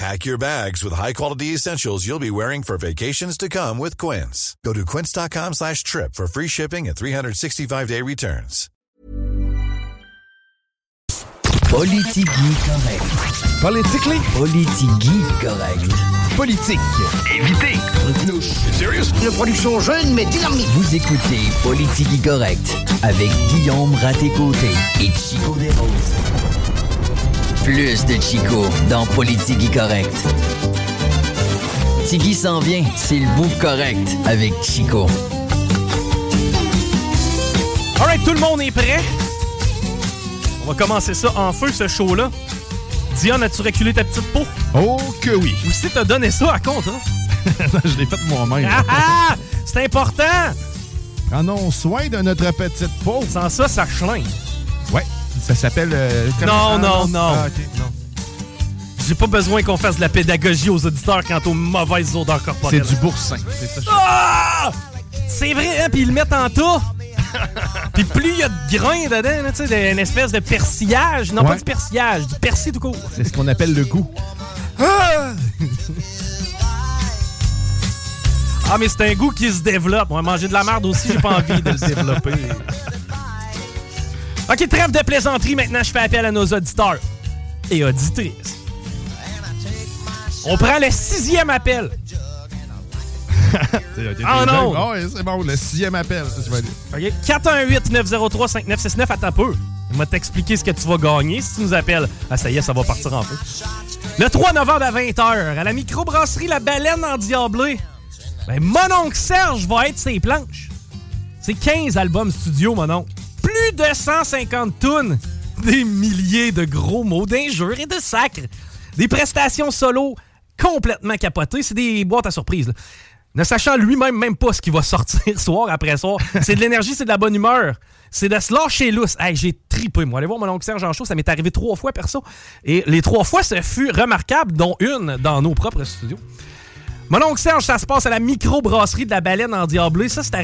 Pack your bags with high-quality essentials you'll be wearing for vacations to come with Quince. Go to quince.com slash trip for free shipping and 365-day returns. Politigui correct. Politically? Politigui correct. Politique. Évitez. Serious? Une production jeune mais dynamique. Vous écoutez Politigui correct avec Guillaume Raté-Côté et Chico Desroses. Plus de Chico dans Politigui correct. Tigui s'en vient, c'est le bout correct avec Chico. Alright, tout le monde est prêt? On va commencer ça en feu, ce show-là. Diane, as-tu reculé ta petite peau? Oh que oui. Ou si t'as donné ça à compte, hein? Je l'ai fait moi-même. Ah ah! C'est important! Prenons soin de notre petite peau. Sans ça, ça chlingue. Ça s'appelle... euh, Non, non, Ah, non. Ah. J'ai pas besoin qu'on fasse de la pédagogie aux auditeurs quant aux mauvaises odeurs C'est corporelles. du boursin. C'est ça. Ah! C'est vrai, hein? Puis ils le mettent en tas. Puis plus il y a de grains dedans, tu sais, une espèce de persillage. Non, pas du persillage, du persil tout court. C'est ce qu'on appelle le goût. Ah, mais c'est un goût qui se développe. On va manger de la merde aussi, j'ai pas envie de le développer. OK, trêve de plaisanterie. Maintenant, je fais appel à nos auditeurs et auditrices. On prend le sixième appel. Ah, non! C'est bon, le sixième appel. Je vais aller. OK? 418-903-5969, attends peu. On va t'expliquer ce que tu vas gagner si tu nous appelles. Ah, ça y est, ça va partir en feu. Le 3 novembre à 20h, à la microbrasserie La Baleine en Diablé, ben, mon oncle Serge va être ses planches. C'est 15 albums studio, mon oncle. Plus de 150 tonnes. Des milliers de gros mots d'injures et de sacres. Des prestations solo complètement capotées. C'est des boîtes à surprise. là. Ne sachant lui-même même pas ce qui va sortir soir après soir. C'est de l'énergie, c'est de la bonne humeur. C'est de se lâcher lousse. Hey, j'ai tripé, moi. Allez voir mon oncle Serge show, ça m'est arrivé trois fois, perso. Et les trois fois, ce fut remarquable, dont une dans nos propres studios. Mon oncle Serge, ça se passe à la microbrasserie de la Baleine en Diablé. Ça, c'est à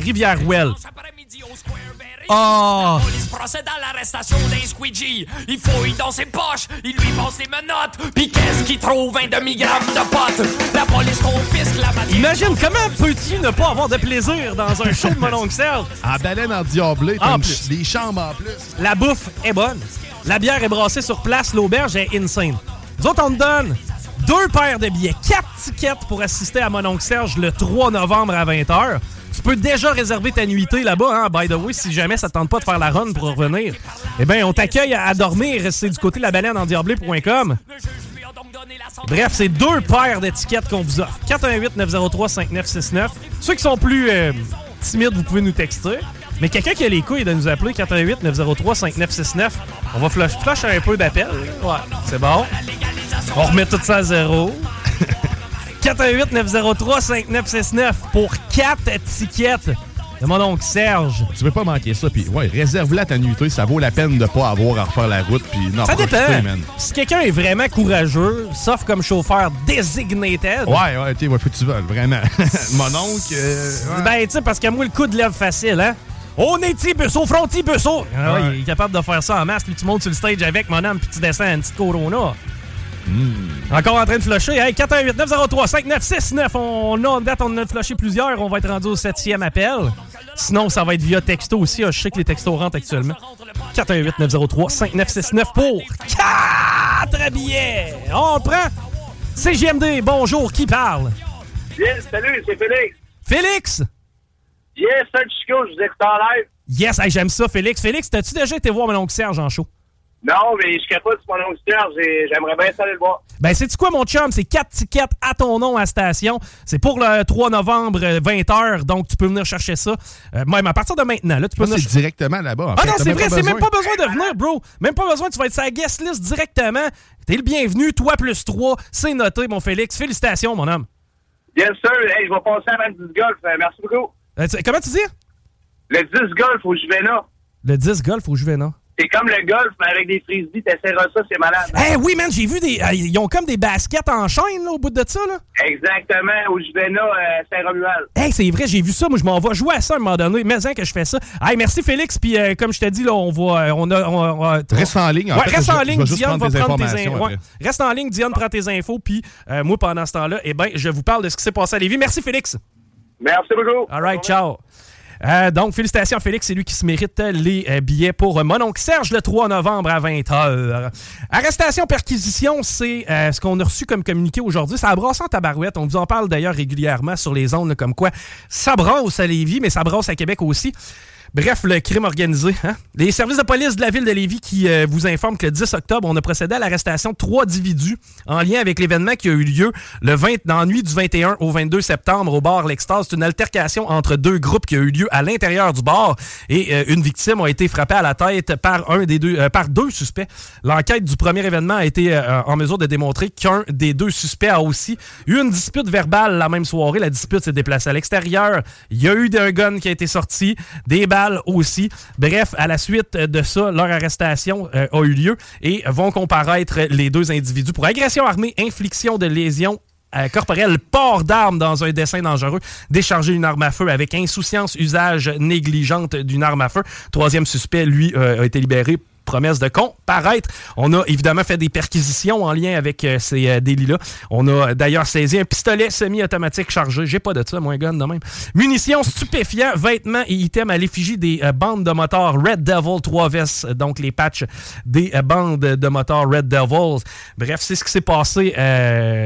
Rivière-Ouelle. Ah! police procède à l'arrestation d'un squeegee. Il fouille dans ses poches, il lui passe les menottes. Puis qu'est-ce qu'il trouve? Un demi-gramme de potes. La police confisque la matière. Imagine comment peux-tu ne pas avoir de plaisir dans un show de mon oncle Serge? En baleine en diablé, En t'as une plus. des chambres en plus. La bouffe est bonne. La bière est brassée sur place. L'auberge est insane. Nous autres, on te donne deux paires de billets, quatre tickets pour assister à mon oncle Serge le 3 novembre à 20h. Tu peux déjà réserver ta nuitée là-bas, hein, by the way, si jamais ça te tente pas de faire la run pour revenir. Eh bien, on t'accueille à, dormir. C'est du côté de la baleine en diablé.com. Bref, c'est deux paires d'étiquettes qu'on vous offre. 418-903-5969. Ceux qui sont plus euh, timides, vous pouvez nous texter. Mais quelqu'un qui a les couilles de nous appeler, 418-903-5969. On va flush, flush un peu d'appel. Ouais, c'est bon. On remet tout ça à zéro. 418-903-5969 pour quatre étiquettes de mon oncle Serge. Tu veux pas manquer ça, puis ouais, réserve-la ta nuitée, ça vaut la peine de pas avoir à refaire la route, puis non, Ça dépend. man. Si quelqu'un est vraiment courageux, sauf comme chauffeur designated, Ouais, ouais, tu vois, tu veux, vraiment. Mon oncle, euh, ouais. Ben, tu sais, parce que moi, le coup de lèvre facile, hein? On est petit bus, au fronti bus, oh! Ah ouais. Il est capable de faire ça en masse, puis tu montes sur le stage avec mon homme, puis tu descends à une petite corona. Encore en train de flusher. Hey, 418-903-5969. On a en date, on en a flushé plusieurs. On va être rendu au septième appel. Sinon, ça va être via texto aussi. Ah, Je sais que les textos rentrent actuellement. 418-903-5969 pour 4 billets. On prend. CGMD, bonjour. Qui parle? Yes, salut, c'est Félix. Félix? Yes, salut Chico, je vous écoute en live. Yes, j'aime ça, Félix. Félix, t'as-tu déjà été voir mon oncle Serge en show? Non, mais je capote sur mon oncle Serge j'aimerais bien aller le voir. Ben, c'est-tu quoi, mon chum? C'est 4 tickets à ton nom à la station. C'est pour le 3 novembre, 20h, donc tu peux venir chercher ça. Euh, même à partir de maintenant, là, tu peux venir... C'est directement là-bas. Ah non, c'est vrai, c'est même pas besoin de venir, bro. Même pas besoin, tu vas être sa guest list directement. T'es le bienvenu, toi plus 3, c'est noté, mon Félix. Félicitations, mon homme. Bien sûr, hey, je vais passer à 10 golf. Euh, merci beaucoup. Euh, comment tu dis? Le 10 golf au Juvena. Le 10 golf au Juvena. C'est comme le golf, mais avec des frisbees, t'essaieras ça, c'est malade. Eh oui, man, j'ai vu des. Euh, ils ont comme des baskets en chaîne, là, au bout de ça, là. Exactement, au Juvena, euh, Saint-Romuald. Hey, c'est vrai, j'ai vu ça. Moi, je m'en vais jouer à ça à un moment donné. Mais que je fais ça. Hey, merci, Félix. Puis, euh, comme je t'ai dit, là, on va. On a, reste en ligne. En ouais, reste en ligne. Diane va prendre tes infos. Reste en ligne, Diane prend tes infos. Puis, moi, pendant ce temps-là, eh ben, je vous parle de ce qui s'est passé à Lévis. Merci, Félix. Merci beaucoup. All right, ciao. Euh, donc, félicitations Félix, c'est lui qui se mérite les euh, billets pour mon oncle Serge le 3 novembre à 20h. Arrestation, perquisition, c'est euh, ce qu'on a reçu comme communiqué aujourd'hui. Ça brasse en tabarouette. On vous en parle d'ailleurs régulièrement sur les ondes, comme quoi ça brasse à Lévis, mais ça brasse à Québec aussi. Bref, le crime organisé. Hein? Les services de police de la ville de Lévis qui euh, vous informent que le 10 octobre, on a procédé à l'arrestation de trois individus en lien avec l'événement qui a eu lieu le 20, dans la nuit du 21 au 22 septembre au bar L'Extase. C'est une altercation entre deux groupes qui a eu lieu à l'intérieur du bar et euh, une victime a été frappée à la tête par un des deux, euh, par deux suspects. L'enquête du premier événement a été en mesure de démontrer qu'un des deux suspects a aussi eu une dispute verbale la même soirée. La dispute s'est déplacée à l'extérieur. Il y a eu un gun qui a été sorti, des aussi. Bref, à la suite de ça, leur arrestation euh, a eu lieu et vont comparaître les deux individus pour agression armée, infliction de lésions euh, corporelles, port d'armes dans un dessin dangereux, décharger une arme à feu avec insouciance, usage négligente d'une arme à feu. Troisième suspect, lui, euh, a été libéré promesse de comparaître. On a évidemment fait des perquisitions en lien avec euh, ces euh, délits-là. On a d'ailleurs saisi un pistolet semi-automatique chargé. J'ai pas de ça, moi, gun de même. Munitions, stupéfiants, vêtements et items à l'effigie des euh, bandes de moteurs Red Devil 3 ves donc les patchs des bandes de moteurs Red Devils. Bref, c'est ce qui s'est passé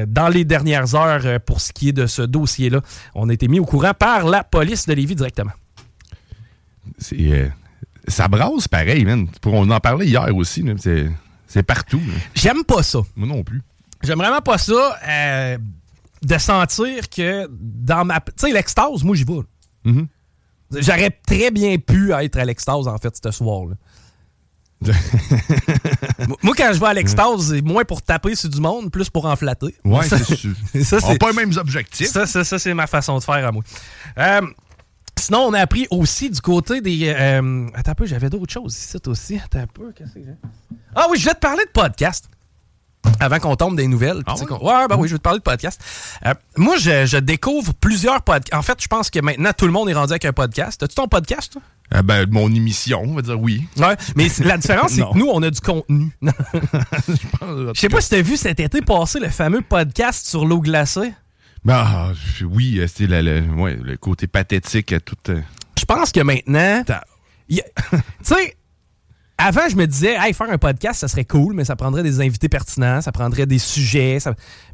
dans les dernières heures pour ce qui est de ce dossier-là. On a été mis au courant par la police de Lévis directement. C'est ça brasse pareil, man. On en parlait hier aussi. C'est partout. J'aime pas ça. Moi non plus. J'aime vraiment pas ça euh, de sentir que dans ma. Tu sais, l'extase, moi, j'y vais. Mm-hmm. J'aurais très bien pu être à l'extase, en fait, ce soir-là. Moi, quand je vais à l'extase, c'est moins pour taper sur du monde, plus pour en flatter. Ouais, c'est sûr. On n'a pas les mêmes objectifs. Ça, ça, ça c'est ma façon de faire à moi. Euh, Sinon, on a appris aussi du côté des. Euh, attends un peu, j'avais d'autres choses ici aussi. Attends un peu, qu'est-ce que j'ai? Ah oui, je vais te parler de podcast. Avant qu'on tombe des nouvelles. Ah ouais? ben oui, je vais te parler de podcast. Euh, moi, je, découvre plusieurs podcasts. En fait, je pense que maintenant, tout le monde est rendu avec un podcast. As-tu ton podcast, toi? Euh, ben, mon émission, on va dire oui. Ouais, mais la différence, c'est que nous, on a du contenu. Je sais pas si tu as vu cet été passer le fameux podcast sur l'eau glacée. Bah, oui, euh, c'est le, côté pathétique à tout. Euh, je pense que maintenant. Tu sais, avant, je me disais, hey, faire un podcast, ça serait cool, mais ça prendrait des invités pertinents, ça prendrait des sujets.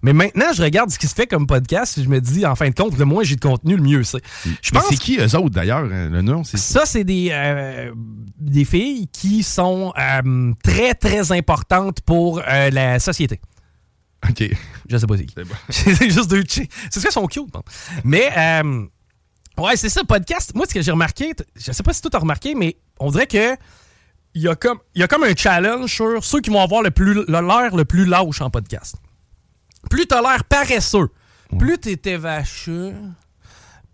Mais maintenant, je regarde ce qui se fait comme podcast et je me dis, en fin de compte, le moins j'ai de contenu, le mieux c'est. Je pense... C'est qui eux autres d'ailleurs, euh, le nom? Ça, c'est des, des filles qui sont très, très importantes pour la société. OK. Je sais pas si. C'est juste deux C'est ce qu'ils sont cute. Mais, euh, ouais, c'est ça, podcast. Moi, ce que j'ai remarqué, je sais pas si tout a remarqué, mais on dirait que il y, a comme, il y a comme un challenge sur ceux qui vont avoir le plus l'air le plus lâche en podcast. Plus t'as l'air paresseux, plus t'es vacheux,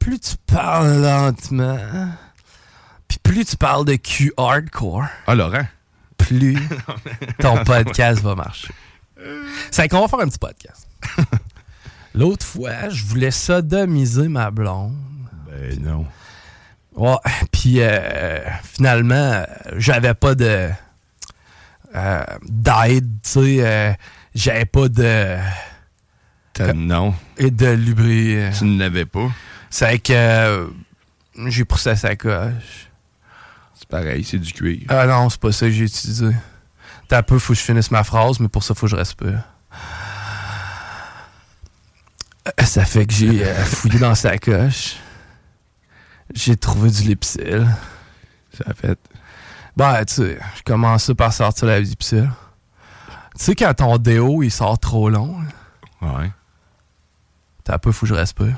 plus tu parles lentement, puis plus tu parles de cul hardcore. Ah, Laurent. Plus ton podcast va marcher. C'est qu'on va faire un petit podcast. L'autre fois, je voulais sodomiser ma blonde. Ben non. Ouais, puis euh, finalement, j'avais pas de euh, d'aide, tu sais, euh, j'avais pas de non. Et de lubri. Tu ne l'avais pas. C'est que j'ai pris sa sacoche. C'est pareil, c'est du cuir. Ah non, c'est pas ça que j'ai utilisé. T'as un peu, faut que je finisse ma phrase, mais pour ça, faut que je respire. Euh, ça fait que j'ai euh, fouillé dans sa coche. J'ai trouvé du lipsil. Ça fait. Ben, tu sais, je commençais par sortir la difficile. Tu sais, quand ton déo, il sort trop long, Ouais. t'as peu, faut que je respire.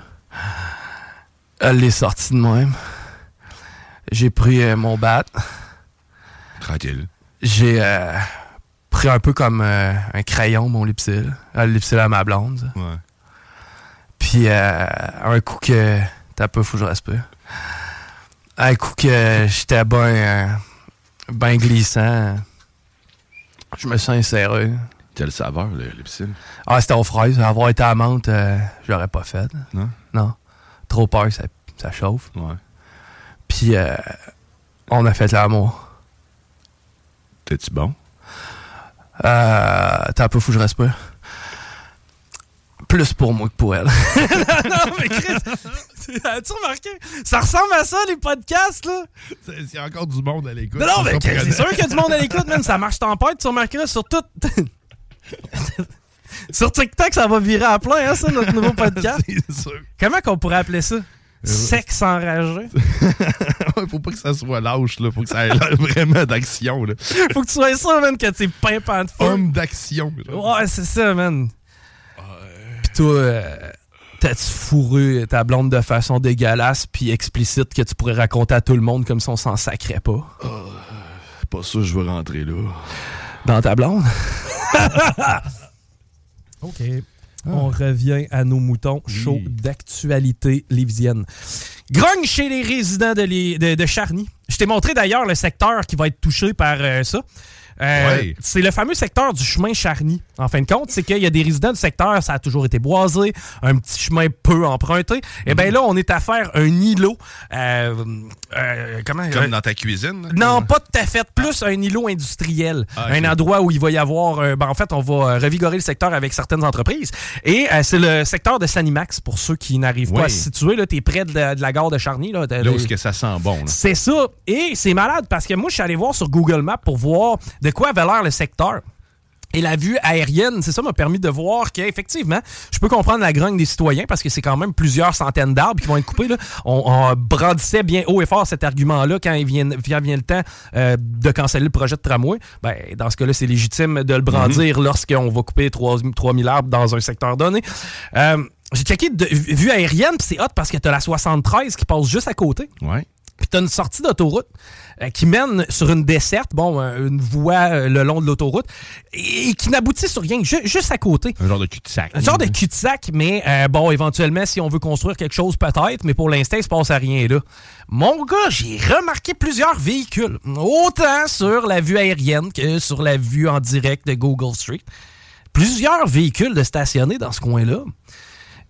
Elle l'est sortie de même. J'ai pris euh, mon bat. Tranquille. J'ai euh, pris un peu comme euh, un crayon, mon lipsil. Le lipsil à ma blonde. ça. Ouais. Puis euh, un coup que. T'as peu, faut que je respire. Un coup que j'étais bien euh, ben glissant, je me sens inséré. Quelle saveur, le Lipsil? Ah, c'était aux fraises. Avoir été à menthe, euh, j'aurais pas fait. Non? Non. Trop peur, ça, ça chauffe. Ouais. Puis euh, on a fait l'amour. T'es-tu bon? Euh, T'as un peu, que je respire. Plus pour moi que pour elle. non, mais Chris, as-tu remarqué? Ça ressemble à ça, les podcasts, là? Il y a encore du monde à l'écoute. Non, non, mais Chris, c'est sûr qu'il y a du monde à l'écoute, même. Ça marche tempête, tu remarqueras sur tout. sur TikTok, ça va virer à plein, hein, ça, notre nouveau podcast. c'est sûr. Comment qu'on pourrait appeler ça? Sexe enragé? Faut pas que ça soit lâche, là. Faut que ça ait l'air vraiment d'action, là. Faut que tu sois sûr, man, que t'es pimpant de feu. Homme d'action. là. Ouais, c'est ça, man. Pis toi, euh, t'as-tu fourré ta blonde de façon dégueulasse puis explicite que tu pourrais raconter à tout le monde comme si on s'en sacrait pas? C'est pas ça que je veux rentrer là. Dans ta blonde? OK. On revient à nos moutons chauds d'actualité lévisienne. Grogne chez les résidents de, les- de- de Charny. Je t'ai montré d'ailleurs le secteur qui va être touché par euh, ça. Euh, Ouais. C'est le fameux secteur du chemin Charny. En fin de compte, c'est qu'il y a des résidents du secteur, ça a toujours été boisé, un petit chemin peu emprunté. Et bien là, on est à faire un îlot. euh, euh, comment Comme euh, dans ta cuisine. non, pas tout à fait. Plus un îlot industriel. Ah. Un endroit où il va y avoir... euh, ben, en fait, on va euh, revigorer le secteur avec certaines entreprises. Et c'est le secteur de Sanimax, pour ceux qui n'arrivent pas à se situer. Tu es près de la, de la gare de Charny. Là, Là où que ça sent bon, là. c'est ça. Et c'est malade parce que moi, je suis allé voir sur Google Maps pour voir de quoi avait l'air le secteur. Et la vue aérienne, c'est ça m'a permis de voir qu'effectivement, je peux comprendre la grogne des citoyens parce que c'est quand même plusieurs centaines d'arbres qui vont être coupés. Là. On, on brandissait bien haut et fort cet argument-là quand il vient, vient, vient le temps euh, de canceller le projet de tramway. Ben, dans ce cas-là, c'est légitime de le brandir lorsqu'on va couper 3 3000 arbres dans un secteur donné. Euh, j'ai checké de vue aérienne, puis c'est hot parce que tu as la 73 qui passe juste à côté. Ouais. Puis t'as une sortie d'autoroute euh, qui mène sur une desserte, bon, euh, une voie euh, le long de l'autoroute, et, et qui n'aboutit sur rien, ju- juste à côté. Un genre de cul-de-sac. Un genre de cul-de-sac, mais bon, éventuellement, si on veut construire quelque chose, peut-être, mais pour l'instant, il se passe à rien là. Mon gars, j'ai remarqué plusieurs véhicules, autant sur la vue aérienne que sur la vue en direct de Google Street. Plusieurs véhicules de stationnés dans ce coin-là.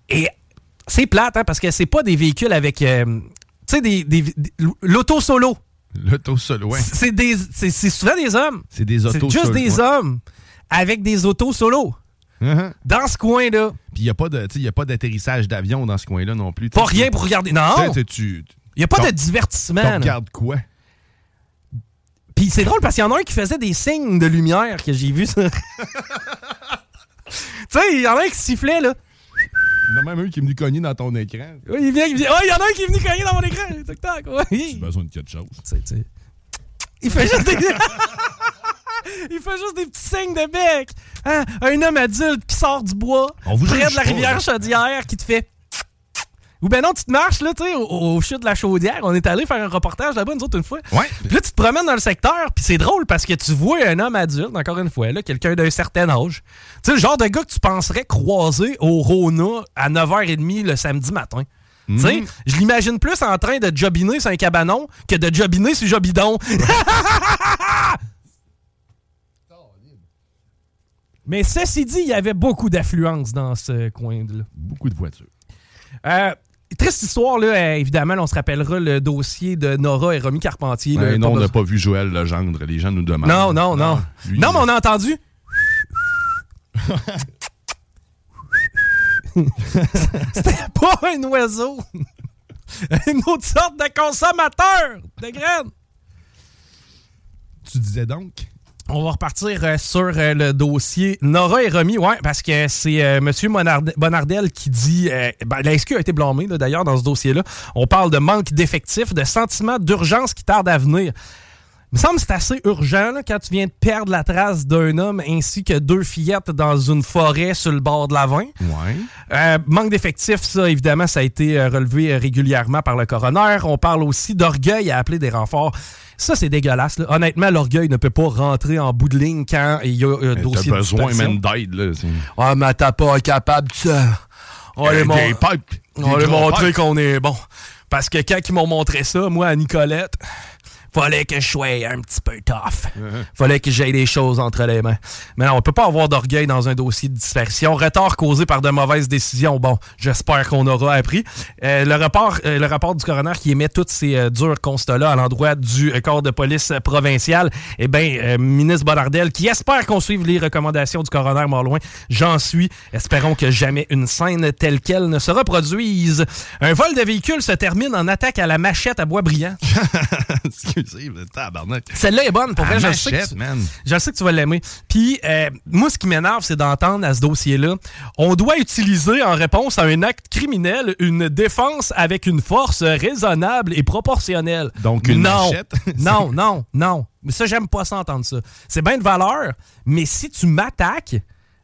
Et c'est plate, hein, parce que c'est pas des véhicules avec, euh, tu sais, des, des- des- l'auto solo. L'auto solo, ouais. C'est des, c'est c'est souvent des hommes. C'est des C'est autos juste solo, des ouais. hommes avec des autos solo. Uh-huh. Dans ce coin-là. Puis il n'y a pas de- tu sais, y a pas d'atterrissage d'avion dans ce coin-là non plus. Pas rien pour regarder. Non! tu. Il n'y a pas Ton- de divertissement. Tu regardes quoi? Puis c'est drôle parce qu'il y en a un qui faisait des signes de lumière que j'ai vu tu sais, il y en a un qui sifflait, là. Il y en a même un qui est venu cogner dans ton écran. Oui, il vient, il vient- Oh, il y en a un qui est venu cogner dans mon écran. Tac. Ouais. J'ai besoin de quelque chose. Tu sais. Il fait juste des. Il fait juste des petits signes de bec. Hein? Un homme adulte qui sort du bois, On vous près de la pas, rivière. Chaudière, qui te fait. Ou ben non, tu te marches, là, tu sais, au, au chute de la Chaudière. On est allé faire un reportage là-bas, nous autres, une fois. Ouais. Puis là, tu te promènes dans le secteur, puis c'est drôle parce que tu vois un homme adulte, encore une fois, là, quelqu'un d'un certain âge. Tu sais, le genre de gars que tu penserais croiser au Rona à 9h30 le samedi matin. Tu sais, Mhm. je l'imagine plus en train de jobiner sur un cabanon que de jobiner sur Jobidon. Mais ceci dit, il y avait beaucoup d'affluence dans ce coin-là. Beaucoup de voitures. Euh, triste histoire, là, euh, évidemment, on se rappellera le dossier de Nora et Romy Carpentier. là, Ouais, non, on n'a pas vu Joël Legendre. Les gens nous demandent. Non, non, non. lui, non, mais on a entendu. C'était pas un oiseau. Une autre sorte de consommateur de graines. Tu disais donc? On va repartir euh, sur euh, le dossier Nora et Romy, ouais, parce que c'est euh, M. Bonardel qui dit. Ben, la SQ a été blâmée, d'ailleurs, dans ce dossier-là. On parle de manque d'effectifs, de sentiment d'urgence qui tarde à venir. Il me semble que c'est assez urgent quand tu viens de perdre la trace d'un homme ainsi que deux fillettes dans une forêt sur le bord de la vin. Ouais. manque d'effectifs, ça, évidemment, ça a été relevé régulièrement par le coroner. On parle aussi d'orgueil à appeler des renforts. Ça, c'est dégueulasse. Honnêtement, l'orgueil ne peut pas rentrer en bout de ligne quand il y a un dossier de besoin même d'aide. Ah, mais t'as pas capable de ça. On va les montrer qu'on est bon. Parce que quand ils m'ont montré ça, moi, à Nicolette, fallait que je sois un petit peu tough. Uh-huh. Fallait que j'aie des choses entre les mains. Mais non, on peut pas avoir d'orgueil dans un dossier de dispersion. Retard causé par de mauvaises décisions. Bon, j'espère qu'on aura appris. Euh, le, rapport, euh, le rapport du coroner qui émet tous ces euh, durs constats-là à l'endroit du corps de police provincial, eh bien, ministre Bonardel, qui espère qu'on suive les recommandations du coroner Morloin, j'en suis. Espérons que jamais une scène telle qu'elle ne se reproduise. Un vol de véhicule se termine en attaque à la machette à Celle-là est bonne, pour vrai. Je sais, que tu, je sais que tu vas l'aimer. Puis, euh, moi, ce qui m'énerve, c'est d'entendre à ce dossier-là, on doit utiliser en réponse à un acte criminel une défense avec une force raisonnable et proportionnelle. Donc, une non, machette? non, non, non. Mais ça, j'aime pas ça entendre ça. C'est bien de valeur, mais si tu m'attaques,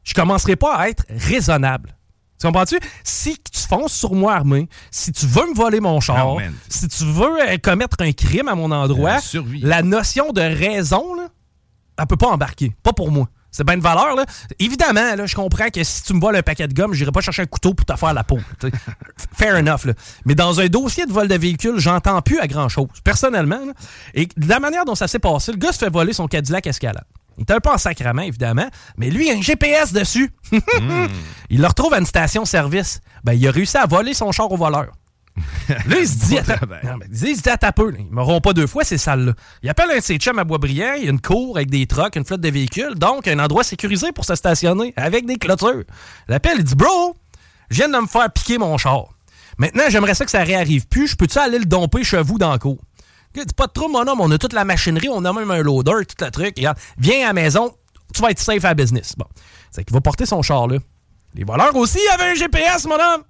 je commencerai pas à être raisonnable. Tu comprends-tu? Si tu fonces sur moi armé, si tu veux me voler mon char, si tu veux euh, commettre un crime à mon endroit, la notion de raison, là, elle peut pas embarquer. Pas pour moi. C'est bien de valeur, là. Évidemment, là, je comprends que si tu me voles un paquet de gomme, j'irai pas chercher un couteau pour te faire la peau. Fair enough, là. Mais dans un dossier de vol de véhicule, j'entends plus à grand-chose, personnellement. Et de la manière dont ça s'est passé, le gars se fait voler son Cadillac Escalade. Il était un peu en sacrament, évidemment, mais lui, il a un GPS dessus. Hmm. Il le retrouve à une station-service. Ben, il a réussi à voler son char au voleur. là, il se dit, attends, il se dit, à peu, ils m'auront pas deux fois, ces salles-là. Il appelle un de ses chums à Boisbriand, il y a une cour avec des trucks, une flotte de véhicules, donc un endroit sécurisé pour se stationner, avec des clôtures. L'appel, il dit, bro, je viens de me faire piquer mon char. Maintenant, j'aimerais ça que ça réarrive plus. Je peux-tu aller le domper chez vous dans la cour? Dis pas de trop, mon homme, on a toute la machinerie, on a même un loader, tout le truc. Regarde, viens à la maison, tu vas être safe à business. Bon. C'est qu'il va porter son char là. Les voleurs aussi avaient un GPS, mon homme!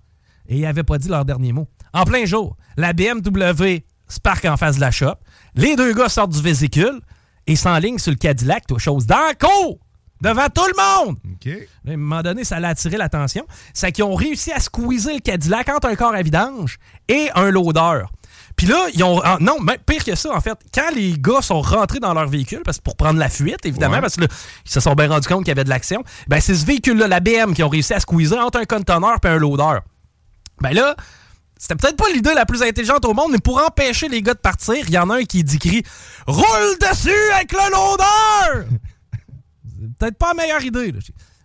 Et ils n'avaient pas dit leur dernier mot. En plein jour, la BMW spark en face de la shop. Les deux gars sortent du vésicule et s'enlignent sur le Cadillac, tout chose dans le Devant tout le monde! À un moment donné, ça a attiré l'attention. C'est qu'ils ont réussi à squeezer le Cadillac entre un corps à vidange et un loader. Puis là, ils ont. Non, mais pire que ça, en fait. Quand les gars sont rentrés dans leur véhicule, parce que pour prendre la fuite, évidemment, parce qu'ils se sont bien rendus compte qu'il y avait de l'action, ben c'est ce véhicule-là, la BM, qui ont réussi à squeezer entre un conteneur et un loader. Ben là, c'était peut-être pas l'idée la plus intelligente au monde, mais pour empêcher les gars de partir, il y en a un qui dit crie Roule dessus avec le loader! c'est peut-être pas la meilleure idée. Là.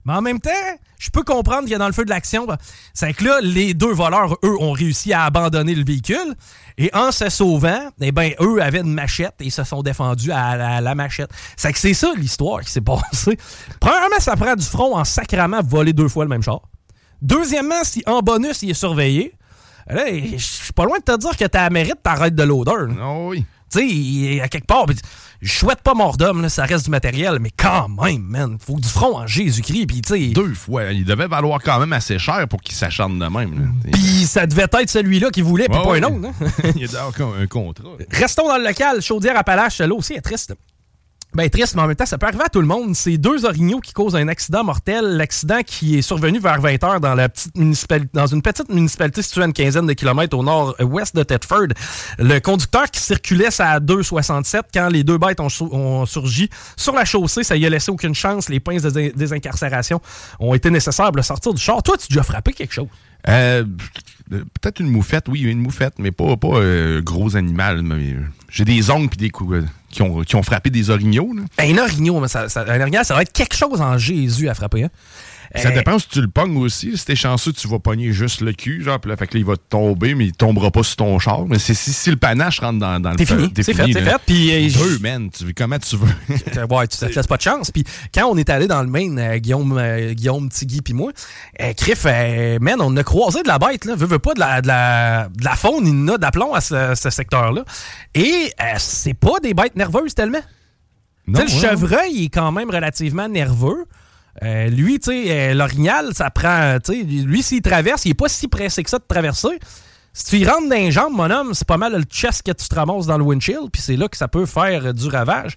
Mais en même temps, je peux comprendre qu'il y a dans le feu de l'action. C'est que là, les deux voleurs, eux, ont réussi à abandonner le véhicule. Et en se sauvant, eh ben, eux avaient une machette et se sont défendus à la, machette. C'est que c'est ça l'histoire qui s'est passée. Premièrement, ça prend du front en sacrament voler deux fois le même char. Deuxièmement, si en bonus, il est surveillé, je suis pas loin de te dire que t'as mérite t'arrêtes de l'odeur. Oh oui. Tu sais, à quelque part, je souhaite pas mort d'homme, ça reste du matériel, mais quand même, man, faut du front en Jésus-Christ, puis tu sais... Deux fois, il devait valoir quand même assez cher pour qu'il s'acharne de même. Puis ça devait être celui-là qui voulait, puis pas un autre. Hein? il y a un contrat. Restons dans le local, Chaudière-Appalaches, là aussi est triste. Ben triste, mais en même temps, ça peut arriver à tout le monde. C'est deux orignaux qui causent un accident mortel. L'accident qui est survenu vers 20 h dans, la petite dans une petite municipalité située à une quinzaine de kilomètres au nord-ouest de Thetford. Le conducteur qui circulait à 2,67 quand les deux bêtes ont, surgi sur la chaussée, ça y a laissé aucune chance. Les pinces de désincarcération ont été nécessaires pour le sortir du char. Toi, tu as frappé quelque chose? Euh, peut-être une moufette, oui, une moufette, mais pas, pas euh, gros animal. J'ai des ongles puis des coups. Qui ont, frappé des orignaux. Là. Ben, un orignal, ça, ça, ça va être quelque chose en Jésus à frapper. Hein? Ça euh, dépend si tu le pognes aussi. Si t'es chanceux, tu vas pogner juste le cul, genre, là, fait que là, il va tomber, mais il tombera pas sur ton char. Mais si, si le panache rentre dans, dans le T'es fini, c'est fait, c'est fait. Puis, euh, Deux, man, tu, comment tu veux? ouais, tu te laisses pas de chance. Puis quand on est allé dans le Maine, euh, Guillaume, euh, Guillaume, Tigui puis moi, euh, Criff, man, on a croisé de la bête, là. Veux, veux pas de la, de la, de la faune, il a d'aplomb à ce, ce secteur-là. Et c'est pas des bêtes nerveuses tellement. le chevreuil il est quand même relativement nerveux. Euh, lui, tu sais, euh, l'orignal, ça prend. Tu sais, lui, s'il traverse, il est pas si pressé que ça de traverser. Si tu y rentres dans les jambes, mon homme, c'est pas mal le chest que tu te ramasses dans le windshield, puis c'est là que ça peut faire du ravage.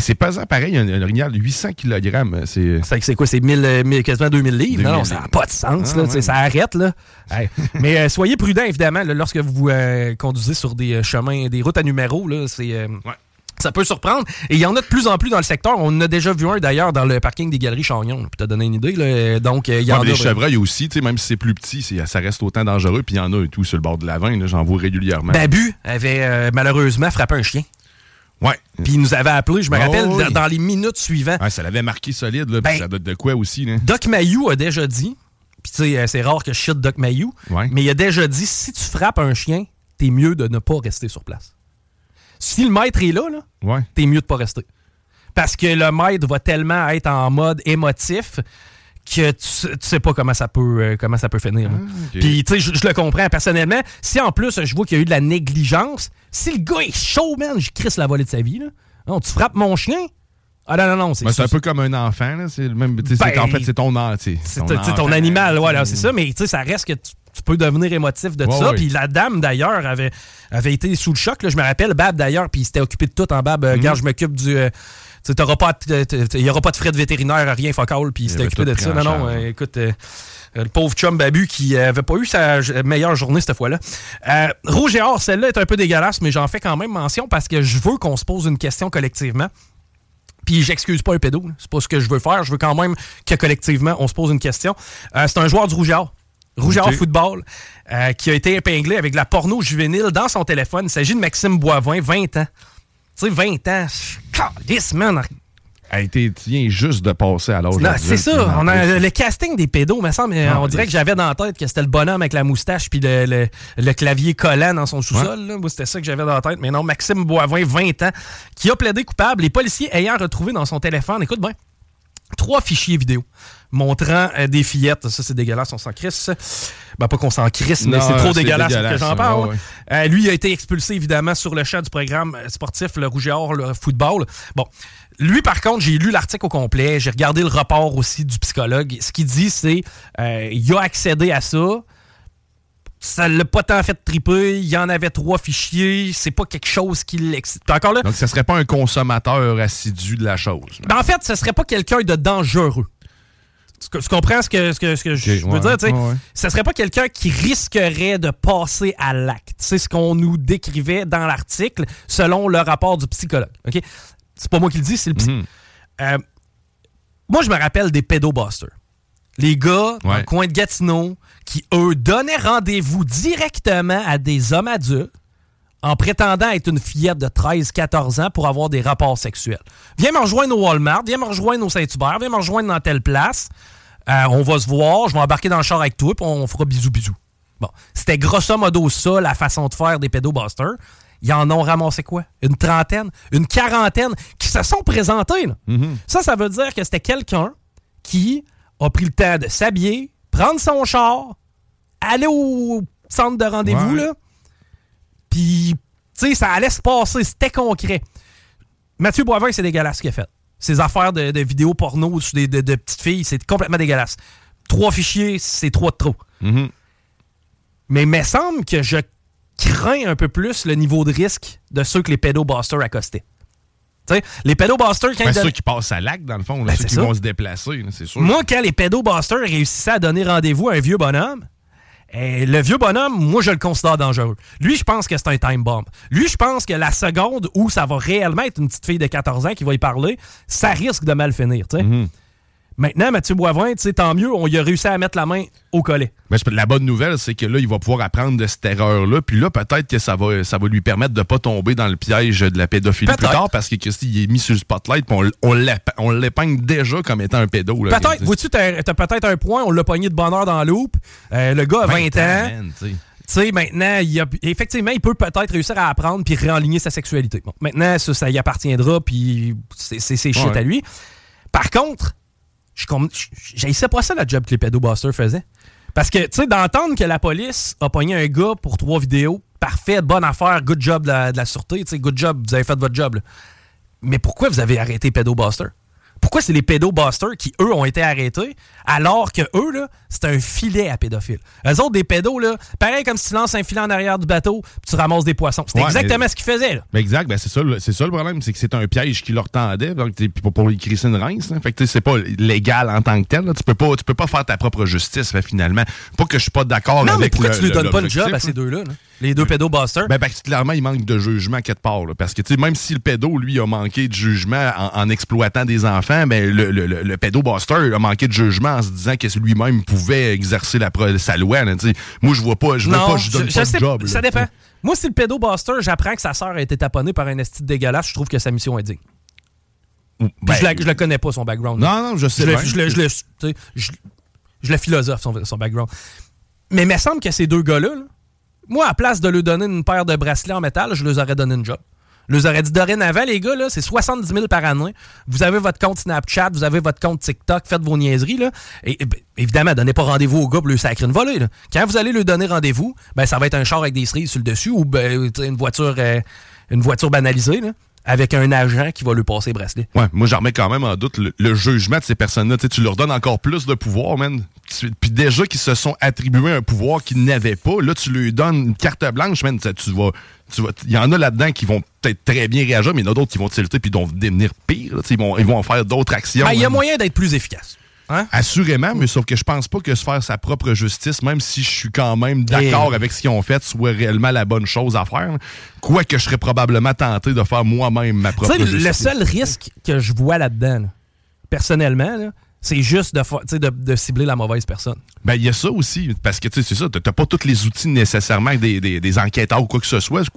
c'est pesant pareil, un, orignal de 800 kg. C'est c'est quoi, c'est 1000, quasiment 2000 livres? non, ça n'a pas de sens, là, ah, ça arrête. là. Mais euh, soyez prudents, évidemment, lorsque vous conduisez sur des chemins, des routes à numéros. C'est ça peut surprendre. Et il y en a de plus en plus dans le secteur. On en a déjà vu un d'ailleurs dans le parking des Galeries Chagnon. Pour te donner une idée. Donc, il y en a. Les chevreuils aussi, même si c'est plus petit, ça reste autant dangereux. Puis il y en a et tout sur le bord de la veine. J'en vois régulièrement. Babu avait euh, malheureusement frappé un chien. Ouais. Puis il nous avait appelé, je me ah rappelle, dans, les minutes suivantes. Ouais, ça l'avait marqué solide, là, ben, ça doit de quoi aussi. Là. Doc Mayou a déjà dit, puis tu sais, euh, c'est rare que je shit Doc Mayou, mais il a déjà dit si tu frappes un chien, t'es mieux de ne pas rester sur place si le maître est là, là t'es mieux de pas rester. Parce que le maître va tellement être en mode émotif que tu, sais pas comment ça peut euh, comment ça peut finir. Ah, Puis tu sais, je, le comprends personnellement. Si en plus je vois qu'il y a eu de la négligence, si le gars est chaud, man, je crisse la volée de sa vie. Là. Non, tu frappes mon chien? Ah non, non, non. C'est ben, un peu comme un enfant. C'est le même. Ben, en fait, c'est ton, ton, ton animal. Voilà, c'est ça. Mais ça reste que tu tu peux devenir émotif de ça. Puis la dame, d'ailleurs, avait, avait été sous le choc. Je me rappelle, Bab, d'ailleurs, puis il s'était occupé de tout en Bab. Euh, mhm. je m'occupe du. Euh, il n'y aura pas de frais de vétérinaire, rien focal, puis il s'était occupé de ça. Non, non, euh, écoute, le pauvre chum Babu qui avait pas eu sa meilleure journée cette fois-là. Rouge et Or, celle-là est un peu dégueulasse, mais j'en fais quand même mention parce que je veux qu'on se pose une question collectivement. Puis j'excuse pas un pédo, c'est pas ce que je veux faire. Je veux quand même que collectivement, on se pose une question. c'est un joueur du Rouge et Or. Rouge Football, euh, qui a été épinglé avec de la porno juvénile dans son téléphone. Il s'agit de Maxime Boivin, 20 ans. Tu sais, 20 ans. Calice, man. A été juste de passer à l'âge C'est ça. On a, le casting des pédos, me semble, on dirait que j'avais dans la tête que c'était le bonhomme avec la moustache puis le, clavier collant dans son sous-sol. C'était ça que j'avais dans la tête. Mais non, Maxime Boivin, 20 ans, qui a plaidé coupable. Les policiers ayant retrouvé dans son téléphone, écoute bien, trois fichiers vidéo montrant euh, des fillettes. Ça, c'est dégueulasse, on s'en crisse. Ben, pas qu'on s'en crisse, mais c'est trop dégueulasse, que j'en parle. Euh, lui a été expulsé, évidemment, sur le champ du programme sportif, le Rouge et Or, le football. Bon. Lui, par contre, j'ai lu l'article au complet, j'ai regardé le rapport aussi du psychologue. Ce qu'il dit, c'est euh, il a accédé à ça, ça l'a pas tant fait triper. Il y en avait trois fichiers. C'est pas quelque chose qui l'excite. Encore là. Donc, ce serait pas un consommateur assidu de la chose. Ben, en fait, ce serait pas quelqu'un de dangereux. Tu, comprends ce que, ce que, je veux dire? Ouais, Ce serait pas quelqu'un qui risquerait de passer à l'acte. C'est ce qu'on nous décrivait dans l'article selon le rapport du psychologue. OK? C'est pas moi qui le dis, c'est le psy. Mhm. Euh, moi, je me rappelle des pédobusters. Les gars dans le coin de Gatineau qui, eux, donnaient rendez-vous directement à des hommes adultes en prétendant être une fillette de 13-14 ans pour avoir des rapports sexuels. Viens me rejoindre au Walmart, viens me rejoindre au Saint-Hubert, viens me rejoindre dans telle place. Euh, on va se voir, je vais embarquer dans le char avec toi, puis on fera bisous bisous. Bon, c'était grosso modo ça, la façon de faire des pédobusters. Ils en ont ramassé quoi? Une trentaine, une quarantaine qui se sont présentés. Mm-hmm. Ça, ça veut dire que c'était quelqu'un qui a pris le temps de s'habiller, prendre son char, aller au centre de rendez-vous, là, puis, tu sais, ça allait se passer, c'était concret. Mathieu Boivin, c'est dégueulasse ce qu'il a fait. Ses affaires de, vidéos porno de, de, petites filles, c'est complètement dégueulasse. Trois fichiers, c'est trois de trop. Mm-hmm. Mais il me semble que je crains un peu plus le niveau de risque de ceux que les pédobusters accostaient. T'sais, les pédobusters, quand ben, ceux qui passent à l'acte, dans le fond, ben, ceux qui vont se déplacer, c'est sûr. Moi, quand les pédobusters réussissaient à donner rendez-vous à un vieux bonhomme, et le vieux bonhomme, moi, je le considère dangereux. Lui, je pense que c'est un time bomb. Lui, je pense que la seconde où ça va réellement être une petite fille de 14 ans qui va y parler, ça risque de mal finir. tu sais. Maintenant, Mathieu Boivin, tant mieux, on y a réussi à mettre la main au collet. Mais la bonne nouvelle, c'est que là, il va pouvoir apprendre de cette erreur-là. Puis là, peut-être que ça va, ça va lui permettre de ne pas tomber dans le piège de la pédophilie plus tard parce que Christy, est mis sur le spotlight on, on l'épingle déjà comme étant un pédo. Peut-être, vois-tu, t'as peut-être un point, on l'a pogné de bonheur dans la loupe. Euh, le gars a 20, ans. tu sais, maintenant, il effectivement, il peut peut-être réussir à apprendre puis réaligner sa sexualité. maintenant, ça, ça y appartiendra, puis c'est shit à lui. Par contre, je pas ça, la job que les pédobusters faisaient. Parce que, tu sais, d'entendre que la police a pogné un gars pour trois vidéos, parfait, bonne affaire, good job de la, sûreté, tu sais, good job, vous avez fait votre job. mais pourquoi vous avez arrêté Buster? Pourquoi c'est les pédobusters qui, eux, ont été arrêtés, alors que eux, là, c'est un filet à pédophiles? Eux autres, des pédos, là, pareil comme si tu lances un filet en arrière du bateau, puis tu ramasses des poissons. C'est exactement ce qu'ils faisaient, là. Exact, ben c'est ça, le problème, c'est que c'est un piège qui leur tendait, donc pour, pour les Christine Reims, fait que c'est pas légal en tant que tel, Tu peux pas, tu peux pas faire ta propre justice, finalement. Pas que je suis pas d'accord avec. Non, mais pourquoi tu lui donnes pas le job à ces deux-là, Les deux pédobusters? Ben, clairement, il manque de jugement quelque part. parce que même si le pédo, lui, a manqué de jugement en exploitant des enfants, mais le, le, le, pédobuster a manqué de jugement en se disant que lui-même pouvait exercer la, sa loi. moi, je vois pas, je vois pas, je donne pas de job. Ça dépend. Moi, si le pédobuster, j'apprends que sa sœur a été taponnée par un esti dégueulasse, je trouve que sa mission est digne. Ben, je, la, je connais pas, son background. Non, non, je sais. Je, le, je, le, je, le philosophe, son, son, background. Mais il me semble que ces deux gars-là, moi, à place de leur donner une paire de bracelets en métal, je leur aurais donné une job. Je leur aurais dit dorénavant, les gars, c'est 70 000 par année. Vous avez votre compte Snapchat, vous avez votre compte TikTok, faites vos niaiseries. Là. Et, ben, évidemment, donnez pas rendez-vous au gars pour lui sacrer une volée. Quand vous allez lui donner rendez-vous, ben, ça va être un char avec des cerises sur le dessus ou ben, une voiture euh, une voiture banalisée. Là avec un agent qui va lui passer bracelet. Ouais, moi j'en remets quand même en doute le, jugement de ces personnes-là. Tu leur donnes encore plus de pouvoir, man. Puis déjà qu'ils se sont attribués un pouvoir qu'ils n'avaient pas, là tu lui donnes une carte blanche, man. Tu vas, il y en a là-dedans qui vont peut-être très bien réagir, mais il y en a d'autres qui vont tilter puis vont devenir pire. ils vont, ils vont faire d'autres actions. Ben, il y a moyen d'être plus efficace. Hein? Assurément, mais sauf que je pense pas que se faire sa propre justice, même si je suis quand même d'accord avec ce qu'ils ont fait, soit réellement la bonne chose à faire. Quoique je serais probablement tenté de faire moi-même ma propre justice. Le seul risque que je vois là-dedans, personnellement, c'est juste de, de, de, cibler la mauvaise personne. Ben, il y a ça aussi, parce que tu sais, c'est ça, t'as pas tous les outils nécessairement des, des, des enquêteurs ou quoi que ce soit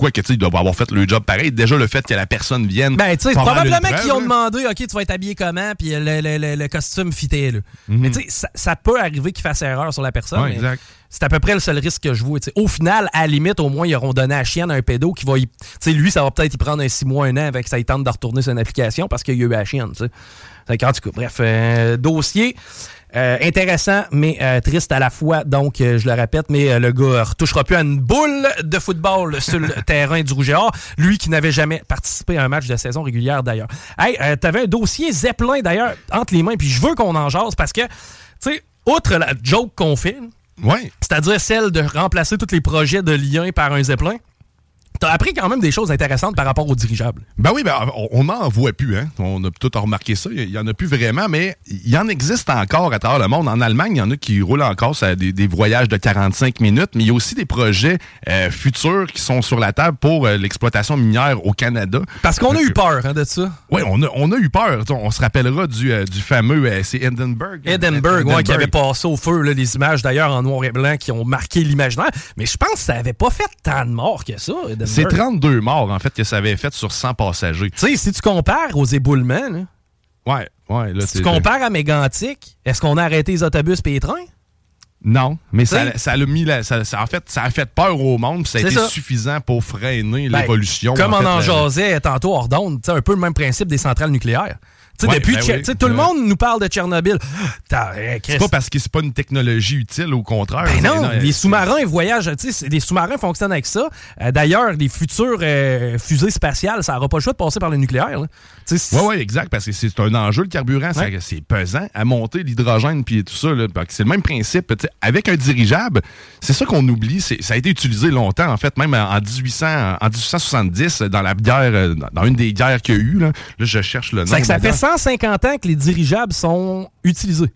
quoi que tu doivent avoir fait le job pareil. Déjà, le fait que la personne vienne. Ben, tu sais, probablement qu'ils ont demandé, OK, tu vas être habillé comment, puis le, le, le, costume fité, là. Mhm. Mais tu sais, ça, ça, peut arriver qu'il fasse erreur sur la personne. exact. C'est à peu près le seul risque que je vois. au final, à la limite, au moins, ils auront donné à chienne un pédo qui va y. sais, lui, ça va peut-être y prendre un six mois, un an avec ça, il tente de retourner sur une application parce qu'il y a eu à chienne. En tout cas, bref, euh, dossier. Euh, intéressant, mais euh, triste à la fois. Donc, je le répète, mais le gars retouchera plus à une boule de football sur le terrain du Rouge et Or. Lui qui n'avait jamais participé à un match de saison régulière, d'ailleurs. Hey, t'avais un dossier Zeppelin, d'ailleurs, entre les mains, puis je veux qu'on en jase parce que, tu sais, outre la joke qu'on fait, ouais. c'est-à-dire celle de remplacer tous les projets de lien par un Zeppelin, T'as appris quand même des choses intéressantes par rapport aux dirigeables. Ben oui, ben, on n'en voit plus. Hein? On a tout remarqué ça. Il y en a plus vraiment, mais il y en existe encore à travers le monde. En Allemagne, il y en a qui roulent encore ça des, des, voyages de 45 minutes, mais il y a aussi des projets euh, futurs qui sont sur la table pour euh, l'exploitation minière au Canada. Parce qu'on a eu peur hein, de ça. Oui, on a, on a eu peur. On se rappellera du, euh, du fameux, c'est Edinburgh. Edinburgh, Ouais, qui avait passé au feu les images d'ailleurs en noir et blanc qui ont marqué l'imaginaire. Mais je pense que ça avait pas fait tant de morts que ça. C'est 32 morts, en fait, que ça avait fait sur 100 passagers. Tu sais, si tu compares aux éboulements, là, ouais, ouais, là, si tu compares à Mégantic, est-ce qu'on a arrêté les autobus et les trains? Non, mais ça, ça, a mis la, ça, en fait, ça a fait peur au monde, ça a été suffisant pour freiner ben, l'évolution. Comme on en jasait tantôt hors d'onde, un peu le même principe des centrales nucléaires depuis, ben tout le monde nous parle de Tchernobyl. C'est pas parce que c'est pas une technologie utile, au contraire. Ben non, les sous-marins voyagent, les sous-marins fonctionnent avec ça. Euh, d'ailleurs, les futures euh, fusées spatiales, ça n'aura pas le choix de passer par le nucléaire. Oui, oui, exact, parce que c'est un enjeu, le carburant. C'est pesant à monter l'hydrogène puis tout ça. C'est le même principe. Avec un dirigeable, c'est ça qu'on oublie. Ça a été utilisé longtemps, en fait, même en, 1800, en 1870, dans la guerre, euh, dans une des guerres qu'il y a eu. Là, je cherche le nom. ça fait 150 ans que les dirigeables sont utilisés.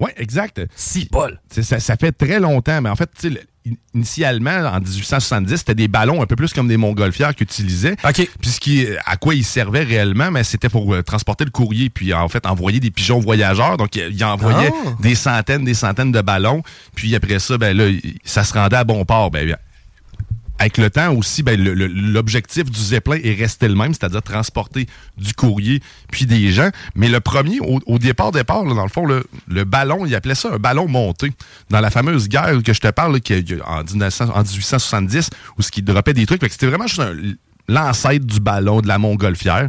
Oui, exact. Si, Paul. Ça, ça, fait très longtemps, mais en fait, initialement, en 1870, c'était des ballons un peu plus comme des montgolfières qu'ils utilisaient. OK. Puis à quoi ils servaient réellement, mais c'était pour euh, transporter le courrier, puis en fait, envoyer des pigeons voyageurs. Donc, ils envoyaient ah. des centaines, des centaines de ballons. Puis après ça, ben là, ça se rendait à bon port. Ben, avec le temps aussi, ben, l'objectif du Zeppelin est resté le même, c'est-à-dire transporter du courrier puis des gens. Mais le premier, au, départ, départ, dans le fond, le, ballon, il appelait ça un ballon monté. Dans la fameuse guerre que je te parle, qui, en, 1870, où ce qui dropait des trucs. C'était vraiment juste l'ancêtre du ballon de la montgolfière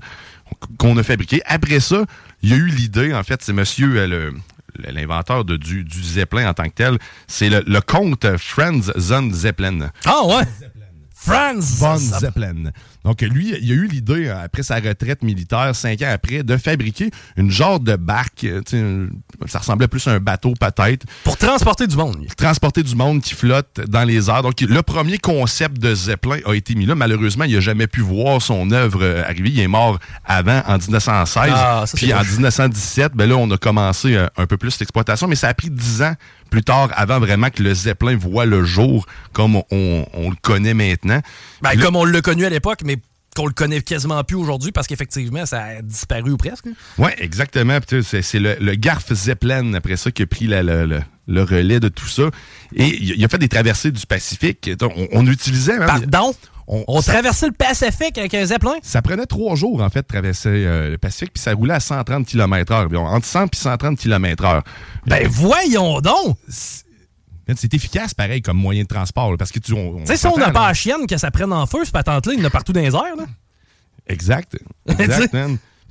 qu'on a fabriqué. Après ça, il y a eu l'idée, en fait, c'est monsieur euh, l'inventeur du, Zeppelin en tant que tel, c'est le, le comte Franz von Zeppelin. Ah ouais? Franz von Zeppelin. Donc, lui, il a eu l'idée, euh, après sa retraite militaire, cinq ans après, de fabriquer une genre de barque. Euh, ça ressemblait plus à un bateau, peut-être. Pour transporter du monde. transporter du monde qui flotte dans les airs. Donc, le premier concept de Zeppelin a été mis là. Malheureusement, il n'a jamais pu voir son œuvre euh, arriver. Il est mort avant, en 1916. Ah, puis en 1917, ben là, on a commencé un peu plus l'exploitation, mais ça a pris dix ans plus tard, avant vraiment que le Zeppelin voit le jour comme on, le connaît maintenant. Ben, comme on l'a connu à l'époque, mais qu'on le connaît quasiment plus aujourd'hui parce qu'effectivement, ça a disparu ou presque. Oui, exactement. C'est le, le Garf Zeppelin, après ça, qui a pris le, relais de tout ça. Et il a fait des traversées du Pacifique. On, utilisait... Pardon? On, traversait le Pacifique avec un Zeppelin? Ça prenait trois jours, en fait, de traverser euh, le Pacifique, puis ça roulait à 130 km/h. Entre 100 et 130 km/h. Ben, voyons donc! C'est efficace, pareil, comme moyen de transport. parce que tu sais, si on n'a pas la chienne que ça prenne en feu, ce patente-là, il y en a partout dans les airs. Là. Exact. Exact,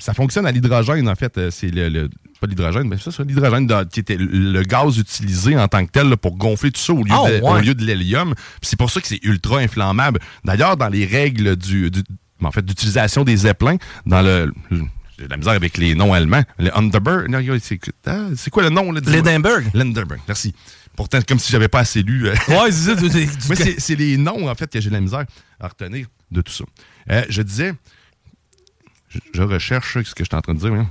Ça fonctionne à l'hydrogène, en fait. Euh, c'est le, pas l'hydrogène, mais ça, c'est l'hydrogène qui était le gaz utilisé en tant que tel pour gonfler tout ça au lieu ah, de, au lieu de l'hélium. C'est pour ça que c'est ultra inflammable. D'ailleurs, dans les règles du, en fait, d'utilisation des zeppelins, dans le, j'ai la misère avec les noms allemands. Le Underberg. Ah, c'est quoi le nom? Lindenberg. Lindenberg, merci. Pourtant, comme si j'avais pas assez lu. Euh. Ouais, c'est ça. c'est les noms, en fait, que j'ai la misère à retenir de tout ça. Euh, je disais, je, recherche ce que je suis en train de dire. Hein.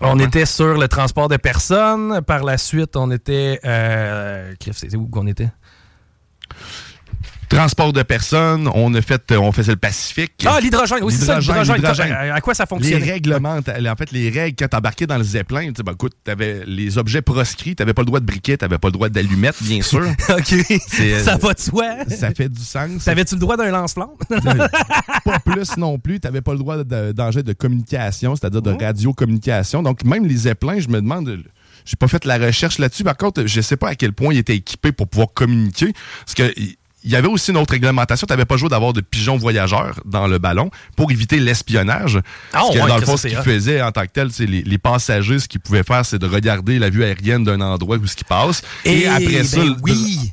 On était sur le transport de personnes. Par la suite, on était. Euh, c'est où qu'on était? Transport de personnes, on a fait, on faisait le Pacifique. Ah, l'hydrogène, oui, c'est ça, l'hydrogène. À quoi ça fonctionne? Les règlements, en fait, les règles, quand t'embarquais dans le Zeppelin, tu sais, ben, écoute, t'avais les objets proscrits, t'avais pas le droit de briquet, t'avais pas le droit d'allumette, bien sûr. OK. Ça va de soi. Ça fait du sens. T'avais-tu le droit d'un lance-flamme? pas plus non plus. T'avais pas le droit d'engin de, communication, c'est-à-dire de oh. radiocommunication. Donc, même les Zeppelins, je me demande j'ai pas fait la recherche là-dessus. Par contre, je sais pas à quel point ils étaient équipés pour pouvoir communiquer. Parce que il y avait aussi une autre réglementation. Tu n'avais pas joué d'avoir de pigeons voyageurs dans le ballon pour éviter l'espionnage. Ah, que dans le fond, ce qu'ils faisaient en tant que tel, c'est les, passagers, ce qu'ils pouvaient faire, c'est de regarder la vue aérienne d'un endroit où ce qui passe. Et, après ben ça,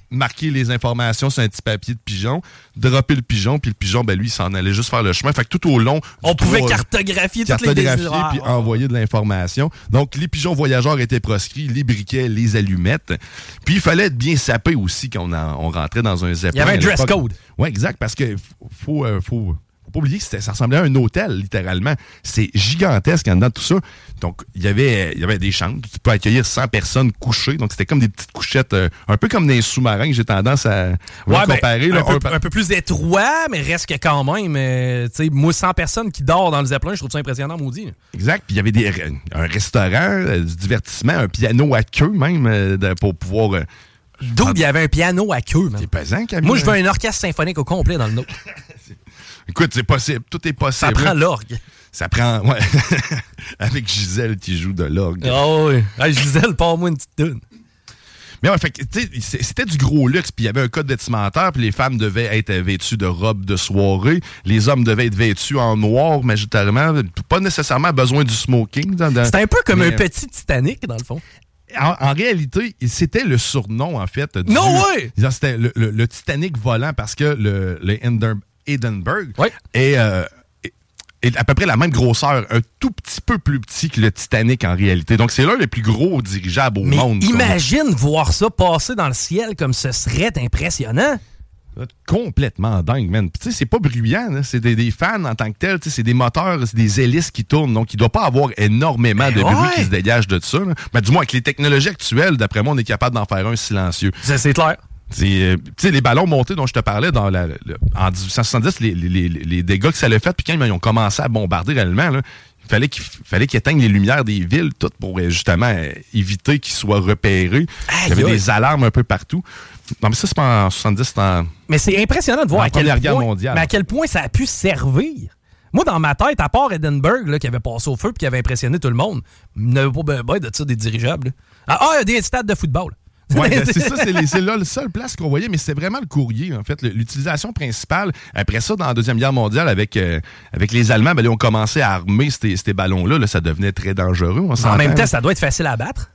marquer les informations sur un petit papier de pigeon, dropper le pigeon, puis le pigeon, ben lui, il s'en allait juste faire le chemin. Fait que tout au long... On pouvait cartographier, toutes les puis envoyer de l'information. Donc, les pigeons voyageurs étaient proscrits, les briquets, les allumettes. Puis, il fallait être bien sapé aussi quand on, rentrait dans un zeppelin. Il y avait un dress code. Oui, exact, parce que faut, euh, faut, faut pas oublier que ça ressemblait à un hôtel, littéralement. C'est gigantesque en dedans tout ça. Donc, il y avait, il y avait des chambres. Tu peux accueillir 100 personnes couchées. Donc, c'était comme des petites couchettes, euh, un peu comme des sous-marins, j'ai tendance à, ben, comparer. un, peu, plus étroit, mais reste que quand même, euh, tu sais, moi, 100 personnes qui dorment dans le Zeppelin, je trouve ça impressionnant, maudit. Exact. Puis, il y avait des, un restaurant, du divertissement, un piano à queue même, pour pouvoir D'où il y avait un piano à queue, C'est pesant, Camille. Moi, je veux un orchestre symphonique au complet dans le nôtre. Écoute, c'est possible. Tout est possible. Ça prend l'orgue. Ça prend. Ouais. Avec Gisèle qui joue de l'orgue. Ah oui. Gisèle, pas moi une petite tune. Mais ouais, fait c'était du gros luxe, puis il y avait un code vestimentaire, puis les femmes devaient être vêtues de robes de soirée, les hommes devaient être vêtus en noir majoritairement, pas nécessairement besoin du smoking. C'était un peu comme un petit Titanic, dans le fond en, réalité, c'était le surnom, en fait. Du, non, oui! C'était le, Titanic volant parce que le, le Hindenburg euh, est, à peu près la même grosseur, un tout petit peu plus petit que le Titanic en réalité. Donc, c'est l'un des plus gros dirigeables au monde. Imagine voir ça passer dans le ciel comme ce serait impressionnant complètement dingue, man. tu sais, c'est pas bruyant, c'est des, fans en tant que tel, c'est des moteurs, c'est des hélices qui tournent, donc il doit pas avoir énormément de ben bruit qui se dégage de ça. Mais ben, du moins, avec les technologies actuelles, d'après moi, on est capable d'en faire un silencieux. C'est clair. Euh, les ballons montés dont je te parlais dans la, en 1870, les, les, dégâts que ça l'a fait, puis quand ils ont commencé à bombarder réellement, il fallait qu'ils fallait éteignent les lumières des villes, toutes pour euh, justement euh, éviter qu'ils soient repérés. il y avait des alarmes un peu partout. Non, mais ça, c'est pas en 70, c'est en. Mais c'est impressionnant de voir à quel, point, mais à quel point ça a pu servir. Moi, dans ma tête, à part Edinburgh, là, qui avait passé au feu et qui avait impressionné tout le monde, il n'y avait pas ben, de ça des dirigeables. Ah, ah, il y a des stades de football. Ouais, ben, c'est ça, c'est là le seul place qu'on voyait, mais c'était vraiment le courrier, en fait. L'utilisation principale, après ça, dans la Deuxième Guerre mondiale, avec, euh, avec les Allemands, ben, ils ont commencé à armer ces, ces ballons-là. Là, ça devenait très dangereux. en même temps, ça doit être facile à battre.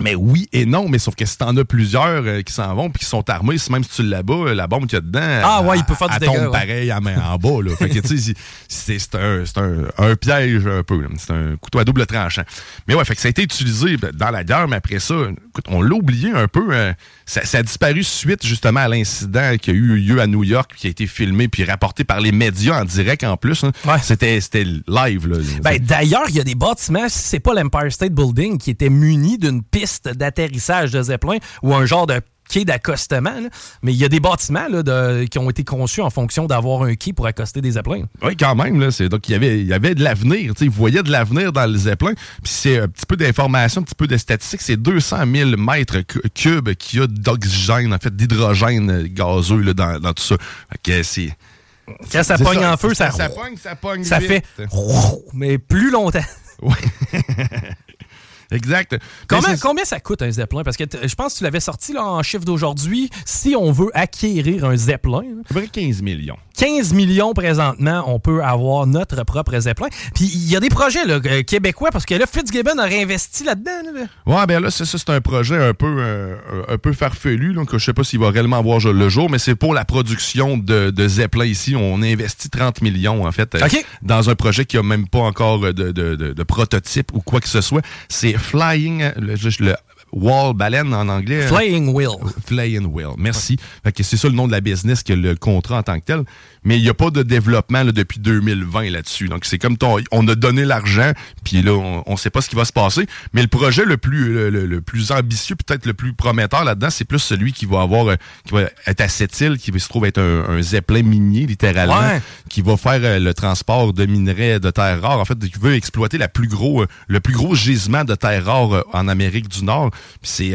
Mais oui et non, mais sauf que si t'en as plusieurs euh, qui s'en vont puis qui sont armés, même si tu l'as-bas, euh, la bombe qu'il y a dedans, ah, ouais, il peut faire du tombe pareil en, en bas. Là. fait que tu sais, c'est un, un, un, piège un peu. C'est un couteau à double tranchant. Mais ouais, fait que ça a été utilisé ben, dans la guerre, mais après ça, écoute, on l'a oublié un peu. Hein. ça, ça, a disparu suite justement à l'incident qui a eu lieu à New York, qui a été filmé puis rapporté par les médias en direct en plus. Hein. Ouais. C'était live. Là, ben, D'ailleurs, il y a des bâtiments, c'est pas l'Empire State Building, qui était muni d'une piste d'atterrissage de Zeppelin ou un genre de quai d'accostement. Mais il y a des bâtiments là, de, qui ont été conçus en fonction d'avoir un quai pour accoster des zeppelins. Oui, quand même. Là, donc, il y avait, il y avait de l'avenir. Ils voyaient de l'avenir dans le zeppelin. Puis c'est un petit peu d'informations, un petit peu de statistiques. C'est 200 000 mètres cubes qu'il y a d'oxygène, en fait, d'hydrogène gazeux là, dans, dans tout ça. Fait c'est... Quand ça pogne en feu, ça, ça, pogne, ça pogne Ça fait mais plus longtemps. Oui. Exact. Combien, combien, ça coûte un Zeppelin? Parce que je pense que tu l'avais sorti là, en chiffre d'aujourd'hui. Si on veut acquérir un Zeppelin... À peu près 15 millions. 15 millions présentement, on peut avoir notre propre Zeppelin. Puis il y a des projets là, euh, québécois, parce que là, Fitzgibbon a réinvesti là-dedans. Là. Ouais, bien là, c'est un projet un peu, euh, un peu farfelu. Donc, je sais pas s'il va réellement voir le jour, mais c'est pour la production de, de, Zeppelin ici. On investit 30 millions, en fait, euh, dans un projet qui a même pas encore de, de, de prototype ou quoi que ce soit. C'est Flying, le, le Wall Baleine en anglais. Flying Wheel. Flying Wheel. Merci. c'est ça le nom de la business que le contrat en tant que tel mais il n'y a pas de développement depuis 2020 là-dessus. Donc, c'est comme ton, on a donné l'argent, puis là, on ne sait pas ce qui va se passer. Mais le projet le plus, le, plus ambitieux, peut-être le plus prometteur là-dedans, c'est plus celui qui va avoir, euh, qui va être à cette île, qui va se trouver être un, zeppelin minier, littéralement, qui va faire euh, le transport de minerais de terres rares. En fait, qui veut exploiter la plus gros, euh, le plus gros gisement de terres rares en Amérique du Nord. Puis c'est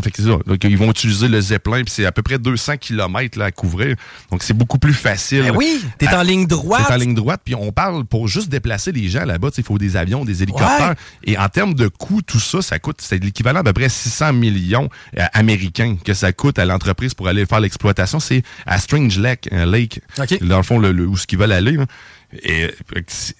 fait ça. Donc, ils vont utiliser le Zeppelin, puis c'est à peu près 200 km là, à couvrir. Donc, c'est beaucoup plus facile. Ben oui, t'es en ligne droite. T'es en ligne droite, puis on parle pour juste déplacer les gens là-bas, il faut des avions, des hélicoptères. Et en termes de coût, tout ça, ça coûte, c'est l'équivalent d'à peu près 600 millions euh, américains que ça coûte à l'entreprise pour aller faire l'exploitation. C'est à Strange Lake, euh, Lake dans le fond, le, où ce qu'ils veulent aller. Et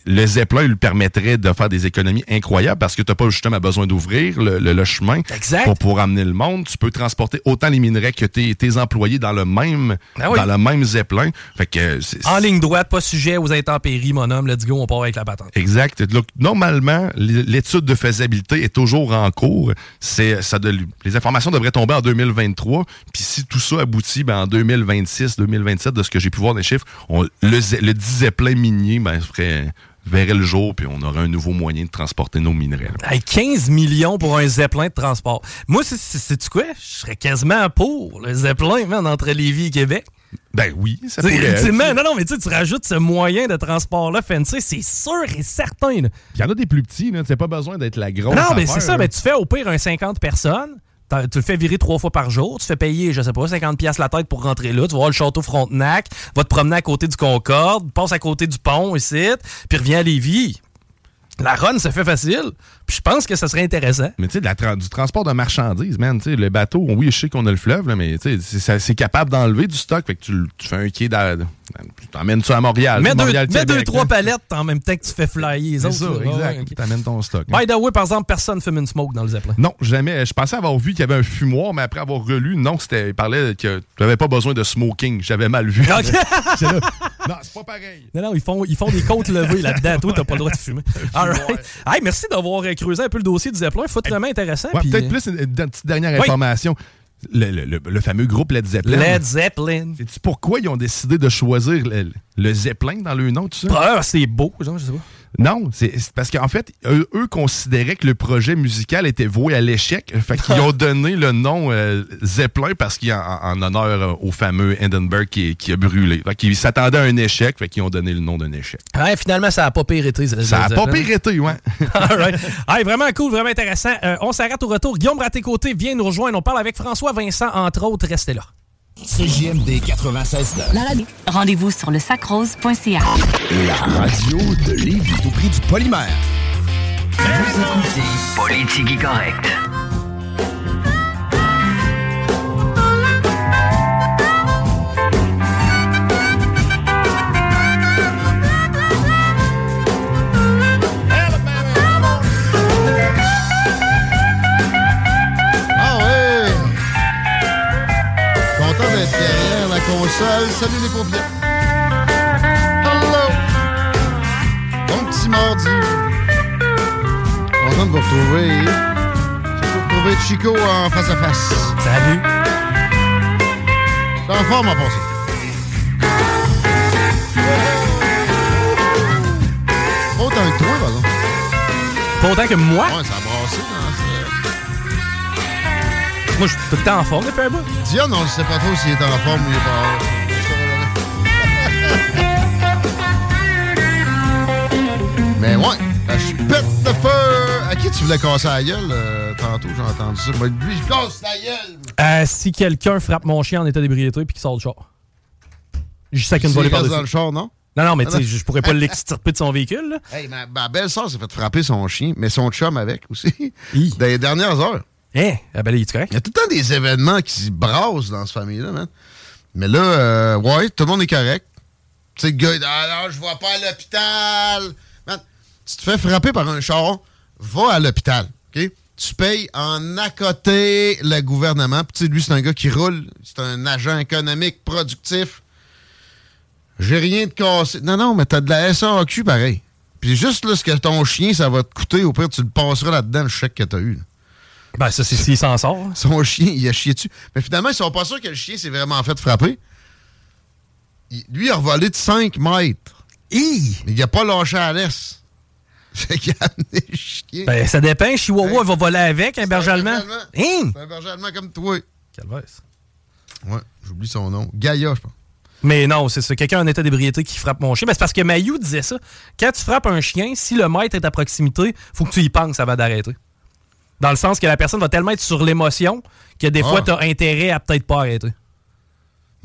le Zeppelin lui permettrait de faire des économies incroyables parce que tu n'as pas justement besoin d'ouvrir le, chemin pour pouvoir amener le monde. Tu peux transporter autant les minerais que tes, tes employés dans le même ah dans le même Zeppelin. Fait que en ligne droite, pas sujet aux intempéries, mon homme. Let's go, on part avec la patente. Exact. Donc, normalement, l'étude de faisabilité est toujours en cours. C'est ça de, les informations devraient tomber en 2023. Puis si tout ça aboutit ben, en 2026, 2027, de ce que j'ai pu voir des chiffres, on, le, le 10 Zeppelin minier ben, verrait le jour, puis on aurait un nouveau moyen de transporter nos minerais. 15 millions pour un zeppelin de transport. Moi, c'est quoi? Je serais quasiment pour le zeppelin, man, entre Lévis et Québec. Ben oui, ça pourrait Non, non, mais tu rajoutes ce moyen de transport-là, fancy, c'est sûr et certain. Il y en a des plus petits, tu n'as pas besoin d'être la grosse. Non, mais c'est ça, mais tu fais au pire un 50 personnes tu le fais virer trois fois par jour, tu fais payer, je sais pas, 50 pièces la tête pour rentrer là, tu vas voir le château Frontenac, va te promener à côté du Concorde, passe à côté du pont ici, puis reviens à Lévis. La run, ça fait facile. Puis je pense que ça serait intéressant. Mais tu sais, du transport de marchandises, man. Tu sais, le bateau, oui, je sais qu'on a le fleuve, là, mais tu sais, c'est capable d'enlever du stock. Fait que tu, fais un quai t'emmènes ça à Montréal. Mets, deux, mets deux, trois palettes en même temps que tu fais flyer les autres. C'est ça, exact. Tu t'amènes ton stock. By the way, par exemple, personne ne fume une smoke dans le Zeppelin. Non, jamais. Je pensais avoir vu qu'il y avait un fumoir, mais après avoir relu, non, c'était, il parlait que tu n'avais pas besoin de smoking. J'avais mal vu. non, c'est pas pareil. Non, non, ils font, ils font des côtes levées là-dedans. Toi, t'as pas le droit de fumer. All right. hey, merci d'avoir creusé un peu le dossier du Zeppelin. Faut vraiment intéressant. Ouais, Peut-être plus une, petite dernière information. Le, fameux groupe Led Zeppelin. Led Zeppelin. Sais-tu pourquoi ils ont décidé de choisir le, Zeppelin dans le nom, ça? Ah, c'est beau, genre, je sais pas. Non, c'est parce qu'en fait, eux, considéraient que le projet musical était voué à l'échec. Fait qu'ils ont donné le nom euh, Zeppelin parce qu'il en, en honneur au fameux Hindenburg qui, a brûlé. Fait qu'ils s'attendaient à un échec, fait qu'ils ont donné le nom d'un échec. Ouais, finalement, ça n'a pas pire été. Ça n'a pas pire été, ouais. All vraiment cool, vraiment intéressant. Euh, on s'arrête au retour. Guillaume Raté-Côté vient nous rejoindre. On parle avec François Vincent, entre autres. Restez là. CJMD 96 La radio. Rendez-vous sur le sacrose.ca. La radio de Lévis au prix du polymère. Vous écoutez Politique correcte. Salut les paupières. Hello! Bon petit mardi. Content de vous retrouver. Pour retrouver Chico en face à face. Salut. T'es en forme en passant. Pas autant que toi, par exemple. Pas autant que moi? Ouais, ça a brassé. Moi, je suis tout le temps en forme depuis un bout. Dion, on ne sait pas trop s'il est en forme ou il est pas Mais ouais, je pète le feu. À qui tu voulais casser la gueule euh, tantôt? J'ai entendu ça. Moi, lui, je casse la gueule. Euh, si quelqu'un frappe mon chien en état d'ébriété puis qu'il sort du char. Je sais qu'une volée reste par-dessus. dans le char, non? Non, non, mais Ah, tu sais, je pourrais pas l'extirper de son véhicule. là. Hey, ma, ma belle-sœur s'est fait frapper son chien, mais son chum avec aussi, dans les dernières heures. Hein? Ah ben il est? Il y a tout le temps des événements qui se brassent dans cette famille-là. Mais là, euh, ouais, tout le monde est correct. Tu sais, gars, dit, ah je vais pas à l'hôpital. Tu te fais frapper par un char, va à l'hôpital, OK? Tu payes en à côté le gouvernement. Puis, lui, c'est un gars qui roule. C'est un agent économique productif. J'ai rien de cassé. Non, non, mais t'as de la SAQ pareil. Puis juste là, ce que ton chien, ça va te coûter, au pire, tu le passeras là-dedans, le chèque que t'as eu. Ben, ça, c'est s'il s'en sort. Son chien, il a chié dessus. Mais finalement, ils sont pas sûrs que le chien s'est vraiment fait frapper. Il- lui, il a revolé de 5 mètres. Mais il a pas lâché à l'aise. Fait qu'il a amené le chien. Ben, ça dépend. Chihuahua va voler avec, un berger allemand. C'est un berger allemand comme toi. Calvaise. Ouais, j'oublie son nom. Gaïa, je pense. Mais non, c'est ça. Quelqu'un en état d'ébriété qui frappe mon chien. Ben, c'est parce que Mayou disait ça. Quand tu frappes un chien, si le maître est à proximité, faut que tu y penses avant d'arrêter. Dans le sens que la personne va tellement être sur l'émotion que des Ah. fois, tu as intérêt à peut-être pas arrêter.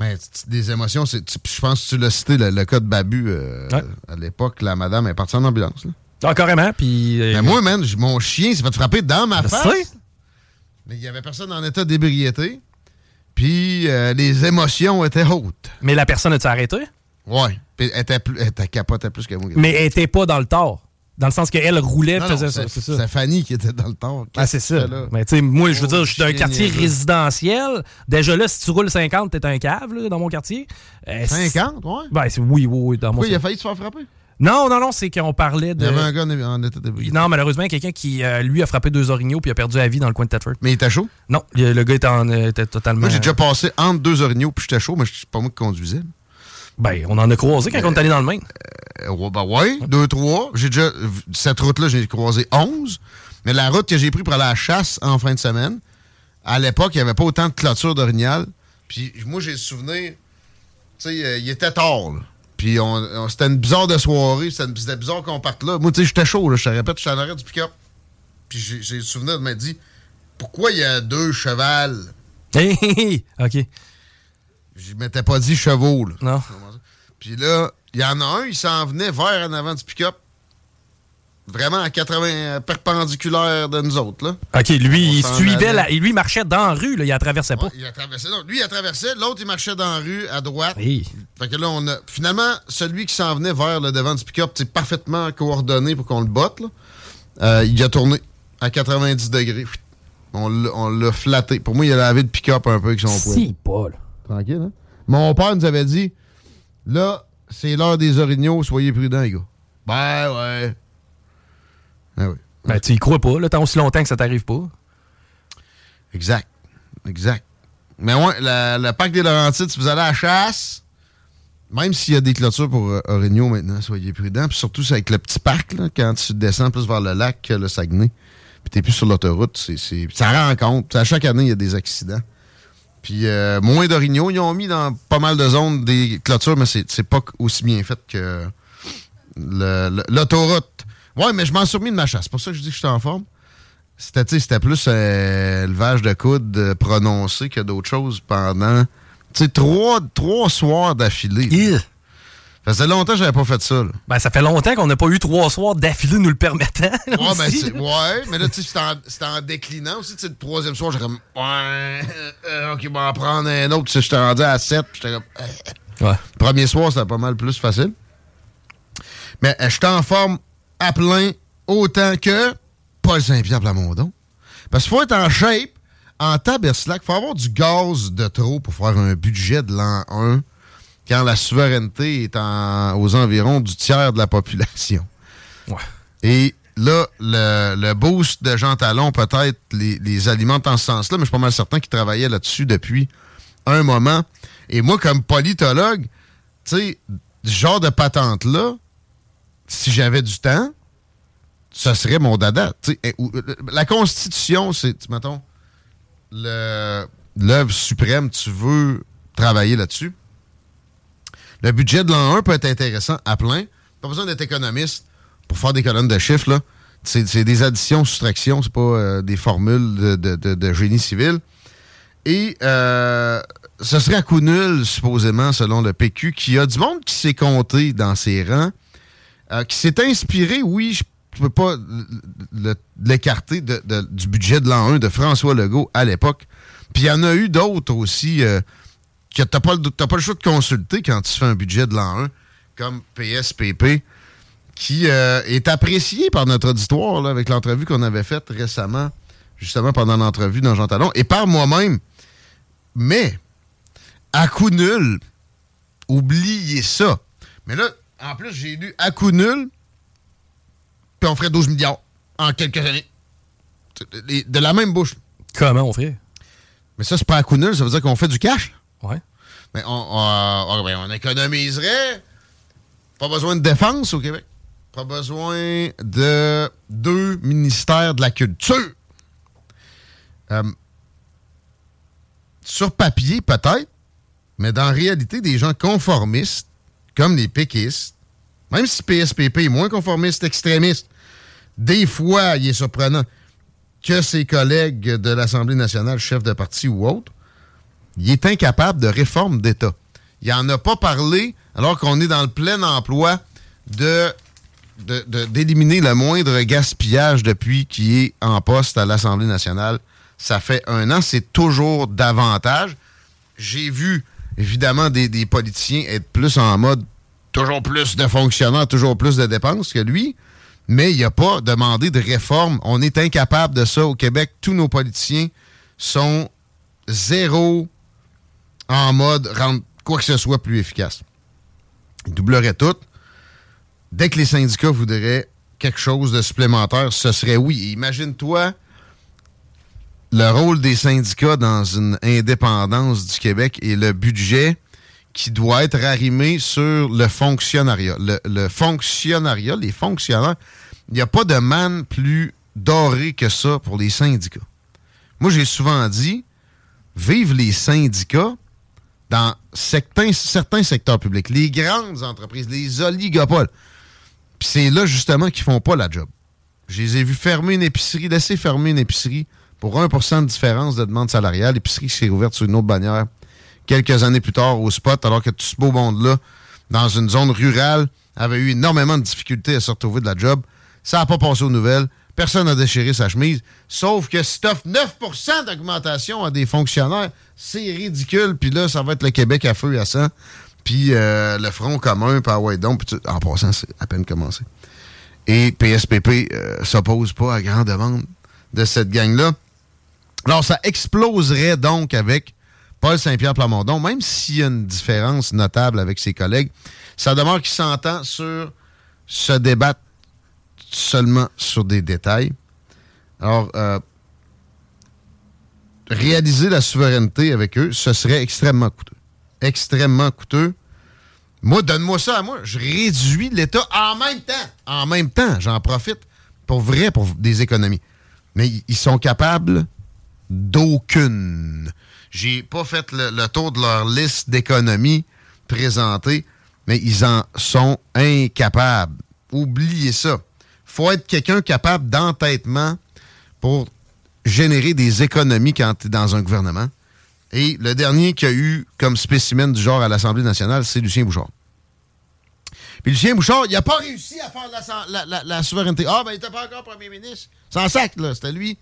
Mais des émotions, c'est, je pense que tu l'as cité, le, le cas de Babu. euh, À l'époque, la madame est partie en ambulance. là. Ah, carrément. Puis. euh, Mais moi, man, mon chien s'est fait frapper dans ma face. sais. Mais il y avait personne en état d'ébriété. Puis euh, les émotions étaient hautes. Mais la personne a-tu arrêté? Puis elle était, plus, elle était capotait plus que moi. Mais elle était pas dans le tort. Dans le sens qu'elle roulait, Non, faisait non, ça. c'est- C'est ça. c'est Fanny qui était dans le tort. Ah, c'est ça. Mais tu sais, moi, je veux Oh, dire, je suis d'un quartier résidentiel. Déjà là, si tu roules 50, t'es un cave, là, dans mon quartier. Euh, 50, ouais? Ben, c'est- oui, oui, oui, dans mon Pourquoi il a failli se faire frapper? Non, non, non, c'est qu'on parlait Il de. y avait un gars en, état d'ébriété. Non, malheureusement, quelqu'un qui, euh, lui, a frappé deux orignaux puis a perdu la vie dans le coin de Tetford. Mais il était chaud? Non, le, le gars était, en, euh, était totalement. Moi, j'ai déjà passé entre deux orignaux puis j'étais chaud, mais c'est pas moi qui conduisais. Ben, on en a croisé quand on est allé dans le Maine. Euh, ouais, ben ouais, deux, trois. J'ai déjà. Cette route-là, j'ai croisé 11. Mais la route que j'ai prise pour aller à la chasse en fin de semaine, à l'époque, il n'y avait pas autant de clôture d'orignal. Puis moi, j'ai le souvenir. Tu sais, euh, il était tard, là. Puis on, on- c'était une bizarre de soirée. C'était bizarre qu'on parte là. Moi, tu sais, j'étais chaud, là. Je te répète, j'étais en arrière du pick-up. Puis j'ai le souvenir de me dire pourquoi il y a deux chevals? OK. Je m'étais pas dit chevaux, là. Non. Puis là, il y en a un, il s'en venait vers en avant du pick-up. Vraiment à 80 euh, perpendiculaire de nous autres, là. OK, lui, il suivait la. Lui, il marchait dans la rue, là, il la traversait pas. Ouais, il a traversé. Non, lui, il a traversé. L'autre, il marchait dans la rue, à droite. Hey. Fait que là, on a. Finalement, celui qui s'en venait vers le devant du pick-up, c'est parfaitement coordonné pour qu'on le botte, là. Euh, il a tourné à 90 degrés. On l'a- l'a flatté. Pour moi, il a lavé le pick-up un peu avec son poing. Si, pas, là. Tranquille, hein? Mon père nous avait dit là, c'est l'heure des orignaux, soyez prudents, les gars. Ben ouais. Ben oui. Ben, tu y crois pas, là, tant aussi longtemps que ça t'arrive pas. Exact. Exact. Mais ouais, la- le parc des Laurentides, si vous allez à la chasse, même s'il y a des clôtures pour euh, orignaux maintenant, soyez prudents. Puis surtout, c'est avec le petit parc, là, quand tu descends plus vers le lac que le Saguenay, puis t'es plus sur l'autoroute, c'est, c'est- ça rend compte. À chaque année, il y a des accidents. Puis euh, moins d'orignaux. Ils ont mis dans pas mal de zones des clôtures, mais c'est, pas aussi bien fait que l'autoroute. Ouais, mais je m'en suis remis de ma chasse. C'est pour ça que je dis que j'étais en forme. C'était, plus euh, élevage de coude euh, prononcé que d'autres choses pendant trois, trois soirs d'affilée. Ça faisait longtemps que j'avais pas fait ça. Là. Ben, ça fait longtemps qu'on n'a pas eu trois soirs d'affilée nous le permettant. là, Ouais, ben, c'est- ouais, mais là, tu sais, c'était en, déclinant aussi. Le troisième soir, j'étais comme, ouais, euh, euh, ok, bon, en prendre un autre. J'étais rendu à 7, j'étais comme, euh. Ouais. Le premier soir, c'était pas mal plus facile. Mais euh, j'étais en forme à plein autant que Paul Saint-Pierre Plamondon. Parce qu'il faut être en shape. En taberslac, il faut avoir du gaz de trop pour faire un budget de l'an 1 quand la souveraineté est aux environs du tiers de la population. Et là, le, boost de Jean Talon, peut-être, les, les alimente en ce sens-là, mais je suis pas mal certain qu'il travaillait là-dessus depuis un moment. Et moi, comme politologue, tu sais, ce genre de patente-là, si j'avais du temps, ce serait mon dada. Eh, la Constitution, c'est, mettons, l'œuvre suprême, tu veux travailler là-dessus. Le budget de l'an 1 peut être intéressant à plein. Pas besoin d'être économiste pour faire des colonnes de chiffres. Là. C'est, des additions, soustractions, c'est pas euh, des formules de, génie civil. Et euh, ce serait à coup nul, supposément, selon le PQ, qui a du monde qui s'est compté dans ses rangs, euh, qui s'est inspiré, oui, je ne peux pas l'écarter du budget de l'an 1 de François Legault à l'époque. Puis il y en a eu d'autres aussi que tu n'as pas, pas, le choix de consulter quand tu fais un budget de l'an 1, comme PSPP, qui euh, est apprécié par notre auditoire avec l'entrevue qu'on avait faite récemment, justement pendant l'entrevue dans Jean Talon, et par moi-même. Mais, à coup nul, oubliez ça. Mais là, en plus, j'ai lu à coup nul, puis on ferait 12 milliards en quelques années. De la même bouche. Comment on ferait? Mais ça, c'est pas à coup nul, ça veut dire qu'on fait du cash. Ouais. Mais on, ben, on, économiserait. Pas besoin de défense au Québec. Pas besoin de deux ministères de la culture. Euh, sur papier, peut-être, mais dans la réalité, des gens conformistes, comme les péquistes, même si PSPP est moins conformiste, extrémiste, des fois, il est surprenant que ses collègues de l'Assemblée nationale, chefs de parti ou autres, il est incapable de réforme d'État. Il n'en a pas parlé alors qu'on est dans le plein emploi d'éliminer le moindre gaspillage depuis qu'il est en poste à l'Assemblée nationale. Ça fait un an, c'est toujours davantage. J'ai vu, évidemment, des, des, politiciens être plus en mode toujours plus de fonctionnaires, toujours plus de dépenses que lui, mais il n'a pas demandé de réforme. On est incapable de ça au Québec. Tous nos politiciens sont zéro en mode rendre quoi que ce soit plus efficace. Il doublerait tout. Dès que les syndicats voudraient quelque chose de supplémentaire, ce serait oui. Imagine-toi le rôle des syndicats dans une indépendance du Québec et le budget qui doit être arrimé sur le fonctionnariat. Le, le fonctionnariat, les fonctionnaires, il n'y a pas de manne plus doré que ça pour les syndicats. Moi, j'ai souvent dit, vive les syndicats, dans certains, certains secteurs publics, les grandes entreprises, les oligopoles. Puis c'est là, justement, qu'ils font pas la job. Je les ai vus fermer une épicerie, laisser fermer une épicerie pour 1% de différence de demande salariale. L'épicerie s'est ouverte sur une autre bannière quelques années plus tard au spot, alors que tout ce beau monde-là, dans une zone rurale, avait eu énormément de difficultés à se retrouver de la job. Ça n'a pas passé aux nouvelles. Personne n'a déchiré sa chemise. Sauf que si tu 9 d'augmentation à des fonctionnaires, c'est ridicule. Puis là, ça va être le Québec à feu et à sang. Puis euh, le Front commun, puis ah donc, en passant, c'est à peine commencé. Et PSPP euh, s'oppose pas à grande demande de cette gang-là. Alors, ça exploserait donc avec Paul Saint-Pierre Plamondon, même s'il y a une différence notable avec ses collègues, ça demeure qu'il s'entend sur se débattre seulement sur des détails. Alors, euh, réaliser la souveraineté avec eux, ce serait extrêmement coûteux. Extrêmement coûteux. Moi, donne-moi ça à moi. Je réduis l'État en même temps. En même temps, j'en profite pour vrai, pour des économies. Mais ils sont capables d'aucune. J'ai pas fait le, tour de leur liste d'économies présentées, mais ils en sont incapables. Oubliez ça. Faut être quelqu'un capable d'entêtement pour générer des économies quand tu es dans un gouvernement. Et le dernier qui a eu comme spécimen du genre à l'Assemblée nationale, c'est Lucien Bouchard. Puis Lucien Bouchard, il n'a pas réussi à faire la, souveraineté. Ah, ben il n'était pas encore premier ministre. Sans sac, là. C'était lui,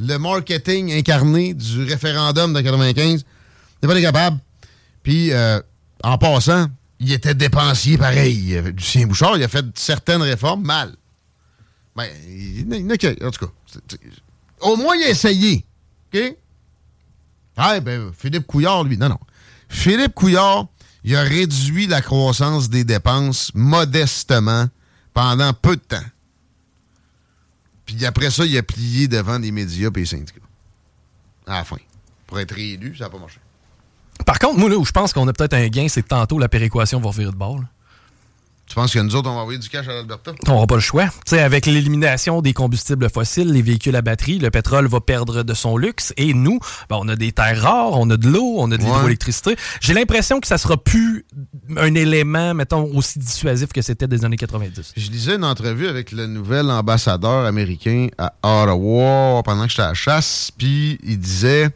le marketing incarné du référendum de 95. Il n'est pas capable. Puis, euh, en passant, il était dépensier pareil. Lucien Bouchard, il a fait certaines réformes mal. Ben, il, n'a en tout cas, au moins, il a essayé. OK? Ah, ben, Philippe Couillard, lui. Non, non. Philippe Couillard, il a réduit la croissance des dépenses modestement pendant peu de temps. Puis après ça, il a plié devant les médias et les syndicats. À la fin. Pour être réélu, ça n'a pas marché. Par contre, moi, là où je pense qu'on a peut-être un gain, c'est que tantôt, la péréquation va revirer de bord. Tu penses que nous autres, on va envoyer du cash à l'Alberta? On n'aura pas le choix. sais, avec l'élimination des combustibles fossiles, les véhicules à batterie, le pétrole va perdre de son luxe. Et nous, ben, on a des terres rares, on a de l'eau, on a de l'hydroélectricité. J'ai l'impression que ça sera plus un élément, mettons, aussi dissuasif que c'était des années 90. Je lisais une entrevue avec le nouvel ambassadeur américain à Ottawa pendant que j'étais à la chasse, puis il disait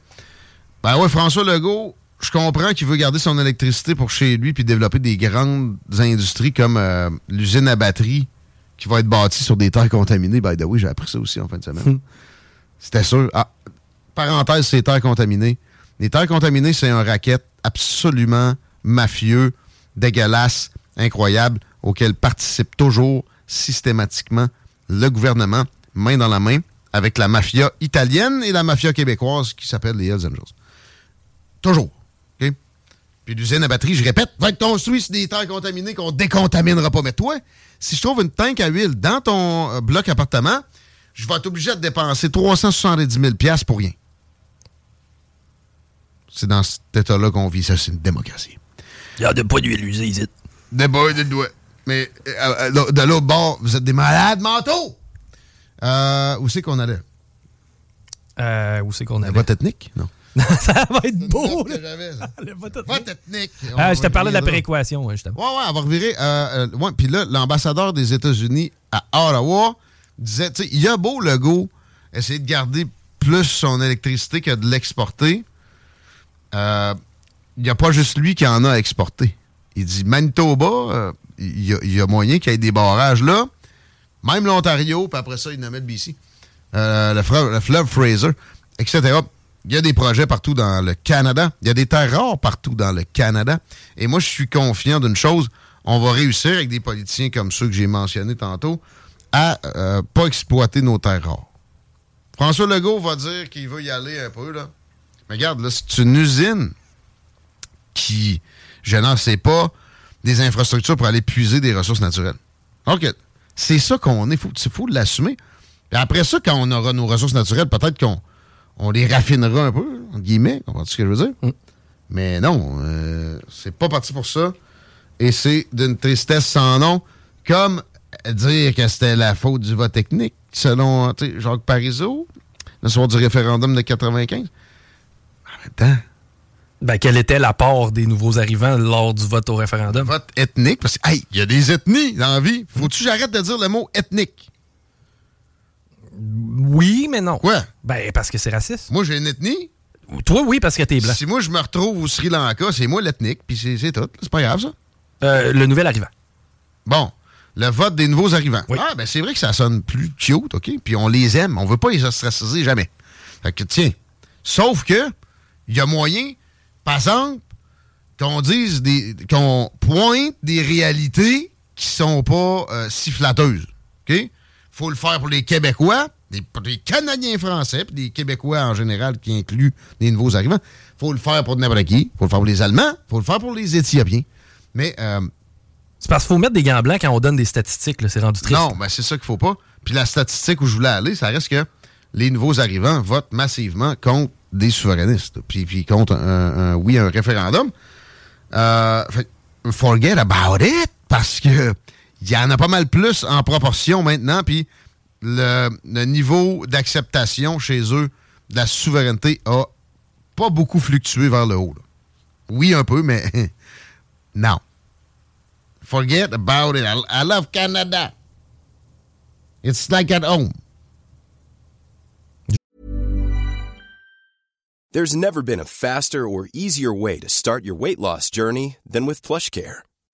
Ben ouais, François Legault, je comprends qu'il veut garder son électricité pour chez lui puis développer des grandes industries comme euh, l'usine à batterie qui va être bâtie sur des terres contaminées. By the way, j'ai appris ça aussi en fin de semaine. Hmm. C'était sûr. Ah, parenthèse, c'est terres contaminées. Les terres contaminées, c'est un racket absolument mafieux, dégueulasse, incroyable, auquel participe toujours systématiquement le gouvernement, main dans la main, avec la mafia italienne et la mafia québécoise qui s'appelle les Hells Angels. Toujours. Puis l'usine à batterie, je répète, va être construite sur des terres contaminées qu'on décontaminera pas. Mais toi, si je trouve une tank à huile dans ton euh, bloc appartement, je vais être obligé de dépenser 370 000 pour rien. C'est dans cet état-là qu'on vit. Ça, c'est une démocratie. Il y a de pas d'huile usée ici. De pas de doigts. Mais euh, euh, de l'autre bord, vous êtes des malades mentaux. où c'est qu'on allait? où c'est qu'on allait? La vote ethnique? Non. ça va être beau. Vote ethnique. Ah, je te parlais de la péréquation, justement. Ouais, ouais, on va revirer. Euh, euh, ouais, puis là, l'ambassadeur des États-Unis à Ottawa disait, tu sais, il y a beau le go essayer de garder plus son électricité que de l'exporter. Euh, il n'y a pas juste lui qui en a exporté. Il dit Manitoba, il y, a moyen qu'il y ait des barrages là. Même l'Ontario, puis après ça, il nommait le BC. le, le fleuve Fraser, etc. Il y a des projets partout dans le Canada. Il y a des terres rares partout dans le Canada. Et moi, je suis confiant d'une chose. On va réussir avec des politiciens comme ceux que j'ai mentionnés tantôt à euh, pas exploiter nos terres rares. François Legault va dire qu'il veut y aller un peu, là. Mais regarde, là, c'est une usine qui, je n'en sais pas, des infrastructures pour aller puiser des ressources naturelles. OK. C'est ça qu'on est. Il faut, l'assumer. Et après ça, quand on aura nos ressources naturelles, peut-être qu'on on les raffinera un peu, en guillemets, comprends ce que je veux dire? Mm. Mais non, euh, c'est pas parti pour ça. Et c'est d'une tristesse sans nom, comme dire que c'était la faute du vote technique, selon Jacques Parizeau, le soir du référendum de 95. En même temps. Ben, quel était l'apport des nouveaux arrivants lors du vote au référendum? vote ethnique, parce que, il y a des ethnies dans la vie. Faut-tu que j'arrête de dire le mot ethnique? Oui, mais non. Quoi? Ben, parce que c'est raciste. Moi, j'ai une ethnie. Toi, oui, parce que t'es blanc. Si moi, je me retrouve au Sri Lanka, c'est moi l'ethnique, puis c'est tout. C'est pas grave, ça. Euh, le nouvel arrivant. Bon. Le vote des nouveaux arrivants. Ah, ben c'est vrai que ça sonne plus cute, OK? Puis on les aime. On veut pas les ostraciser jamais. Fait que, tiens. Sauf que, il y a moyen, par exemple, qu'on dise des. qu'on pointe des réalités qui sont pas euh, si flatteuses. OK? Faut le faire pour les Québécois, pour les Canadiens français, puis les Québécois en général qui incluent les nouveaux arrivants. faut le faire pour n'importe qui. faut le faire pour les Allemands. faut le faire pour les Éthiopiens. Mais... Euh, c'est parce qu'il faut mettre des gants blancs quand on donne des statistiques. C'est rendu triste. Non, ben c'est ça qu'il faut pas. Puis la statistique où je voulais aller, ça reste que les nouveaux arrivants votent massivement contre des souverainistes. Puis, puis contre un, oui, un référendum. Euh, forget about it, parce que il y en a pas mal plus en proportion maintenant, puis le, niveau d'acceptation chez eux de la souveraineté a pas beaucoup fluctué vers le haut. Oui, un peu, mais non. Forget about it. I, love Canada. It's like at home. There's never been a faster or easier way to start your weight loss journey than with PlushCare.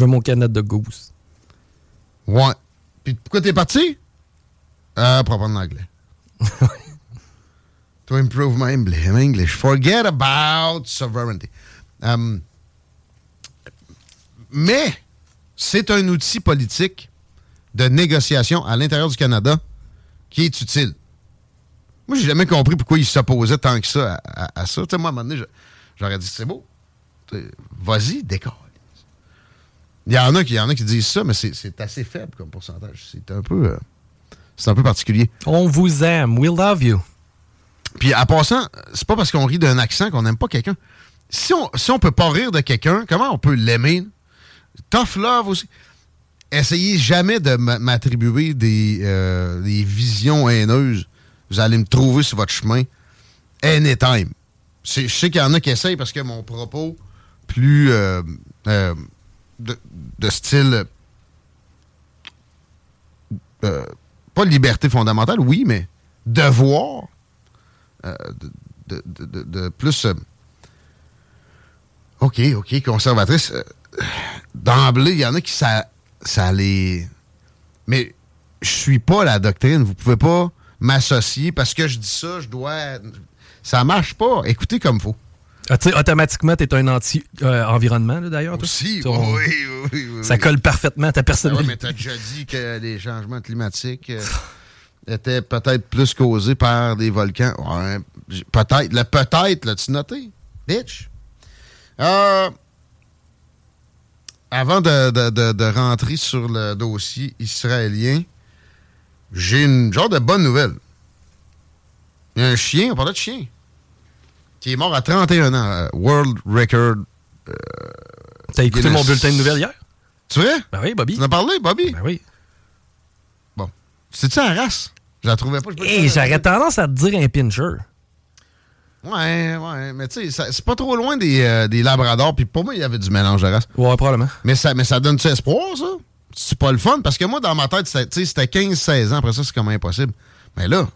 Je veux mon canette de goose. Ouais. Puis pourquoi t'es parti? Euh, pour apprendre l'anglais. to improve my English. Forget about sovereignty. Um, mais c'est un outil politique de négociation à l'intérieur du Canada qui est utile. Moi, j'ai jamais compris pourquoi il s'opposait tant que ça à, ça. moi, à un moment donné, j'aurais dit, c'est beau. Vas-y, décolle. Il y, en a qui, y en a qui disent ça, mais c'est assez faible comme pourcentage. C'est un peu... Euh, c'est un peu particulier. On vous aime. We love you. Puis, à passant, c'est pas parce qu'on rit d'un accent qu'on n'aime pas quelqu'un. Si on, si on peut pas rire de quelqu'un, comment on peut l'aimer? Tough love aussi. Essayez jamais de m'attribuer euh, des, visions haineuses. Vous allez me trouver sur votre chemin anytime. Je sais qu'il y en a qui essayent parce que mon propos plus euh, euh, de, style pas liberté fondamentale, oui, mais devoir de, de, plus OK, OK, conservatrice d'emblée, il y en a qui ça, ça les. Mais je suis pas la doctrine. Vous pouvez pas m'associer parce que je dis ça, je dois. Ça marche pas. Écoutez comme faut. Ah, automatiquement, tu es un anti-environnement, d'ailleurs. Aussi, oui, oui, oui, Ça colle parfaitement à ta personnalité. mais tu as déjà dit que les changements climatiques euh, étaient peut-être plus causés par des volcans. Ouais, peut-être. Le peut-être, l'as-tu noté? Bitch. Euh, avant de, rentrer sur le dossier israélien, j'ai une genre de bonne nouvelle. Il y a un chien, on parlait de chien, qui est mort à 31 ans. Euh, World Record. Euh, T'as écouté mon bulletin de nouvelles hier? Tu vrai? Ben oui, Bobby. Tu en as parlé, Bobby? Ben oui. Bon. C'est-tu la race? Je la trouvais pas. Et j'aurais tendance à te dire un pincher. Ouais, ouais, mais tu sais, c'est pas trop loin des, euh, des labradors. Puis pour moi, il y avait du mélange de race. Ouais, probablement. Mais ça, mais ça donne-tu espoir, ça? C'est pas le fun? Parce que moi, dans ma tête, c'était 15-16 ans. Après ça, c'est comme impossible. Mais là...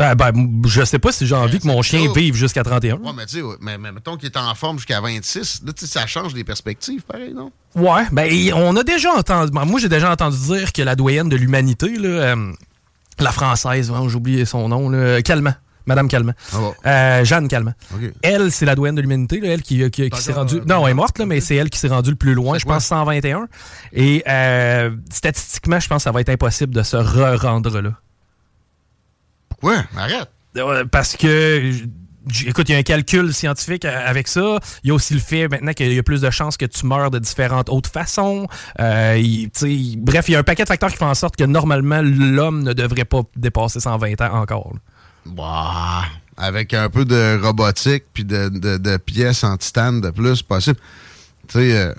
Ben, ben je sais pas si j'ai envie que mon chien vive jusqu'à 31. Ouais, mais tu sais, mais, mettons qu'il est en forme jusqu'à 26. Là, ça change les perspectives, pareil, non? Ouais, ben, on a déjà entendu... moi, j'ai déjà entendu dire que la doyenne de l'humanité, là... Euh, la française, j'ai oublié son nom, là, Calmant. Madame Calment. Ah euh, Jeanne Calment. Elle, c'est la douane de l'humanité, elle qui, s'est rendue. Non, elle est morte, là, mais c'est elle qui s'est rendue le plus loin, je pense 121. Et euh, statistiquement, je pense que ça va être impossible de se re-rendre là. Pourquoi? Arrête. Euh, parce que écoute, il y a un calcul scientifique avec ça. Il y a aussi le fait maintenant qu'il y a plus de chances que tu meurs de différentes autres façons. bref, il y a un paquet de facteurs qui font en sorte que normalement, l'homme ne devrait pas dépasser 120 ans encore. Bah, avec un peu de robotique puis de, pièces en titane de plus possible. Tu sais, euh,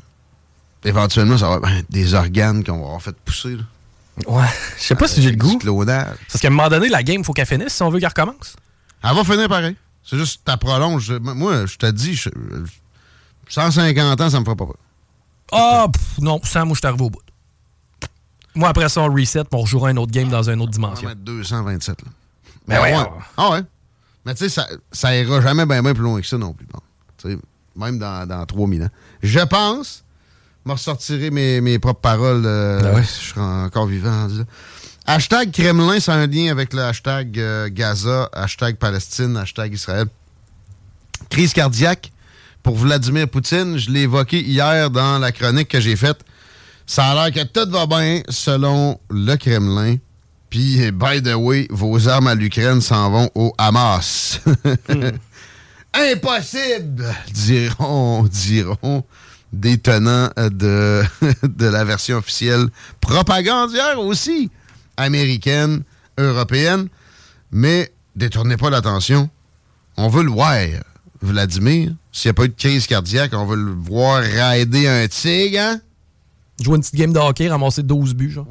éventuellement, ça va être des organes qu'on va avoir fait pousser. Ouais, je sais pas si j'ai le goût. Parce qu'à un moment donné, la game, faut qu'elle finisse si on veut qu'elle recommence. Elle va finir pareil. C'est juste ta prolonge. Moi, je te dis, 150 ans, ça me fera pas peur. Ah, non, ça, moi, je suis arrivé au bout. Moi, après ça, on reset, on rejouera un autre game dans une autre dimension. On va mettre 227, là. Mais ben ouais. Ah ouais. Mais tu sais, ça, ça ira jamais bien plus loin que ça non plus. Bon. Même dans, dans 3000 ans. Je pense, me ressortirai mes, mes propres paroles euh, ben je serai encore vivant. Hashtag Kremlin, c'est un lien avec le hashtag euh, Gaza, hashtag Palestine, hashtag Israël. Crise cardiaque pour Vladimir Poutine. Je l'ai évoqué hier dans la chronique que j'ai faite. Ça a l'air que tout va bien selon le Kremlin. Puis, by the way, vos armes à l'Ukraine s'en vont au Hamas. Impossible, diront, diront des tenants de, de la version officielle propagandière aussi, américaine, européenne. Mais détournez pas l'attention. On veut le voir. Vladimir. S'il n'y a pas eu de crise cardiaque, on va le voir raider un tigre, hein? Jouer une petite game de hockey, ramasser 12 buts, genre.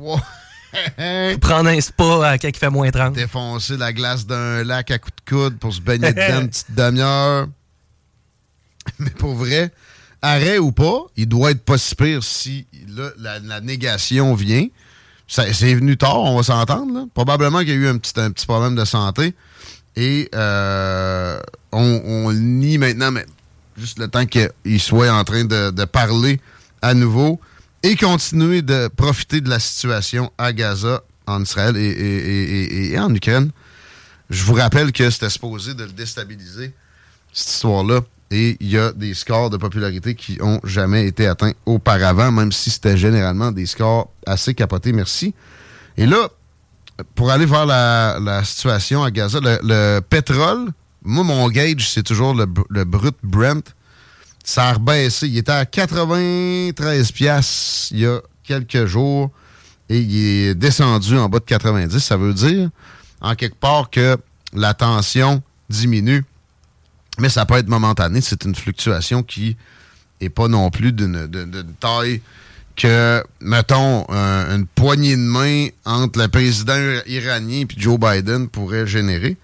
Prendre un spa quand il fait moins 30. Défoncer la glace d'un lac à coups de coude pour se baigner dedans une petite demi-heure. Mais pour vrai, arrêt ou pas, il doit être pas si pire si la, négation vient. C'est venu tard, on va s'entendre. Probablement qu'il y a eu un petit, problème de santé. Et euh, on, nie maintenant, mais juste le temps qu'il soit en train de, parler à nouveau et continuer de profiter de la situation à Gaza, en Israël et, en Ukraine. Je vous rappelle que c'était supposé de le déstabiliser, cette histoire-là. Et il y a des scores de popularité qui ont jamais été atteints auparavant, même si c'était généralement des scores assez capotés, merci. Et là, pour aller voir la, situation à Gaza, le, pétrole, moi, mon gauge, c'est toujours le, brut Brent. Ça a rebaissé. Il était à 93 piastres il y a quelques jours et il est descendu en bas de 90. Ça veut dire, en quelque part, que la tension diminue, mais ça peut être momentané. C'est une fluctuation qui n'est pas non plus d'une taille que, mettons, une poignée de main entre le président iranien et Joe Biden pourrait générer.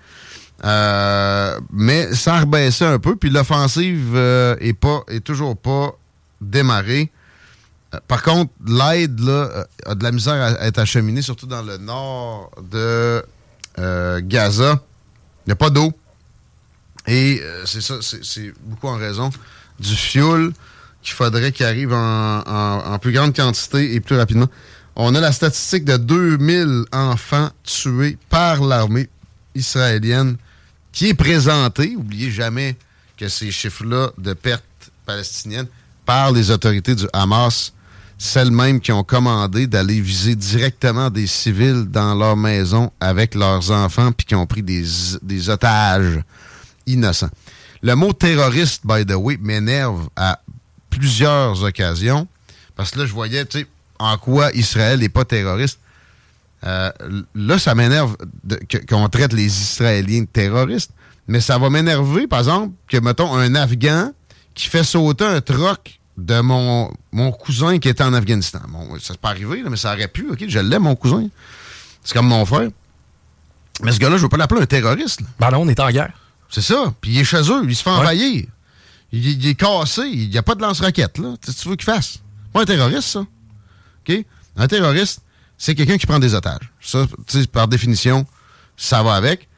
Euh, mais ça a rebaissé un peu, puis l'offensive euh, est pas est toujours pas démarrée. Euh, par contre, l'aide a de la misère à, être acheminée, surtout dans le nord de Gaza. Il n'y a pas d'eau. Et c'est ça, c'est beaucoup en raison du fioul qu'il faudrait qu'il arrive en, plus grande quantité et plus rapidement. On a la statistique de 2000 enfants tués par l'armée israélienne qui est présentée. Oubliez jamais que ces chiffres-là de pertes palestiniennes par les autorités du Hamas, celles-mêmes qui ont commandé d'aller viser directement des civils dans leur maison avec leurs enfants puis qui ont pris des, des otages innocents. Le mot terroriste, by the way, m'énerve à plusieurs occasions. Parce que là, je voyais, tu sais, en quoi Israël n'est pas terroriste. Euh, là, ça m'énerve qu'on traite les Israéliens de terroristes. Mais ça va m'énerver, par exemple, que, mettons, un Afghan qui fait sauter un troc de mon, mon cousin qui était en Afghanistan. Bon, ça s'est pas arrivé, mais ça aurait pu, OK? Je l'aime, mon cousin. C'est comme mon frère. Mais ce gars-là, je veux pas l'appeler un terroriste. Ben non, on est en guerre. C'est ça. Puis il est chez eux, il se fait envahir. Il, est cassé, il n'y a pas de lance-roquette, là. Qu'est-ce que tu veux qu'il fasse? Pas un terroriste, ça. OK? Un terroriste, c'est quelqu'un qui prend des otages. Ça, par définition, ça va avec.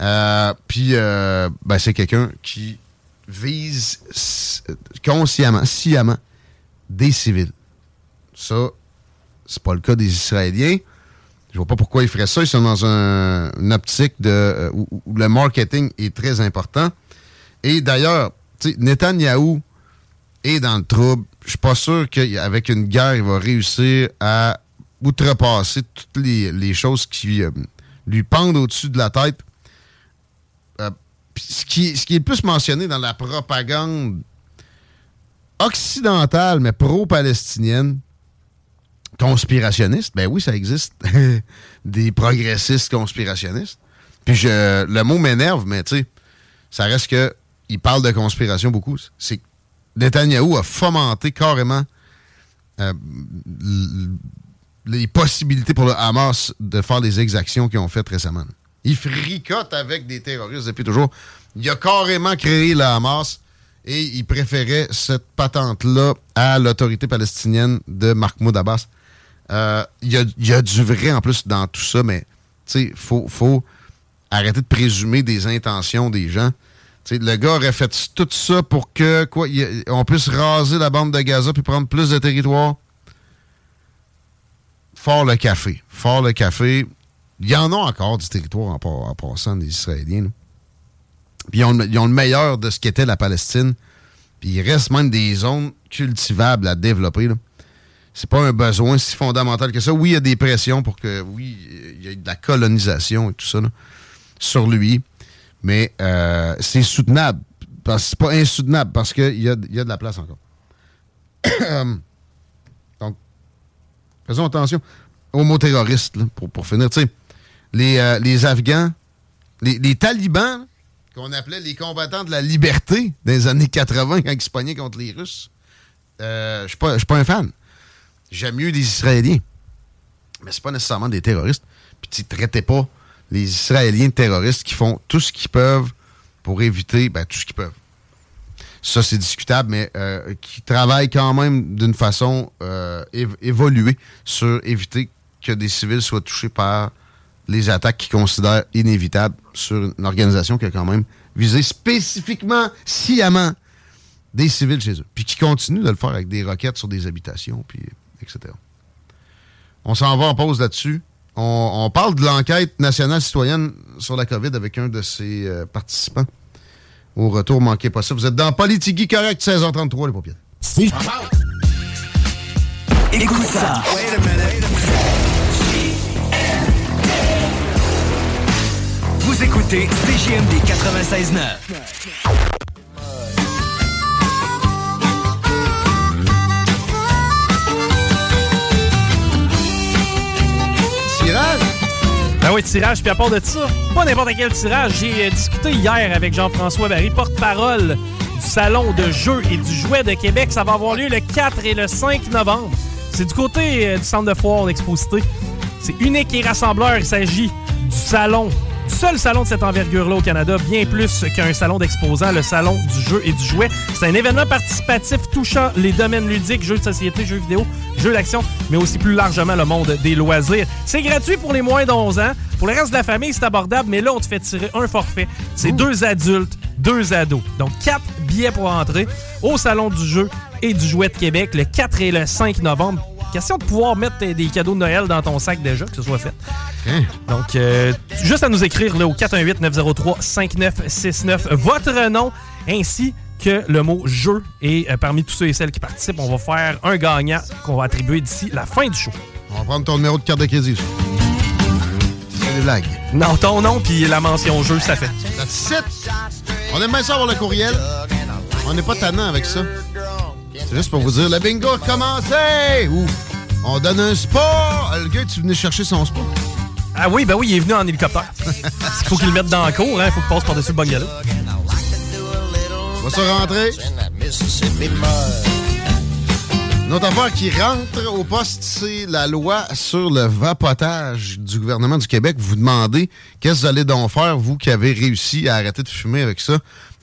Euh, puis, euh, ben, c'est quelqu'un qui vise consciemment, sciemment, des civils. Ça, c'est pas le cas des Israéliens. Je vois pas pourquoi ils feraient ça. Ils sont dans une optique euh, où, le marketing est très important. Et d'ailleurs, Netanyahou est dans le trouble. Je suis pas sûr qu'avec une guerre, il va réussir à outrepasser toutes les, choses qui euh, lui pendent au-dessus de la tête. Euh, ce, qui, ce qui est le plus mentionné dans la propagande occidentale, mais pro-palestinienne, conspirationniste, ben oui, ça existe. Des progressistes conspirationnistes. Puis je, le mot m'énerve, mais tu sais, ça reste que il parle de conspiration beaucoup, c'est que Netanyahou a fomenté carrément euh, les possibilités pour le Hamas de faire les exactions qu'ils ont faites récemment. Il fricote avec des terroristes depuis toujours. Il a carrément créé le Hamas et il préférait cette patente-là à l'autorité palestinienne de Mahmoud Abbas. Euh, il, y a, du vrai en plus dans tout ça, mais il faut, faut arrêter de présumer des intentions des gens le gars aurait fait tout ça pour que quoi, on puisse raser la bande de Gaza puis prendre plus de territoire. Fort le café. Fort le café. Il y en a encore du territoire en, passant des Israéliens. Puis ils ont, le meilleur de ce qu'était la Palestine. Puis il reste même des zones cultivables à développer. C'est pas un besoin si fondamental que ça. Oui, il y a des pressions pour que, oui, il y ait de la colonisation et tout ça sur lui. Mais euh, c'est soutenable. C'est pas insoutenable parce qu'il y a, y a de la place encore. Donc, faisons attention aux mots terroristes, pour, pour finir. les, euh, les Afghans, les, talibans, qu'on appelait les combattants de la liberté des années 80 quand ils se pognaient contre les Russes. Euh, je ne suis pas un fan. J'aime mieux les Israéliens. Mais c'est pas nécessairement des terroristes. Puis tu traitais pas les Israéliens terroristes qui font tout ce qu'ils peuvent pour éviter, ben, tout ce qu'ils peuvent. Ça, c'est discutable, mais euh, qui travaillent quand même d'une façon euh, évoluée sur éviter que des civils soient touchés par les attaques qu'ils considèrent inévitables sur une organisation qui a quand même visé spécifiquement, sciemment, des civils chez eux. Puis qui continue de le faire avec des roquettes sur des habitations, puis etc. On s'en va en pause là-dessus. On, parle de l'enquête nationale citoyenne sur la COVID avec un de ses euh, participants. Au retour, manquez pas ça. Vous êtes dans Politigui Correct, 16h33, les paupières. Écoute ça. Vous écoutez CGMD 96.9. Ben oui, tirage. Puis à part de ça, pas n'importe quel tirage. J'ai euh, discuté hier avec Jean-François Barry, porte-parole du Salon de jeux et du jouet de Québec. Ça va avoir lieu le 4 et le 5 novembre. C'est du côté euh, du centre de foire d'Exposité. C'est unique et rassembleur. Il s'agit du salon seul salon de cette envergure-là au Canada, bien plus qu'un salon d'exposants, le salon du jeu et du jouet. C'est un événement participatif touchant les domaines ludiques, jeux de société, jeux vidéo, jeux d'action, mais aussi plus largement le monde des loisirs. C'est gratuit pour les moins de 11 ans. Pour le reste de la famille, c'est abordable, mais là, on te fait tirer un forfait. C'est deux adultes, deux ados. Donc, quatre billets pour entrer au Salon du jeu et du jouet de Québec le 4 et le 5 novembre. Question de pouvoir mettre des cadeaux de Noël dans ton sac déjà, que ce soit fait. Hein? Donc, euh, juste à nous écrire là, au 418-903-5969 votre nom ainsi que le mot jeu. Et euh, parmi tous ceux et celles qui participent, on va faire un gagnant qu'on va attribuer d'ici la fin du show. On va prendre ton numéro de carte de crédit. C'est des blagues. Non, ton nom puis la mention jeu, ça fait. That's On aime bien ça avoir le courriel. On n'est pas tannant avec ça. C'est juste pour vous dire, le bingo a commencé! Ou on donne un spa. Le gars, tu venais chercher son spa? Ah oui, ben oui, il est venu en hélicoptère. Il faut qu'il le mette dans la cour, hein. Il faut qu'il passe par-dessus le bungalow. On va se rentrer. Notre affaire qui rentre au poste, c'est la loi sur le vapotage du gouvernement du Québec. Vous vous demandez qu'est-ce que vous allez donc faire, vous qui avez réussi à arrêter de fumer avec ça,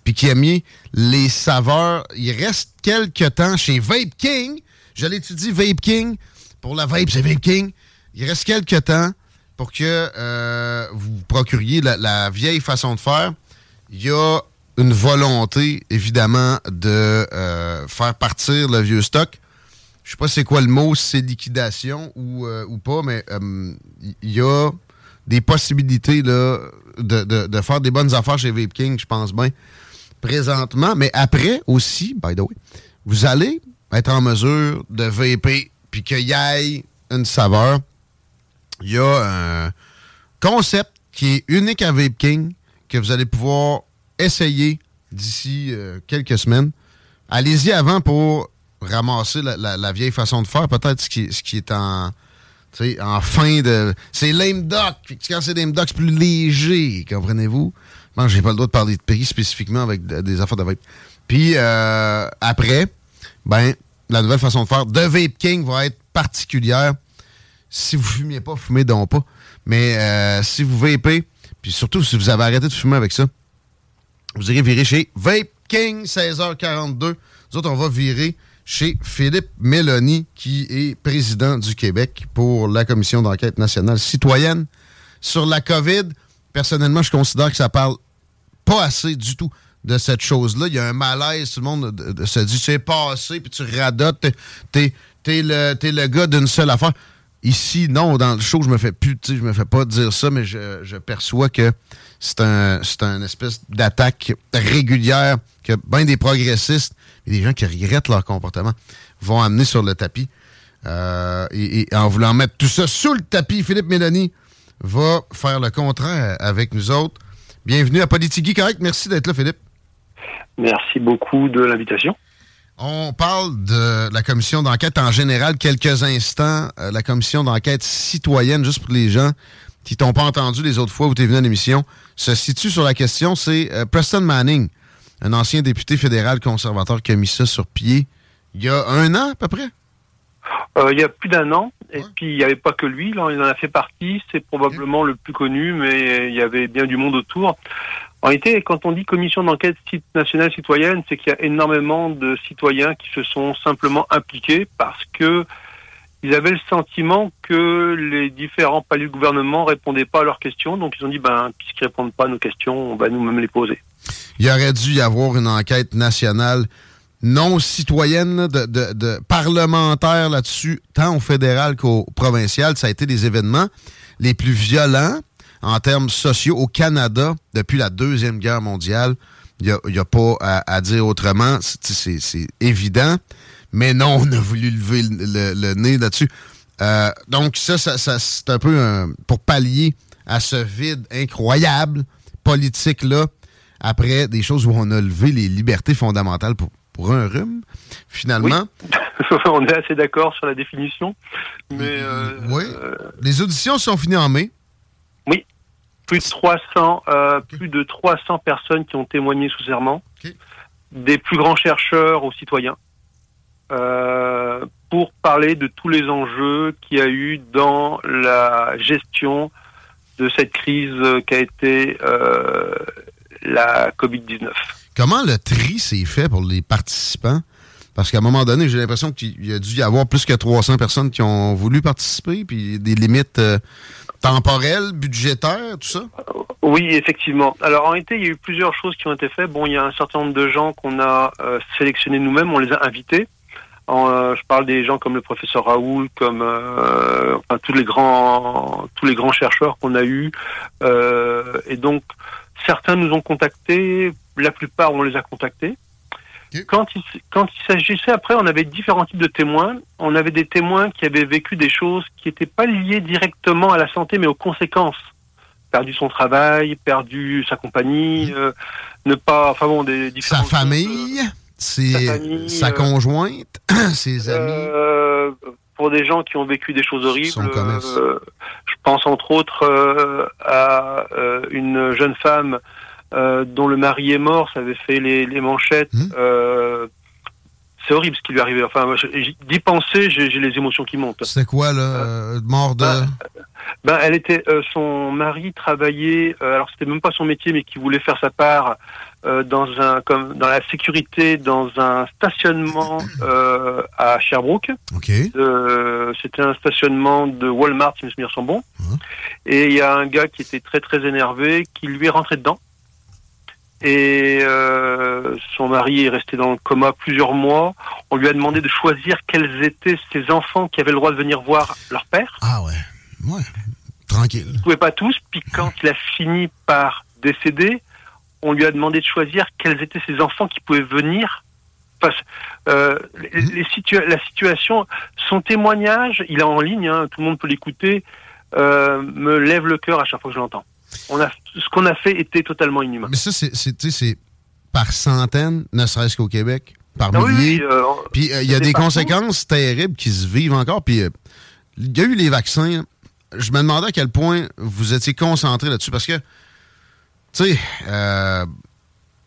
puis qui aimiez les saveurs. Il reste quelques temps chez Vape King. Je l'étudie, Vape King. Pour la vape, c'est Vape King. Il reste quelques temps pour que euh, vous procuriez la, vieille façon de faire. Il y a une volonté, évidemment, de euh, faire partir le vieux stock. Je sais pas c'est quoi le mot, c'est liquidation ou, euh, pas, mais il y a des possibilités de, de, faire des bonnes affaires chez Vape King, je pense bien, présentement. Mais après aussi, by the way, vous allez être en mesure de vaper puis qu'il y ait une saveur il y a un concept qui est unique à Vape King que vous allez pouvoir essayer d'ici euh, quelques semaines. Allez-y avant pour ramasser la, vieille façon de faire, peut-être ce qui, ce qui est en, en fin de... C'est lame duck. Quand c'est lame duck, c'est plus léger, comprenez-vous? Bon, j'ai pas le droit de parler de prix spécifiquement avec des affaires de vape. Puis euh, après, ben, la nouvelle façon de faire de Vape King va être particulière si vous fumiez pas, fumez donc pas. Mais euh, si vous vapez, puis surtout si vous avez arrêté de fumer avec ça, vous irez virer chez Vape King 16h42. Nous autres, on va virer chez Philippe Mélanie, qui est président du Québec pour la Commission d'enquête nationale citoyenne sur la COVID. Personnellement, je considère que ça parle pas assez du tout de cette chose-là. Il y a un malaise, tout le monde se dit, c'est passé, puis tu radotes, t'es es le, gars d'une seule affaire. Ici, non, dans le show, je me fais plus, je me fais pas dire ça, mais je, perçois que c'est un, un espèce d'attaque régulière que bien des progressistes et des gens qui regrettent leur comportement vont amener sur le tapis. Euh, et, en voulant mettre tout ça sous le tapis, Philippe Mélanie va faire le contraire avec nous autres. Bienvenue à Politigui Correct? Merci d'être là, Philippe. Merci beaucoup de l'invitation. On parle de la commission d'enquête en général quelques instants. Euh, la commission d'enquête citoyenne, juste pour les gens qui t'ont pas entendu les autres fois où tu es venu à l'émission se situent sur la question. C'est euh, Preston Manning, un ancien député fédéral conservateur qui a mis ça sur pied il y a un an à peu près? Euh, il y a plus d'un an. Et puis, il n'y avait pas que lui, là, il en a fait partie. C'est probablement le plus connu, mais il y avait bien du monde autour. En réalité, quand on dit commission d'enquête nationale citoyenne, c'est qu'il y a énormément de citoyens qui se sont simplement impliqués parce que ils avaient le sentiment que les différents paliers du gouvernement répondaient pas à leurs questions. Donc, ils ont dit, ben, puisqu'ils répondent pas à nos questions, on va nous-mêmes les poser. Il aurait dû y avoir une enquête nationale non citoyenne, de, de, de parlementaire là-dessus, tant au fédéral qu'au provincial. Ça a été des événements les plus violents en termes sociaux au Canada depuis la Deuxième Guerre mondiale. Il n'y a, pas à, dire autrement. C'est évident. Mais non, on a voulu lever le, nez là-dessus. Euh, donc, ça, c'est un peu pour pallier à ce vide incroyable politique-là, après des choses où on a levé les libertés fondamentales pour un rhume, finalement. on est assez d'accord sur la définition. Mais, euh, oui. Les auditions sont finies en mai. Oui. Plus de 300, euh, plus de 300 personnes qui ont témoigné sous serment. Des plus grands chercheurs aux citoyens. Euh, pour parler de tous les enjeux qu'il y a eu dans la gestion de cette crise qu'a été la Covid-19. Comment le tri s'est fait pour les participants? Parce qu'à un moment donné, j'ai l'impression qu'il y a dû y avoir plus que 300 personnes qui ont voulu participer, puis des limites euh, temporelles, budgétaires, tout ça? Oui, effectivement. Alors en réalité, il y a eu plusieurs choses qui ont été faites. Bon, il y a un certain nombre de gens qu'on a euh, sélectionnés nous-mêmes, on les a invités. Euh, je parle des gens comme le professeur Raoul, comme tous les grands tous les grands chercheurs qu'on a eus. et donc certains nous ont contactés la plupart, on les a contactés. Quand il, quand il s'agissait, après, on avait différents types de témoins. On avait des témoins qui avaient vécu des choses qui n'étaient pas liées directement à la santé, mais aux conséquences. Perdu son travail, perdu sa compagnie, euh, ne pas, enfin bon, des Sa famille, c'est sa, euh, conjointe, ses amis. Euh, pour des gens qui ont vécu des choses horribles. je pense entre autres à une jeune femme euh, dont le mari est mort, ça avait fait les, les manchettes. Mmh. Euh, c'est horrible ce qui lui est arrivé. Enfin, d'y penser, j'ai les émotions qui montent. C'est quoi, le euh, mort de... Ben, ben elle était, son mari travaillait, alors c'était même pas son métier, mais qui voulait faire sa part dans un, comme dans la sécurité, dans un stationnement à Sherbrooke. Okay. c'était un stationnement de Walmart, si mes souvenirs sont bons. Mmh. Et il y a un gars qui était très très énervé, qui lui est rentré dedans et euh, son mari est resté dans le coma plusieurs mois. On lui a demandé de choisir quels étaient ses enfants qui avaient le droit de venir voir leur père. Ah ouais, ouais, tranquille. Ils pouvaient pas tous. Puis quand il a fini par décéder, on lui a demandé de choisir quels étaient ses enfants qui pouvaient venir. Parce, euh, les, la situation, son témoignage, il est en ligne, hein, tout le monde peut l'écouter, euh, me lève le cœur à chaque fois que je l'entends on a, ce qu'on a fait était totalement inhumain. Mais ça, c'est par centaines, ne serait-ce qu'au Québec, par ah milliers. Euh, puis euh, il y a des conséquences terribles qui se vivent encore. Puis euh, il y a eu les vaccins. Je me demandais à quel point vous étiez concentré là-dessus parce que, tu sais,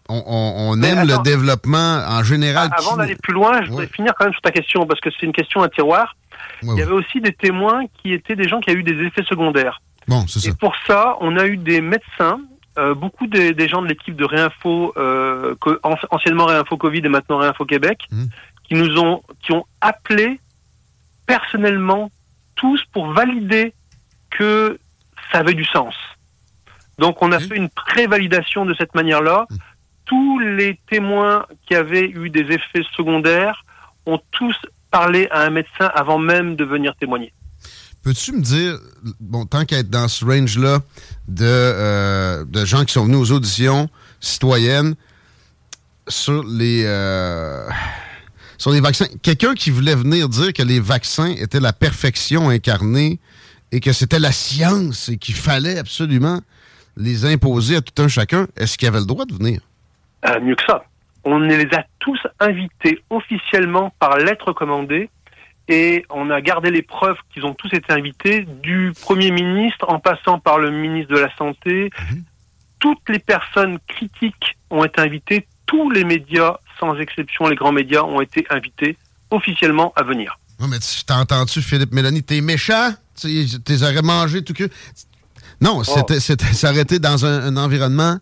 on, aime le développement en général. Avant d'aller plus loin, je voudrais finir quand même sur ta question parce que c'est une question à tiroir. il y avait aussi des témoins qui étaient des gens qui ont eu des effets secondaires. Et pour ça, on a eu des médecins, euh, beaucoup des, gens de l'équipe de Réinfo, euh, anciennement Réinfo Covid et maintenant Réinfo Québec, mmh. qui nous ont, qui ont appelé personnellement tous pour valider que ça avait du sens. Donc on a fait une prévalidation de cette manière-là. Mmh. Tous les témoins qui avaient eu des effets secondaires ont tous parlé à un médecin avant même de venir témoigner. Peux-tu me dire, bon, tant qu'à être dans ce range-là de, euh, de gens qui sont venus aux auditions citoyennes sur les, euh, sur les vaccins, quelqu'un qui voulait venir dire que les vaccins étaient la perfection incarnée et que c'était la science et qu'il fallait absolument les imposer à tout un chacun, est-ce qu'il avait le droit de venir? Euh, mieux que ça. On les a tous invités officiellement par lettre commandée et on a gardé les preuves qu'ils ont tous été invités, du Premier ministre en passant par le ministre de la Santé. Mhm. Toutes les personnes critiques ont été invitées, tous les médias, sans exception les grands médias, ont été invités officiellement à venir. Non, mais tu t'as entendu, Philippe Mélanie, t'es méchant? Tu t'es aurais mangé tout que. Non, Oh. c'était c'était s'arrêter dans un, un environnement.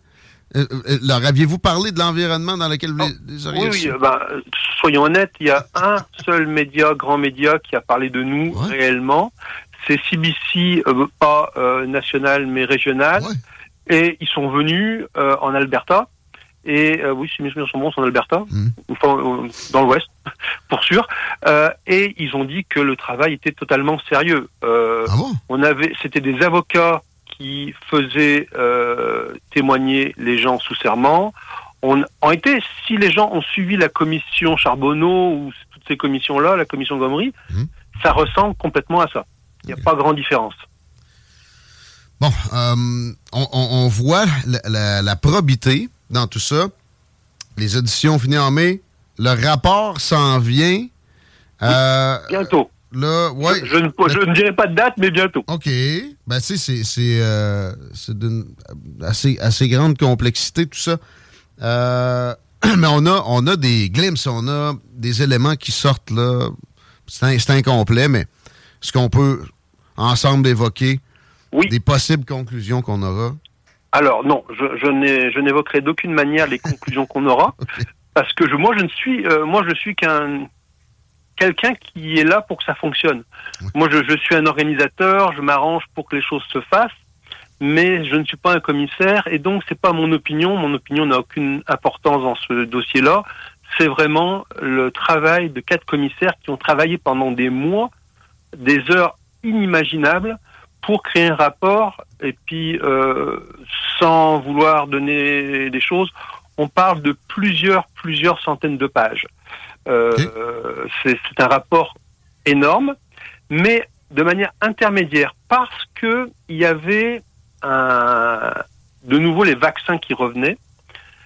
Euh, euh, leur aviez-vous parlé de l'environnement dans lequel vous les, les auriez Oui, oui, euh, ben, euh, soyons honnêtes, il y a un seul média, grand média, qui a parlé de nous réellement. C'est CBC, euh, pas euh, national mais régional. Et ils sont venus euh, en Alberta. Et euh, oui, si mes souvenirs sont bons, c'est en Alberta, enfin, euh, dans l'Ouest, pour sûr. Euh, et ils ont dit que le travail était totalement sérieux. Euh, on avait, c'était des avocats qui faisaient euh, témoigner les gens sous serment. On, en été, si les gens ont suivi la commission Charbonneau ou toutes ces commissions-là, la commission Gomery, ça ressemble complètement à ça. Il n'y a pas grande différence. Bon, euh, on, voit la, la- la probité dans tout ça. Les auditions finies en mai. Le rapport s'en vient. Euh, bientôt. Là, ouais. Je, je ne, je ne dirai pas de date, mais bientôt. OK. Ben, tu sais, c'est- c'est euh, c'est d'une assez, assez grande complexité, tout ça. Euh, mais on a, on a des glimpses, on a des éléments qui sortent là. C'est in- c'est incomplet, mais ce qu'on peut ensemble évoquer, des possibles conclusions qu'on aura. Alors non, je, je n'évoquerai d'aucune manière les conclusions qu'on aura, parce que je, moi je ne suis, euh, moi je suis qu'un quelqu'un qui est là pour que ça fonctionne. Moi je, je suis un organisateur, je m'arrange pour que les choses se fassent, mais je ne suis pas un commissaire et donc c'est pas mon opinion. Mon opinion n'a aucune importance dans ce dossier-là. C'est vraiment le travail de quatre commissaires qui ont travaillé pendant des mois, des heures inimaginables pour créer un rapport et puis euh, sans vouloir donner des choses, on parle de plusieurs plusieurs centaines de pages. Euh, C'est un rapport énorme, mais de manière intermédiaire parce que il y avait un, de nouveau les vaccins qui revenaient.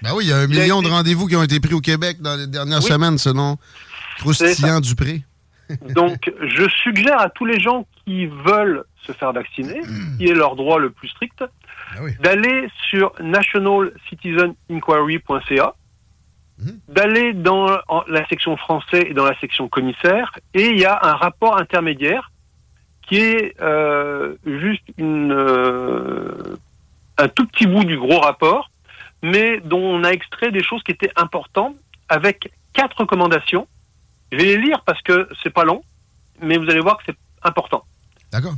Ben oui, il y a un Il a million été- de rendez-vous qui ont été pris au Québec dans les dernières Oui. semaines, selon Croustillant Dupré. Donc, je suggère à tous les gens qui veulent se faire vacciner, qui est leur droit le plus strict, d'aller sur nationalcitizeninquiry.ca, d'aller dans la section français et dans la section commissaire, et il y a un rapport intermédiaire qui est euh, juste euh, un tout petit bout du gros rapport, mais dont on a extrait des choses qui étaient importantes avec quatre recommandations. Je vais les lire parce que c'est pas long, mais vous allez voir que c'est important. D'accord.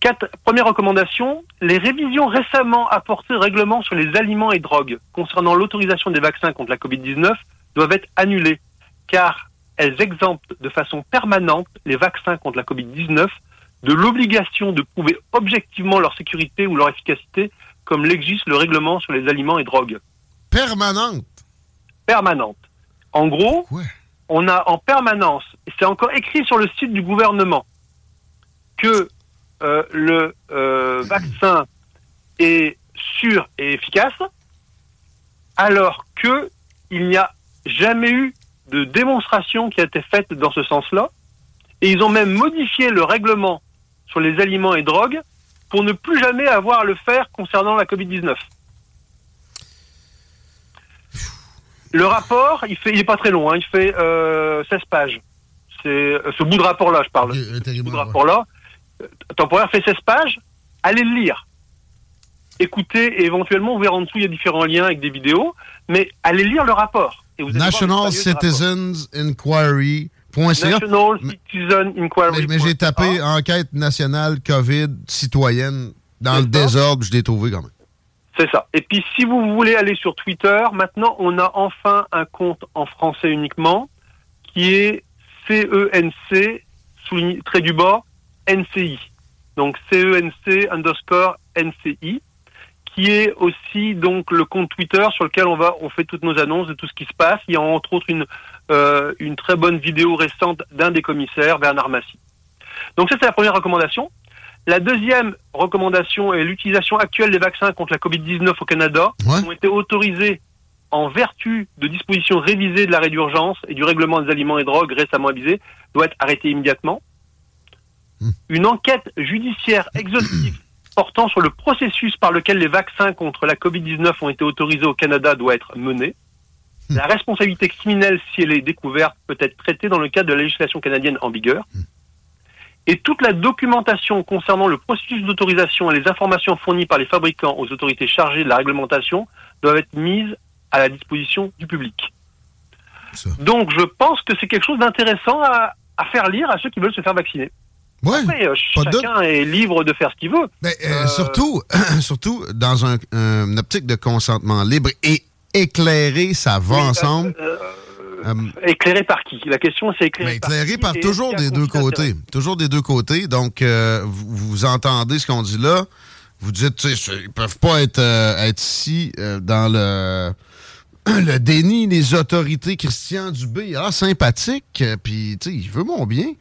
Quatre, première recommandation, les révisions récemment apportées au règlement sur les aliments et drogues concernant l'autorisation des vaccins contre la Covid-19 doivent être annulées, car elles exemptent de façon permanente les vaccins contre la Covid-19 de l'obligation de prouver objectivement leur sécurité ou leur efficacité, comme l'exige le règlement sur les aliments et drogues. Permanente? Permanente. En gros, on a en permanence, et c'est encore écrit sur le site du gouvernement, que euh, le euh, vaccin est sûr et efficace, alors que il n'y a jamais eu de démonstration qui a été faite dans ce sens-là, et ils ont même modifié le règlement sur les aliments et drogues pour ne plus jamais avoir à le faire concernant la Covid-19. Le rapport, il fait, il est pas très long, hein, il fait euh, 16 pages. C'est ce bout de rapport-là, je parle. ce bout de rapport-là, temporaire fait 16 pages? Allez le lire. Écoutez, et éventuellement, vous verrez en dessous, il y a différents liens avec des vidéos, mais allez lire le rapport. Et vous National. Citizens. National Citizen Inquiry. Mais, mais j'ai tapé enquête nationale COVID citoyenne dans le désordre, je l'ai trouvé quand même. C'est ça. Et puis, si vous voulez aller sur Twitter, maintenant, on a enfin un compte en français uniquement, qui est CENC, souligné, trait du bas, NCI. Donc, CENC underscore NCI, qui est aussi donc le compte Twitter sur lequel on va, on fait toutes nos annonces de tout ce qui se passe. Il y a entre autres une, euh, une très bonne vidéo récente d'un des commissaires, Bernard Massy. Donc, ça, c'est la première recommandation. La deuxième recommandation est l'utilisation actuelle des vaccins contre la Covid-19 au Canada, qui ont été autorisés en vertu de dispositions révisées de l'arrêt d'urgence et du règlement des aliments et drogues récemment avisé, doit être arrêté immédiatement. Une enquête judiciaire exhaustive portant sur le processus par lequel les vaccins contre la Covid-19 ont été autorisés au Canada doit être menée. La responsabilité criminelle, si elle est découverte, peut être traitée dans le cadre de la législation canadienne en vigueur. Et toute la documentation concernant le processus d'autorisation et les informations fournies par les fabricants aux autorités chargées de la réglementation doivent être mises à la disposition du public. Donc je pense que c'est quelque chose d'intéressant à, à faire lire à ceux qui veulent se faire vacciner. Ouais, Après, euh, chacun est libre de faire ce qu'il veut. Ben, euh, Surtout, surtout dans un, optique de consentement libre et éclairé, ça va ensemble. Euh, Éclairé par qui? La question c'est éclairé, mais éclairé par qui et toujours des deux côtés. Toujours des deux côtés. Donc, euh, vous, vous entendez ce qu'on dit là. Vous dites, tu sais, ils peuvent pas être, euh, être ici euh, dans le, le déni des autorités. Christian Dubé, ah, sympathique, euh, puis, tu sais, il veut mon bien.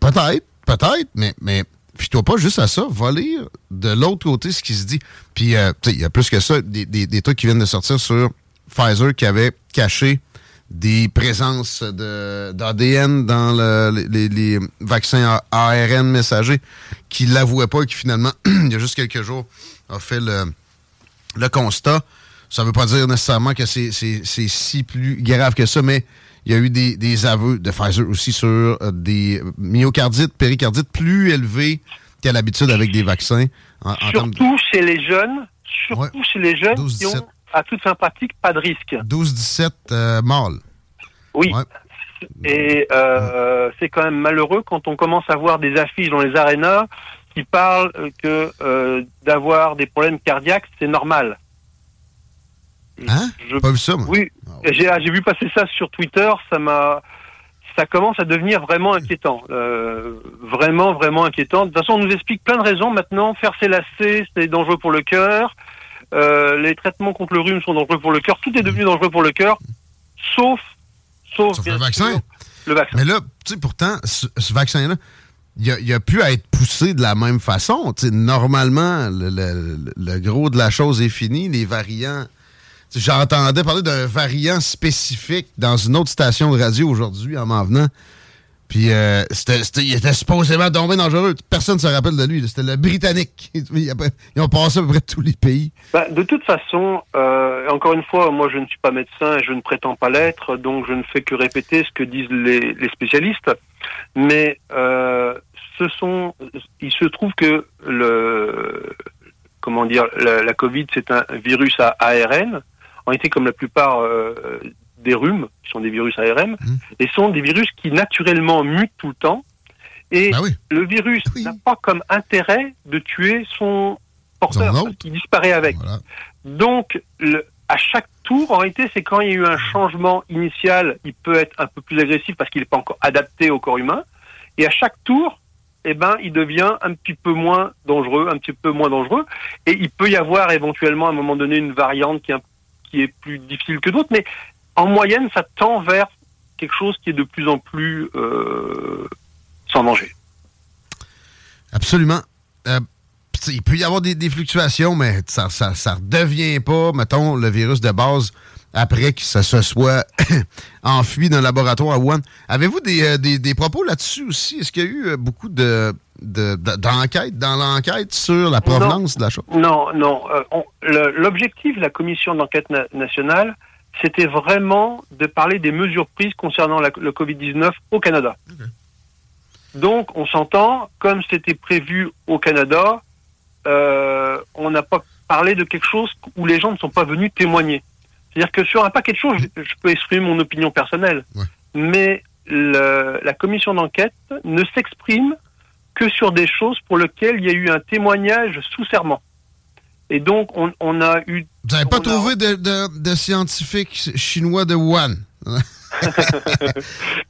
Peut-être, peut-être, mais, mais fie-toi pas juste à ça. Va lire de l'autre côté ce qui se dit. Puis, euh, il y a plus que ça, des, des, des trucs qui viennent de sortir sur Pfizer qui avait caché des présences d'ADN dans le- les, vaccins ARN messagers qui l'avouaient pas et qui finalement, il y a juste quelques jours, a fait le, le constat. Ça veut pas dire nécessairement que c'est si plus grave que ça, mais il y a eu des, des aveux de Pfizer aussi sur euh, des myocardites, péricardites plus élevés qu'à l'habitude avec des vaccins. En, en termes de Surtout chez les jeunes, surtout chez les jeunes qui 12-17. ont, à toute fin pratique, pas de risque. 12-17 euh, mâles. Oui. Et euh, c'est quand même malheureux quand on commence à voir des affiches dans les arénas qui parlent euh, que euh, d'avoir des problèmes cardiaques, c'est normal. Hein? Je- Pas vu ça, moi. Oui, j'ai ah, j'ai vu passer ça sur Twitter, ça m'a ça commence à devenir vraiment inquiétant. Euh, vraiment, vraiment inquiétant. De toute façon, on nous explique plein de raisons maintenant. Faire ses lacets, c'est dangereux pour le cœur. Euh, les traitements contre le rhume sont dangereux pour le cœur. Tout est devenu dangereux pour le cœur, sauf, sauf, le vaccin. sûr, le vaccin. Mais là, tu sais, pourtant, ce, ce vaccin-là, il a, il a pu être poussé de la même façon. Tu sais, normalement, le, le- le gros de la chose est fini. Les variants. J'entendais parler d'un variant spécifique dans une autre station de radio aujourd'hui en m'en venant. Puis euh, c'était, il était supposément tombé dangereux. Personne ne se rappelle de lui. C'était le Britannique. Ils ont passé à peu près tous les pays. Bah, de toute façon, euh, encore une fois, moi je ne suis pas médecin et je ne prétends pas l'être, donc je ne fais que répéter ce que disent les, spécialistes. Mais euh, ce sont, il se trouve que le, comment dire, la Covid c'est un virus à ARN, en été comme la plupart euh, des rhumes, qui sont des virus ARN, et sont des virus qui naturellement mutent tout le temps. Et le virus n'a pas comme intérêt de tuer son porteur, parce qu'il disparaît avec. Donc, le- à chaque tour, en réalité, c'est quand il y a eu un changement initial, il peut être un peu plus agressif parce qu'il n'est pas encore adapté au corps humain. Et à chaque tour, eh ben, il devient un petit peu moins dangereux, un petit peu moins dangereux. Et il peut y avoir éventuellement à un moment donné une variante qui est, un- qui est plus difficile que d'autres, mais en moyenne, ça tend vers quelque chose qui est de plus en plus euh, sans danger. Absolument. Euh, il peut y avoir des, fluctuations, mais ça ça, ça redevient pas, mettons, le virus de base après que ça se soit enfui le laboratoire à Wuhan. Avez-vous des, euh, des, des propos là-dessus aussi? Est-ce qu'il y a eu beaucoup de de- de- d'enquêtes dans l'enquête sur la provenance de la chose? Non, non. euh, L'objectif de la commission d'enquête na- nationale, c'était vraiment de parler des mesures prises concernant la- le Covid-19 au Canada. Donc, on s'entend, comme c'était prévu au Canada, euh, on n'a pas parlé de quelque chose où les gens ne sont pas venus témoigner. C'est-à-dire que sur un paquet de choses, je, je peux exprimer mon opinion personnelle, mais le- la commission d'enquête ne s'exprime que sur des choses pour lesquelles il y a eu un témoignage sous serment. Et donc, on, on a eu... Vous n'avez pas trouvé de, de- de scientifiques chinois de Wuhan?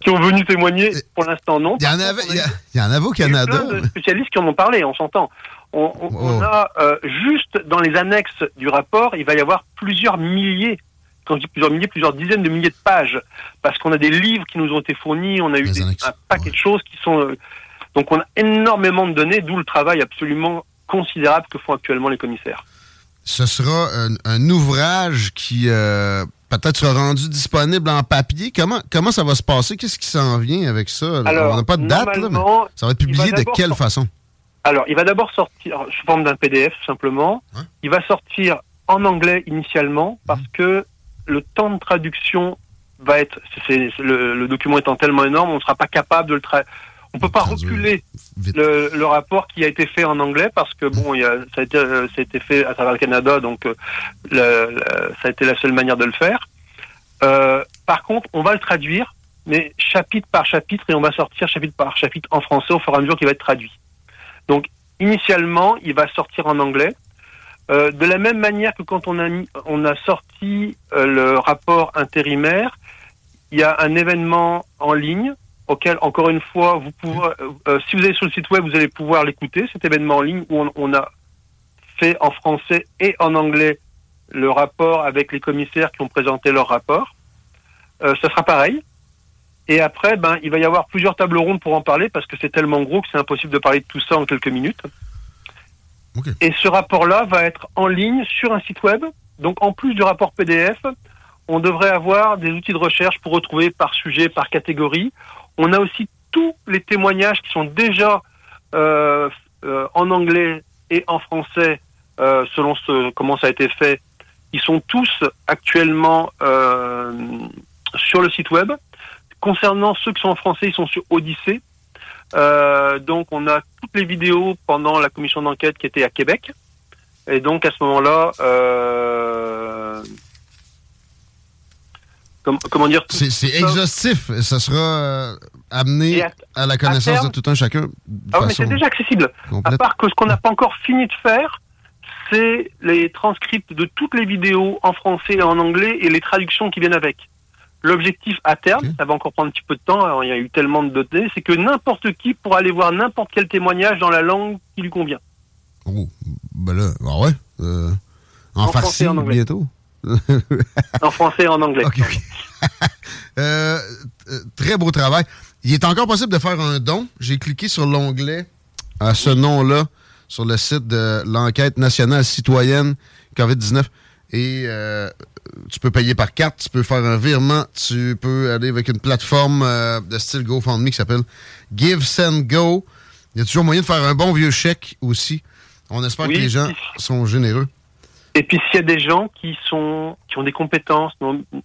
qui ont venu témoigner, pour l'instant, non. Il y en avait, il y, a- il y en avait au Canada. plein de spécialistes qui en ont parlé, on s'entend. On, on- on a euh, juste dans les annexes du rapport, il va y avoir plusieurs milliers, quand je dis plusieurs milliers, plusieurs dizaines de milliers de pages, parce qu'on a des livres qui nous ont été fournis, on a eu des- un paquet de choses qui sont. Donc on a énormément de données, d'où le travail absolument considérable que font actuellement les commissaires. ce sera un, ouvrage qui euh, peut-être sera rendu disponible en papier. Comment, comment ça va se passer? Qu'est-ce qui s'en vient avec ça? Alors, On n'a pas de date, là, mais ça va être publié de quelle façon? Alors, il va d'abord sortir sous forme d'un PDF, tout simplement. Hein? Il va sortir en anglais initialement, parce Mmh. que le temps de traduction va être... le, le document étant tellement énorme, on ne sera pas capable de le traduire. On peut pas reculer le, le rapport qui a été fait en anglais parce que bon, il y a, ça, a été, euh, ça a été fait à travers le Canada, donc euh, le- le- ça a été la seule manière de le faire. Euh, par contre, on va le traduire, mais chapitre par chapitre, et on va sortir chapitre par chapitre en français au fur et à mesure qu'il va être traduit. Donc, initialement, il va sortir en anglais. Euh, de la même manière que quand on a, mis, on a sorti euh, le rapport intérimaire, il y a un événement en ligne auquel, encore une fois, vous pouvez, euh, euh, si vous allez sur le site web, vous allez pouvoir l'écouter, cet événement en ligne où on, on a fait en français et en anglais le rapport avec les commissaires qui ont présenté leur rapport. Euh, ça sera pareil. Et après, ben, il va y avoir plusieurs tables rondes pour en parler parce que c'est tellement gros que c'est impossible de parler de tout ça en quelques minutes. Et ce rapport-là va être en ligne sur un site web. Donc, en plus du rapport PDF, on devrait avoir des outils de recherche pour retrouver par sujet, par catégorie. On a aussi tous les témoignages qui sont déjà euh, euh, en anglais et en français, euh, selon ce, comment ça a été fait. Ils sont tous actuellement euh, sur le site web. Concernant ceux qui sont en français, ils sont sur Odyssée. Euh, donc, on a toutes les vidéos pendant la commission d'enquête qui était à Québec. Et donc, à ce moment-là, com- comment dire? C'est exhaustif. Ça sera euh, amené à- à, la connaissance terme- de tout un chacun. Ah, mais c'est déjà accessible. complète. À part que ce qu'on n'a pas encore fini de faire, c'est les transcripts de toutes les vidéos en français et en anglais et les traductions qui viennent avec. L'objectif à terme, ça va encore prendre un petit peu de temps, alors il y a eu tellement de données, c'est que n'importe qui pourra aller voir n'importe quel témoignage dans la langue qui lui convient. Ben là, ah ouais. euh, en, En farci français et en anglais. bientôt. En français et en anglais. Euh, euh, très beau travail. Il est encore possible de faire un don. J'ai cliqué sur l'onglet à ce nom-là sur le site de l'enquête nationale citoyenne COVID-19 et euh, tu peux payer par carte, tu peux faire un virement, tu peux aller avec une plateforme euh, de style GoFundMe qui s'appelle Give Send Go. Il y a toujours moyen de faire un bon vieux chèque aussi. On espère Oui, que les gens sont généreux. Et puis s'il y a des gens qui sont qui ont des compétences,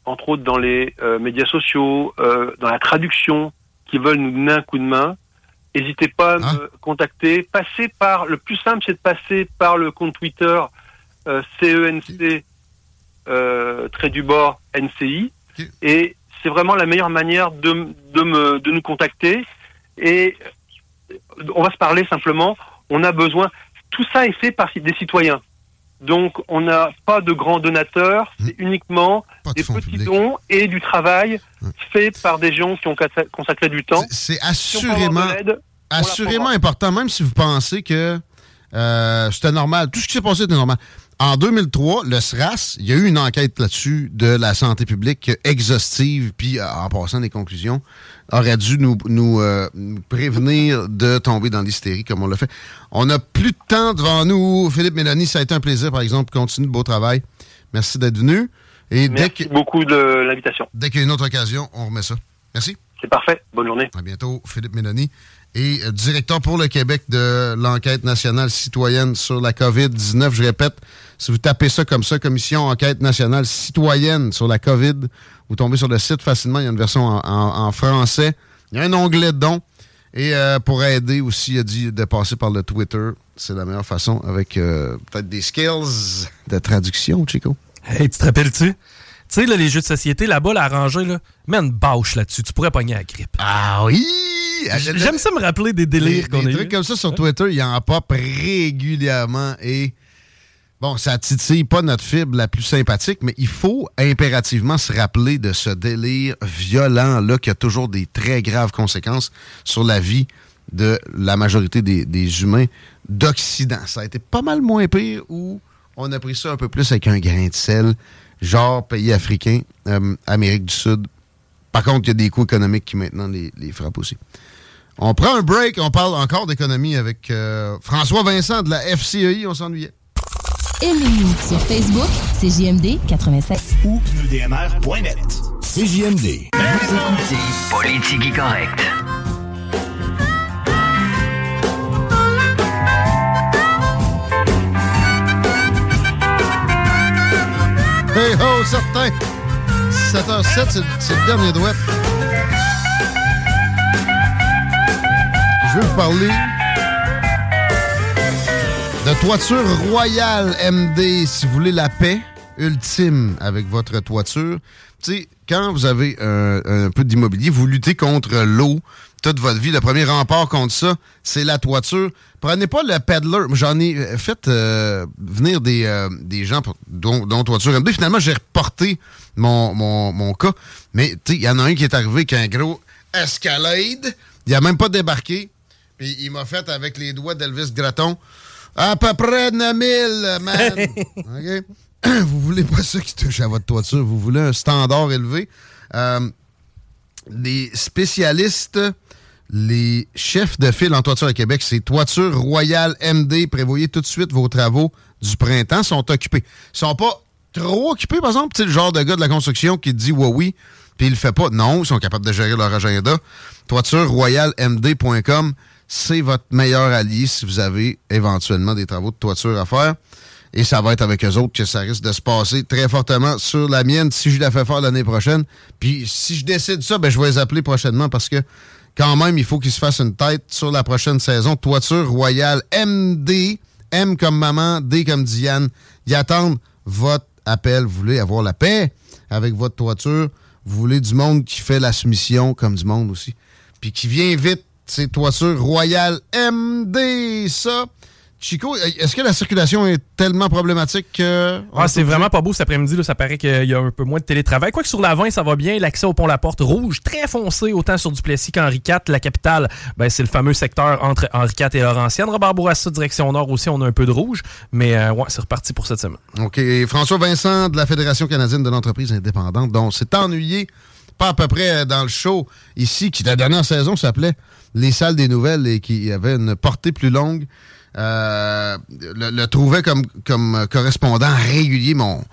entre autres dans les euh, médias sociaux, euh, dans la traduction, qui veulent nous donner un coup de main, n'hésitez pas à me contacter. Passez par le plus simple, c'est de passer par le compte Twitter euh, CENC euh, trait du bord NCI, et c'est vraiment la meilleure manière de, de me de nous contacter. Et on va se parler simplement. On a besoin. Tout ça est fait par des citoyens. Donc, on n'a pas de grands donateurs, c'est uniquement des petits dons et du travail fait par des gens qui ont consacré du temps. C'est assurément, assurément important, même si vous pensez que euh, c'était normal. Tout ce qui s'est passé était normal. En 2003, le SRAS, il y a eu une enquête là-dessus de la santé publique exhaustive, puis euh, en passant des conclusions, aurait dû nous, nous, euh, prévenir de tomber dans l'hystérie comme on l'a fait. On n'a plus de temps devant nous. Philippe Mélanie, ça a été un plaisir, par exemple. Continue le beau travail. Merci d'être venu. Et dès Merci que- beaucoup de l'invitation. Dès qu'il y a une autre occasion, on remet ça. Merci. C'est parfait. Bonne journée. À bientôt, Philippe Mélanie. Et directeur pour le Québec de l'enquête nationale citoyenne sur la COVID-19. Je répète, si vous tapez ça comme ça, Commission enquête nationale citoyenne sur la COVID, vous tombez sur le site facilement. Il y a une version en, en- en français. Il y a un onglet don. Et euh, pour aider aussi, il a dit de passer par le Twitter. C'est la meilleure façon avec euh, peut-être des skills de traduction, Chico. Hey, tu te rappelles-tu? Tu sais, là, les jeux de société, là-bas, la rangée, là, mets une bâche là-dessus. Tu pourrais pogner la grippe. Ah oui! J'aime ça me rappeler des délires Des, qu'on des a trucs eu. comme ça sur Twitter, il en pop régulièrement et bon, ça titille pas notre fibre la plus sympathique, mais il faut impérativement se rappeler de ce délire violent-là qui a toujours des très graves conséquences sur la vie de la majorité des, des humains d'Occident. Ça a été pas mal moins pire où on a pris ça un peu plus avec un grain de sel, genre pays africains, euh, Amérique du Sud. Par contre, il y a des coûts économiques qui maintenant les, les frappent aussi. On prend un break, on parle encore d'économie avec euh, François Vincent de la FCEI, on s'ennuyait. Aimez-nous sur Facebook, CJMD 87 ou pneudmr.net. CJMD. Politique correcte. Hey ho, certain! 7h07, c'est le dernier doigt. Je veux vous parler de toiture royale MD si vous voulez la paix ultime avec votre toiture. Quand vous avez un, peu d'immobilier, vous luttez contre l'eau toute votre vie. Le premier rempart contre ça, c'est la toiture. Prenez pas le peddler. J'en ai euh, fait euh, venir des, euh, des gens dont, toiture MD. Finalement, j'ai reporté mon, mon, cas. Mais il y en a un qui est arrivé avec un gros escalade. Il a même pas débarqué. Puis il m'a fait avec les doigts d'Elvis Graton. À peu près 9000, man. OK? Vous voulez pas ça qui touche à votre toiture. Vous voulez un standard élevé. Euh, les spécialistes, les chefs de file en toiture à Québec, c'est Toiture Royale MD. Prévoyez tout de suite vos travaux du printemps. sont occupés. Ils sont pas trop occupés, par exemple. le genre de gars de la construction qui dit oui, oui, puis il le fait pas. Non, ils sont capables de gérer leur agenda. ToitureRoyaleMD.com c'est votre meilleur allié si vous avez éventuellement des travaux de toiture à faire. Et ça va être avec eux autres que ça risque de se passer très fortement sur la mienne si je la fais faire l'année prochaine. Puis si je décide ça, ben, je vais les appeler prochainement parce que quand même, il faut qu'ils se fassent une tête sur la prochaine saison. Toiture Royale MD, M comme maman, D comme Diane. Ils attendent votre appel. Vous voulez avoir la paix avec votre toiture? Vous voulez du monde qui fait la soumission comme du monde aussi. Puis qui vient vite c'est Toiture Royale MD, ça. Chico, est-ce que la circulation est tellement problématique que. Ah, c'est vraiment pas beau cet après-midi. Ça paraît qu'il y a un peu moins de télétravail. Quoique sur l'avant, ça va bien. L'accès au pont La Porte rouge, très foncé, autant sur Duplessis qu'Henri IV. La capitale, ben, c'est le fameux secteur entre Henri IV et Laurentienne. Robert Bourassa, direction nord aussi, on a un peu de rouge. Mais euh, ouais, c'est reparti pour cette semaine. OK. François Vincent de la Fédération canadienne de l'entreprise indépendante, dont c'est ennuyé, pas à peu près dans le show ici, qui la dernière saison s'appelait les salles des nouvelles et qui avait une portée plus longue, euh, le, trouvait comme, comme correspondant régulier. Mais on,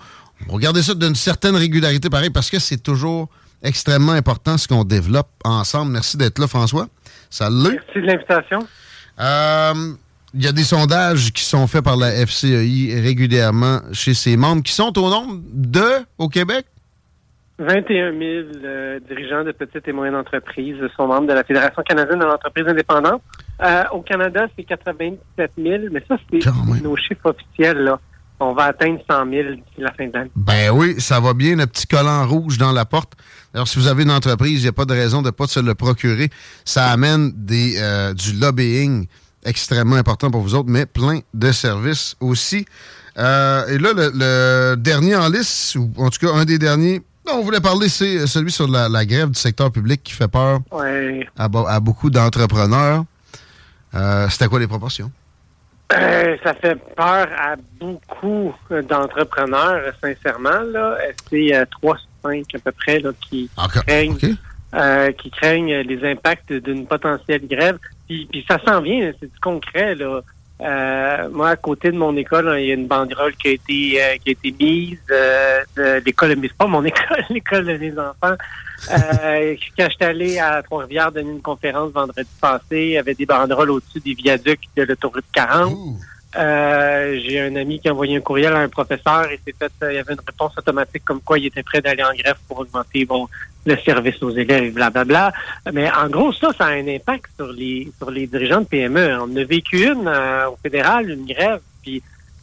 regardait ça d'une certaine régularité, pareil, parce que c'est toujours extrêmement important ce qu'on développe ensemble. Merci d'être là, François. Salut. Merci de l'invitation. Euh, il y a des sondages qui sont faits par la FCEI régulièrement chez ses membres, qui sont au nombre de au Québec? 21 000 euh, dirigeants de petites et moyennes entreprises sont membres de la Fédération canadienne de l'entreprise indépendante. Euh, au Canada, c'est 87 000, mais ça, c'est nos chiffres officiels. Là. On va atteindre 100 000 d'ici la fin de l'année. Ben oui, ça va bien, le petit collant rouge dans la porte. Alors, si vous avez une entreprise, il n'y a pas de raison de ne pas se le procurer. Ça amène des, euh, du lobbying extrêmement important pour vous autres, mais plein de services aussi. et là, le, le dernier en liste, ou en tout cas un des derniers, non, on voulait parler, c'est euh, celui sur la, grève du secteur public qui fait peur à, beaucoup d'entrepreneurs. Euh, C'était quoi les proportions? Euh, ça fait peur à beaucoup d'entrepreneurs, sincèrement. Là. C'est 3 5 à peu près là, qui, craignent, qui craignent les impacts d'une potentielle grève. Puis, puis ça s'en vient, c'est du concret. Là. Euh, moi, à côté de mon école, il y a une banderole qui a été euh, qui a été mise euh, de l'école, mais c'est pas mon école, l'école des enfants. Euh, quand j'étais allé à Trois-Rivières donner une conférence vendredi passé, il y avait des banderoles au-dessus des viaducs de l'autoroute 40. Euh, j'ai un ami qui a envoyé un courriel à un professeur et c'est il y avait une réponse automatique comme quoi il était prêt d'aller en grève pour augmenter bon, le service aux élèves, blablabla. Mais en gros, ça, ça a un impact sur les sur les dirigeants de PME. On a vécu une euh, au fédéral, une grève, puis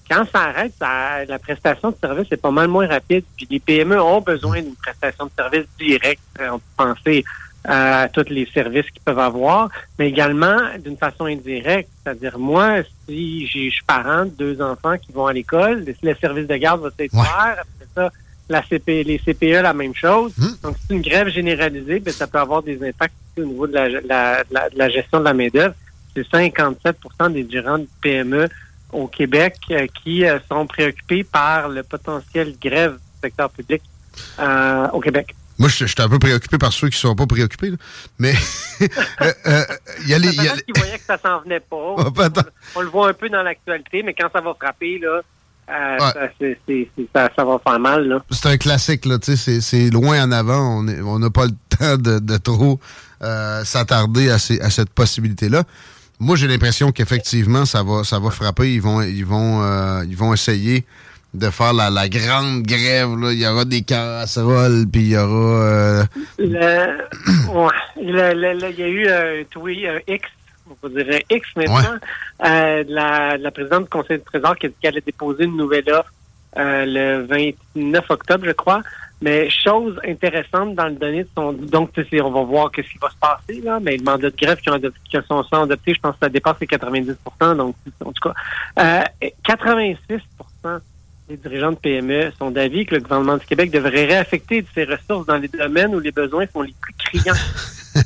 quand ça arrête, ça, la prestation de service est pas mal moins rapide. Puis les PME ont besoin d'une prestation de service directe. On peut penser à tous les services qu'ils peuvent avoir, mais également d'une façon indirecte. C'est-à-dire, moi, si je suis parent de deux enfants qui vont à l'école, le service de garde va être faire. Après ça, la CP, les CPE, la même chose. Hum. Donc, c'est une grève généralisée, mais ça peut avoir des impacts au niveau de la, gestion de la main-d'œuvre. C'est 57% des dirigeants de PME au Québec euh, qui euh, sont préoccupés par le potentiel grève du secteur public euh, au Québec. Moi, je, suis un peu préoccupé par ceux qui ne sont pas préoccupés. Mais il y a les. qui voyaient que ça s'en venait pas. on, le voit un peu dans l'actualité, mais quand ça va frapper, là, euh, ça, ça, va faire mal. Là. C'est un classique, là, c'est loin en avant. On n'a pas le temps de, trop euh, s'attarder à, à, cette possibilité-là. Moi, j'ai l'impression qu'effectivement, ça va, ça va frapper. Ils vont, ils vont, euh, ils vont essayer de faire la, la, grande grève. Là. Il y aura des casseroles, puis il y aura... Le, il y a eu un tweet, un X on dirait X maintenant, euh, la, la, présidente du Conseil du Trésor qui a dit qu'elle allait déposer une nouvelle offre euh, le 29 octobre, je crois. Mais chose intéressante dans le donné de son... Donc, on va voir qu'est-ce qui va se passer, là, mais le mandat de grève qui, ont qui sont, adoptés, je pense que ça dépasse les 90% Donc, en tout cas, euh, 86 des dirigeants de PME sont d'avis que le gouvernement du Québec devrait réaffecter ses ressources dans les domaines où les besoins sont les plus criants.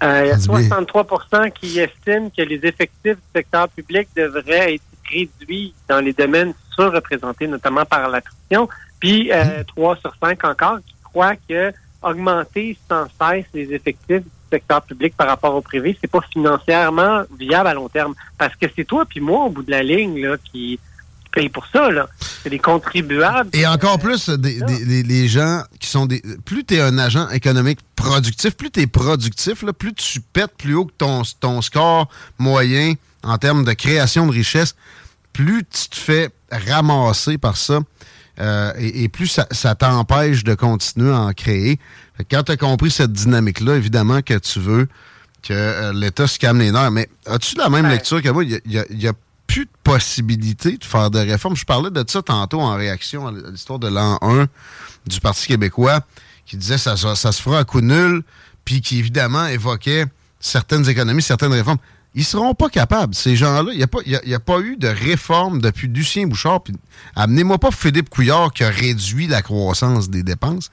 Euh, il y a 63% qui estiment que les effectifs du secteur public devraient être réduits dans les domaines surreprésentés, notamment par l'attrition. Puis euh, 3 sur 5 encore qui croient que augmenter sans cesse les effectifs du secteur public par rapport au privé, c'est pas financièrement viable à long terme. Parce que c'est toi puis moi, au bout de la ligne, là, qui pour ça, là. C'est des contribuables. Et encore plus, des, les gens qui sont des... Plus tu es un agent économique productif, plus tu es productif, là, plus tu pètes plus haut que ton, ton score moyen en termes de création de richesse, plus tu te fais ramasser par ça. Euh, et, plus ça, t'empêche de continuer à en créer. quand tu as compris cette dynamique-là, évidemment que tu veux que euh, l'État se calme les nerfs. Mais as-tu la même lecture que moi? Il y a, plus de possibilité de faire des réformes. Je parlais de ça tantôt en réaction à l'histoire de l'an 1 du Parti québécois qui disait que ça, ça, se fera à coup nul, puis qui évidemment évoquait certaines économies, certaines réformes. Ils seront pas capables, ces gens-là. Il n'y a, pas, a pas eu de réforme depuis Lucien Bouchard. Amenez-moi pas Philippe Couillard qui a réduit la croissance des dépenses.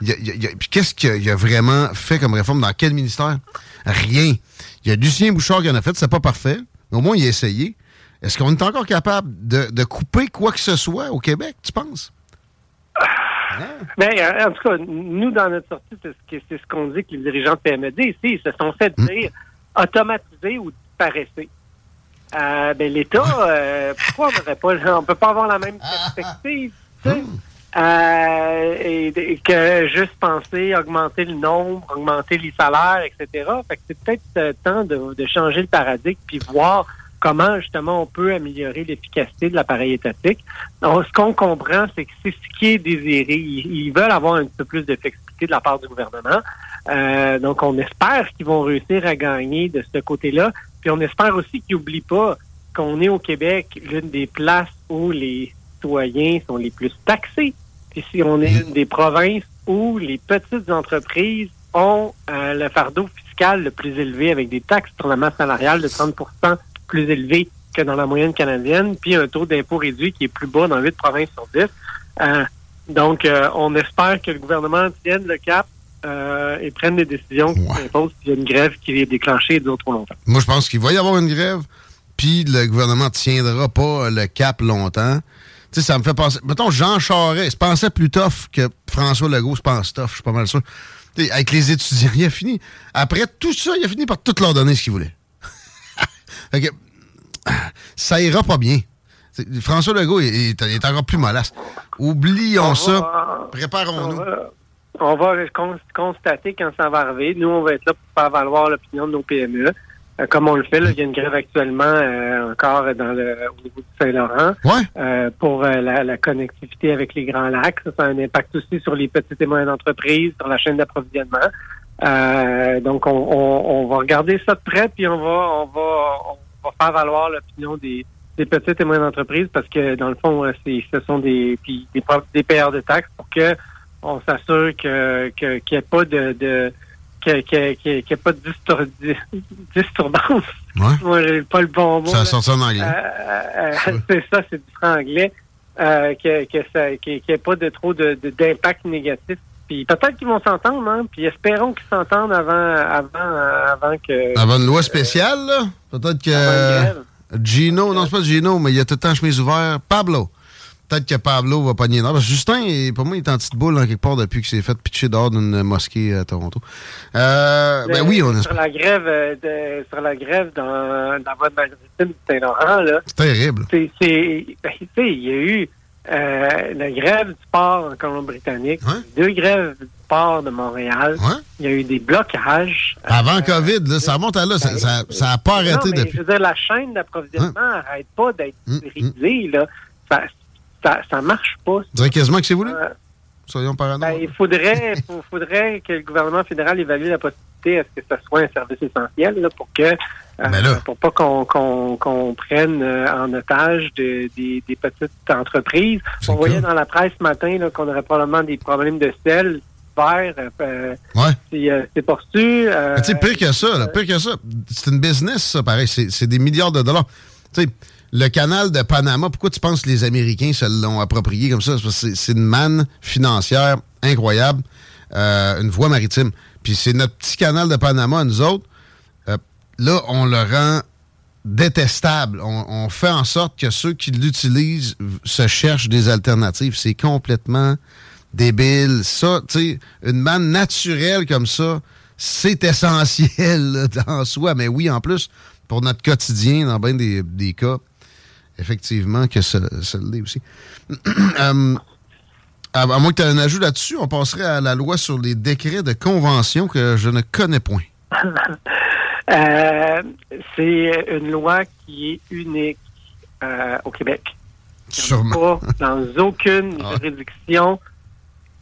Puis qu'est-ce qu'il a vraiment fait comme réforme? Dans quel ministère? Rien. Il y a Lucien Bouchard qui en a fait, c'est pas parfait. Au moins, il a essayé. Est-ce qu'on est encore capable de, couper quoi que ce soit au Québec, tu penses? Ben, en tout cas, nous, dans notre sortie, c'est ce qu'on dit que les dirigeants de PMED, ici, ils se sont fait hmm. dire automatiser ou disparaisser. Euh, ben, l'État, euh, pourquoi on pas, on peut pas avoir la même perspective, tu sais? Euh, et, que juste penser augmenter le nombre, augmenter les salaires, etc. Fait que c'est peut-être temps de, de, changer le paradigme puis voir comment justement on peut améliorer l'efficacité de l'appareil étatique. Donc, ce qu'on comprend, c'est que c'est ce qui est désiré. Ils, veulent avoir un peu plus de flexibilité de la part du gouvernement. Euh, donc, on espère qu'ils vont réussir à gagner de ce côté-là. Puis on espère aussi qu'ils n'oublient pas qu'on est au Québec l'une des places où les citoyens sont les plus taxés. Puis si on est une des provinces où les petites entreprises ont euh, le fardeau fiscal le plus élevé avec des taxes sur la masse salariale de 30 plus élevé que dans la moyenne canadienne, puis un taux d'impôt réduit qui est plus bas dans 8 provinces sur 10. Euh, donc, euh, on espère que le gouvernement tienne le cap euh, et prenne des décisions qui s'imposent s'il y a une grève qui est déclenchée d'autres trop longtemps. Moi, je pense qu'il va y avoir une grève, puis le gouvernement tiendra pas le cap longtemps. Tu sais, ça me fait penser... Mettons, Jean Charest se pensait plus tough que François Legault se pense tough, je suis pas mal sûr. avec les étudiants, il a fini. Après tout ça, il a fini par tout leur donner ce qu'il voulait. Ça ira pas bien. François Legault est, est, encore plus mollasse. Oublions ça. Préparons-nous. On va, constater quand ça va arriver. Nous, on va être là pour faire valoir l'opinion de nos PME. Euh, comme on le fait, il y a une grève actuellement euh, encore dans le, au niveau du Saint-Laurent euh, pour la, connectivité avec les Grands Lacs. Ça, a un impact aussi sur les petites et moyennes entreprises, sur la chaîne d'approvisionnement. Euh, donc, on, on, va regarder ça de près, puis on va, on va, on va faire valoir l'opinion des, des petites et moyennes entreprises parce que, dans le fond, euh, c'est, ce sont des, puis des, des payeurs de taxes pour que on s'assure que, que, qu'il n'y ait pas de, de qu'il n'y ait, pas de disturbance. Ouais. Moi, j'ai pas le bon mot. Ça sort en anglais. Euh, euh c'est ça, c'est du. Euh, que, que ça, qu'il n'y ait pas de trop de, d'impact négatif puis peut-être qu'ils vont s'entendre, hein? Puis espérons qu'ils s'entendent avant, avant, avant que. Avant une loi spéciale, là? Peut-être que. Gino, non, c'est pas Gino, mais il y a tout le temps chemise ouverte. Pablo. peut-être que Pablo va pogner nord. Justin, pour moi, il est en petite boule quelque part depuis qu'il s'est fait pitcher dehors d'une mosquée à Toronto. Euh, ben oui, on est... Sur la grève, euh, de, sur la grève dans, dans votre maritime Saint-Laurent, là. C'est terrible. C'est, ben, tu sais, il y a eu euh, la grève du port en Colombie-Britannique, deux grèves du port de Montréal. Il y a eu des blocages. Avant COVID, là, ça remonte à là. Ça n'a pas arrêté depuis. Je veux dire, la chaîne d'approvisionnement n'arrête pas d'être hum, hum. brisée. Là. Ça, ça, ça marche pas. Tu dirais quasiment que c'est voulu? Euh, Soyons paranoïaques. Ben, il faudrait, faudrait que le gouvernement fédéral évalue la possibilité à ce que ce soit un service essentiel là, pour que euh, ben pour pas qu'on prenne euh, en otage des petites entreprises. On voyait dans la presse ce matin qu'on aurait probablement des problèmes de sel vert. Euh, ouais. C'est poursu. tu sais, pire que ça, là, pire que ça. C'est une business, ça, pareil. C'est des milliards de dollars. Tu sais, le canal de Panama, pourquoi tu penses que les Américains se l'ont approprié comme ça? C'est une manne financière incroyable, euh, une voie maritime. Puis c'est notre petit canal de Panama, nous autres. Là, on le rend détestable. On, fait en sorte que ceux qui l'utilisent se cherchent des alternatives. C'est complètement débile. Ça, tu sais, une manne naturelle comme ça, c'est essentiel en soi. Mais oui, en plus, pour notre quotidien, dans bien des, cas, effectivement que ça, l'est aussi. Euh, à, moins que tu aies un ajout là-dessus, on passerait à la loi sur les décrets de convention que je ne connais point. Euh, c'est une loi qui est unique euh, au Québec. Sûrement. Pas dans aucune ah juridiction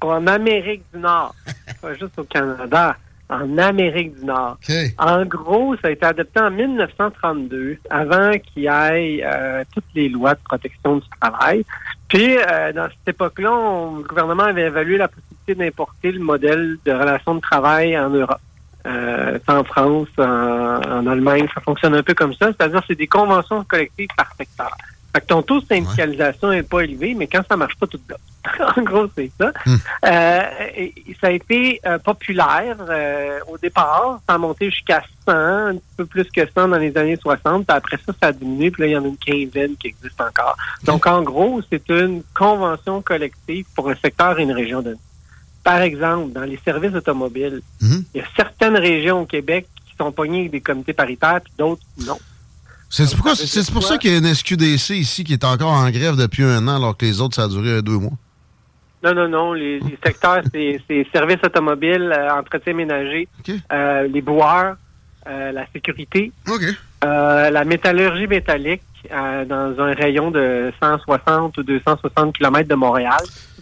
en Amérique du Nord, pas juste au Canada en Amérique du Nord. En gros, ça a été adopté en 1932, avant qu'il y ait euh, toutes les lois de protection du travail. Puis, euh, dans cette époque-là, le gouvernement avait évalué la possibilité d'importer le modèle de relations de travail en Europe. Euh, en France, en, en, Allemagne, ça fonctionne un peu comme ça, c'est-à-dire c'est des conventions collectives par secteur. Fait que ton taux de syndicalisation n'est pas élevé, mais quand ça marche pas, tout bloque. en gros, c'est ça. Hmm. Euh, ça a été euh, populaire euh, au départ. Ça a monté jusqu'à 100, un peu plus que 100 dans les années 60. Puis après ça, ça a diminué. Puis là, il y en a une quinzaine qui existe encore. Donc, en gros, c'est une convention collective pour un secteur et une région donnée. Par exemple, dans les services automobiles, hmm. il y a certaines régions au Québec qui sont pognées avec des comités paritaires, puis d'autres non. C'est pour ça qu'il y a une SQDC ici qui est encore en grève depuis un an, alors que les autres, ça a duré deux mois. Non, non, non. Les, secteurs, c'est services automobiles, euh, entretien ménager, euh, les boueurs, euh, la sécurité, la métallurgie métallique dans un rayon de 160 ou 260 km de Montréal.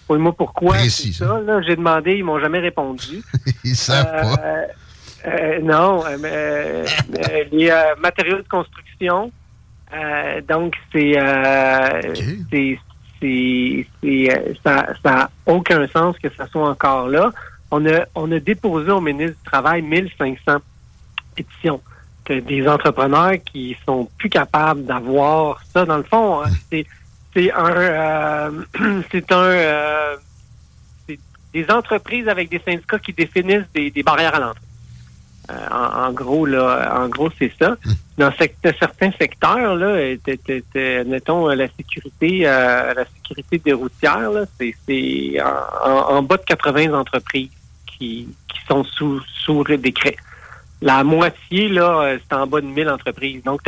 Moi, pourquoi? C'est ça? J'ai demandé, ils m'ont jamais répondu. ils savent pas. Euh, non, euh, euh, les matériaux de construction. donc, c'est ça n'a aucun sens que ça soit encore là. On a, on a déposé au ministre du Travail 1500 pétitions des entrepreneurs qui sont plus capables d'avoir ça. Dans le fond, hein, c'est c'est un c'est un des entreprises avec des syndicats qui définissent des, des barrières à l'entrée. Euh, en, gros, là, en gros, c'est ça. Hmm. Dans certains secteurs, là, mettons la sécurité, euh, la sécurité des routières, c'est en, bas de 80 entreprises qui, qui sont sous sous décret. La moitié, là, euh, c'est en bas de 1000 entreprises. Donc,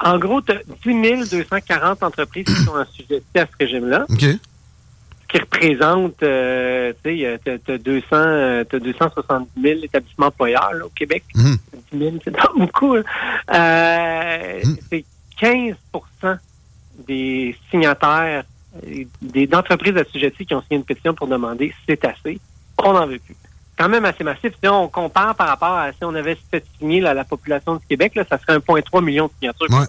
en gros, tu as 10 240 entreprises qui sont assujetties à ce régime-là qui représente, euh, tu sais, tu as, 200, as 270 000 établissements employeurs au Québec. 10 mmh. 000, c'est pas beaucoup. Hein. Euh, mmh. C'est 15% des signataires, des entreprises assujetties qui ont signé une pétition pour demander c'est assez, on n'en veut plus quand même assez massif. Si on compare par rapport à si on avait signé la, population du Québec, là, ça serait 1,3 million de signatures. Ouais.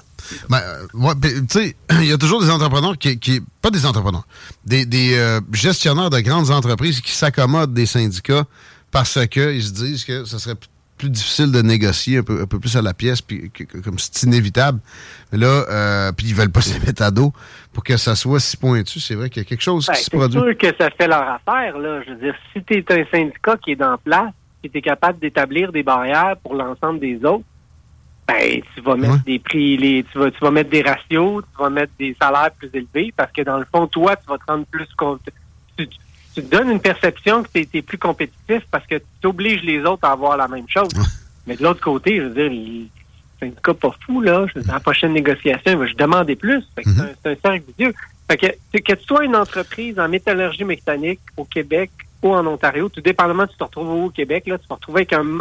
Ben, euh, tu sais, il y a toujours des entrepreneurs qui, qui pas des entrepreneurs, des, des euh, gestionnaires de grandes entreprises qui s'accommodent des syndicats parce qu'ils se disent que ce serait plus difficile de négocier un peu, un peu plus à la pièce, puis comme c'est inévitable. Mais là, euh, puis ils veulent pas se mettre à dos pour que ça soit si pointu. C'est vrai qu'il y a quelque chose qui ben, se produit. C'est sûr que ça fait leur affaire. Là. Je veux dire, si tu es un syndicat qui est en place, et tu es capable d'établir des barrières pour l'ensemble des autres, ben, tu vas mettre des prix, les, tu vas, tu vas mettre des ratios, tu vas mettre des salaires plus élevés parce que dans le fond, toi, tu vas te rendre plus compte. Tu, tu te donnes une perception que tu es, plus compétitif parce que tu obliges les autres à avoir la même chose. Mais de l'autre côté, je veux dire, c'est un cas pas fou, là. Je veux dire, la prochaine négociation, je demander plus. C'est un, un cercle vicieux. Fait que, que tu sois une entreprise en métallurgie mécanique au Québec ou en Ontario, tout dépendamment tu te retrouves au Québec, là, tu te retrouves avec un,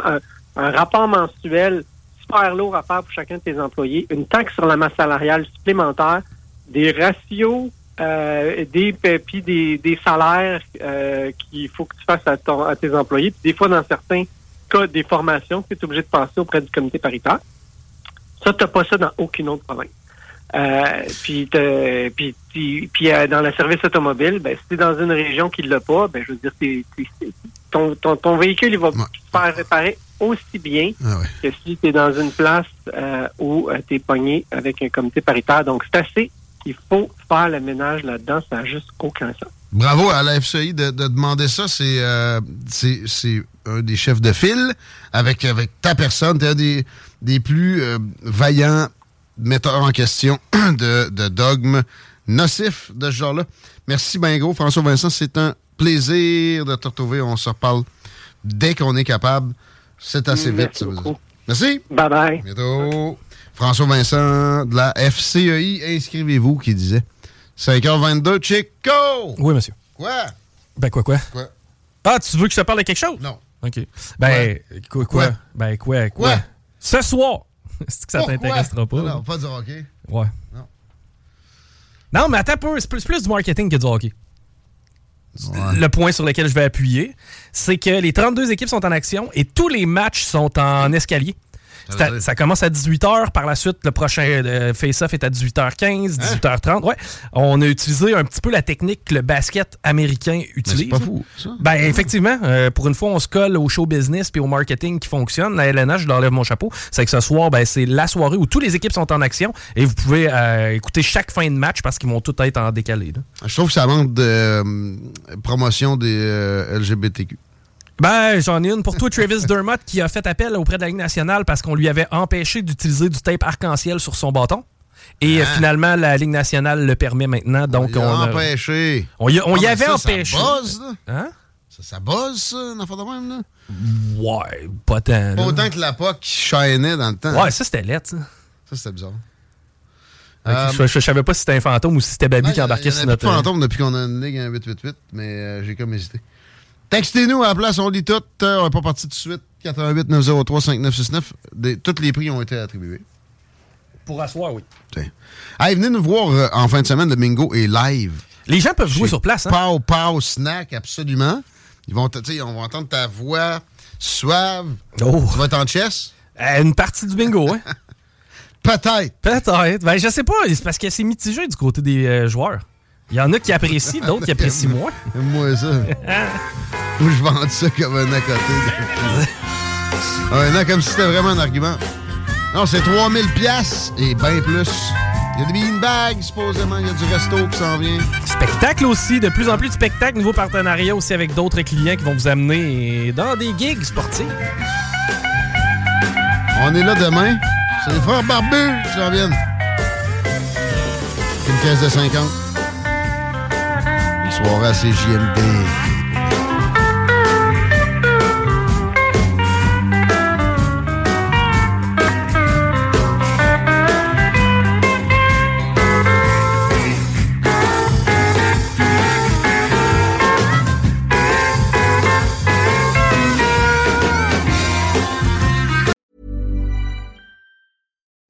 un rapport mensuel super lourd à faire pour chacun de tes employés, une taxe sur la masse salariale supplémentaire, des ratios, euh, des puis des, des salaires euh, qu'il faut que tu fasses à, ton, à tes employés, puis des fois dans certains cas des formations que tu es obligé de passer auprès du comité paritaire. Ça, tu n'as pas ça dans aucune autre province. Euh, puis, euh, dans le service automobile, ben, si tu es dans une région qui ne l'a pas, ben, je veux dire, ton, ton, ton, véhicule, il va se faire réparer aussi bien ah que si tu es dans une place euh, où euh, tu es pogné avec un comité paritaire. Donc, c'est assez. Il faut faire le ménage là-dedans. Ça n'a juste aucun sens. Bravo à la FCI de, demander ça. C'est euh, c'est un des chefs de file avec, avec ta personne. Tu es un des, des plus vaillants metteurs en question de, de dogmes nocifs de ce genre-là. Merci, ben gros. François Vincent, c'est un plaisir de te retrouver. On se reparle dès qu'on est capable. C'est assez vite, ça veut dire. Merci. Bye bye. bientôt. François Vincent de la FCEI, inscrivez-vous, qui disait 5h22, Chico! Oui, monsieur. Quoi? Ben, quoi, quoi? Quoi? Ah, tu veux que je te parle de quelque chose? Non. OK. Ben, quoi? Quoi? Ben, quoi? Quoi? Ce soir! C'est que ça t'intéressera pas? Non, pas du hockey. Ouais. Non. Non, mais attends peu, c'est plus, plus du marketing que du hockey le point sur lequel je vais appuyer, c'est que les 32 équipes sont en action et tous les matchs sont en escalier. Ça, commence à 18h. Par la suite, le prochain euh, face-off est à 18h15, 18h30. Hein? Ouais. On a utilisé un petit peu la technique que le basket américain utilise. C'est pas fou, ça. Ben, effectivement, euh, pour une fois, on se colle au show business puis au marketing qui fonctionne. La LNH, je leur lève mon chapeau. C'est que ce soir, ben, c'est la soirée où toutes les équipes sont en action et vous pouvez euh, écouter chaque fin de match parce qu'ils vont tout être en décalé. Je trouve que ça manque de promotion des LGBTQ. Ben, j'en ai une pour toi, Travis Dermott, qui a fait appel auprès de la Ligue nationale parce qu'on lui avait empêché d'utiliser du tape arc-en-ciel sur son bâton. Et euh, ah. finalement, la Ligue nationale le permet maintenant. Donc on, on empêché. On y, on y ah, avait empêché. Ça buzz, là. Hein? Ça, ça buzz, ça, une affaire de même, là? Ouais, pas tant. Pas autant que la POC qui chaînait dans le temps. Ouais, ça, c'était lettre, ça. Ça, c'était bizarre. Euh, je, je, savais pas si c'était un fantôme ou si c'était Baby qui embarquait sur notre. C'est un fantôme depuis qu'on a une ligue en 888, mais euh, j'ai comme hésité. Textez-nous à la place, on lit tout. Euh, on n'est pas parti tout de suite. 88 903 5969. tous les prix ont été attribués. Pour asseoir, oui. Allez, venez nous voir euh, en fin de semaine. Le Mingo est live. Les gens peuvent jouer sur place. Hein? Pow, pow, snack, absolument. Ils vont, on va entendre ta voix suave. Oh. Tu vas être en chess? Euh, une partie du bingo, hein? Peut-être. Peut-être. Ben, je sais pas. C'est parce que c'est mitigé du côté des joueurs. Il y en a qui apprécient, d'autres qui apprécient moins. Moi, ça. Ou je vends ça comme un à côté. un an comme si c'était vraiment un argument. Non, c'est 3000 pièces et bien plus. Il y a des beanbags, supposément. Il y a du resto qui s'en vient. Spectacle aussi. De plus en plus de spectacles. Nouveau partenariat aussi avec d'autres clients qui vont vous amener dans des gigs sportifs. On est là demain. C'est les frères barbus qui s'en viennent. Une caisse de 50. Soirée à CJMD.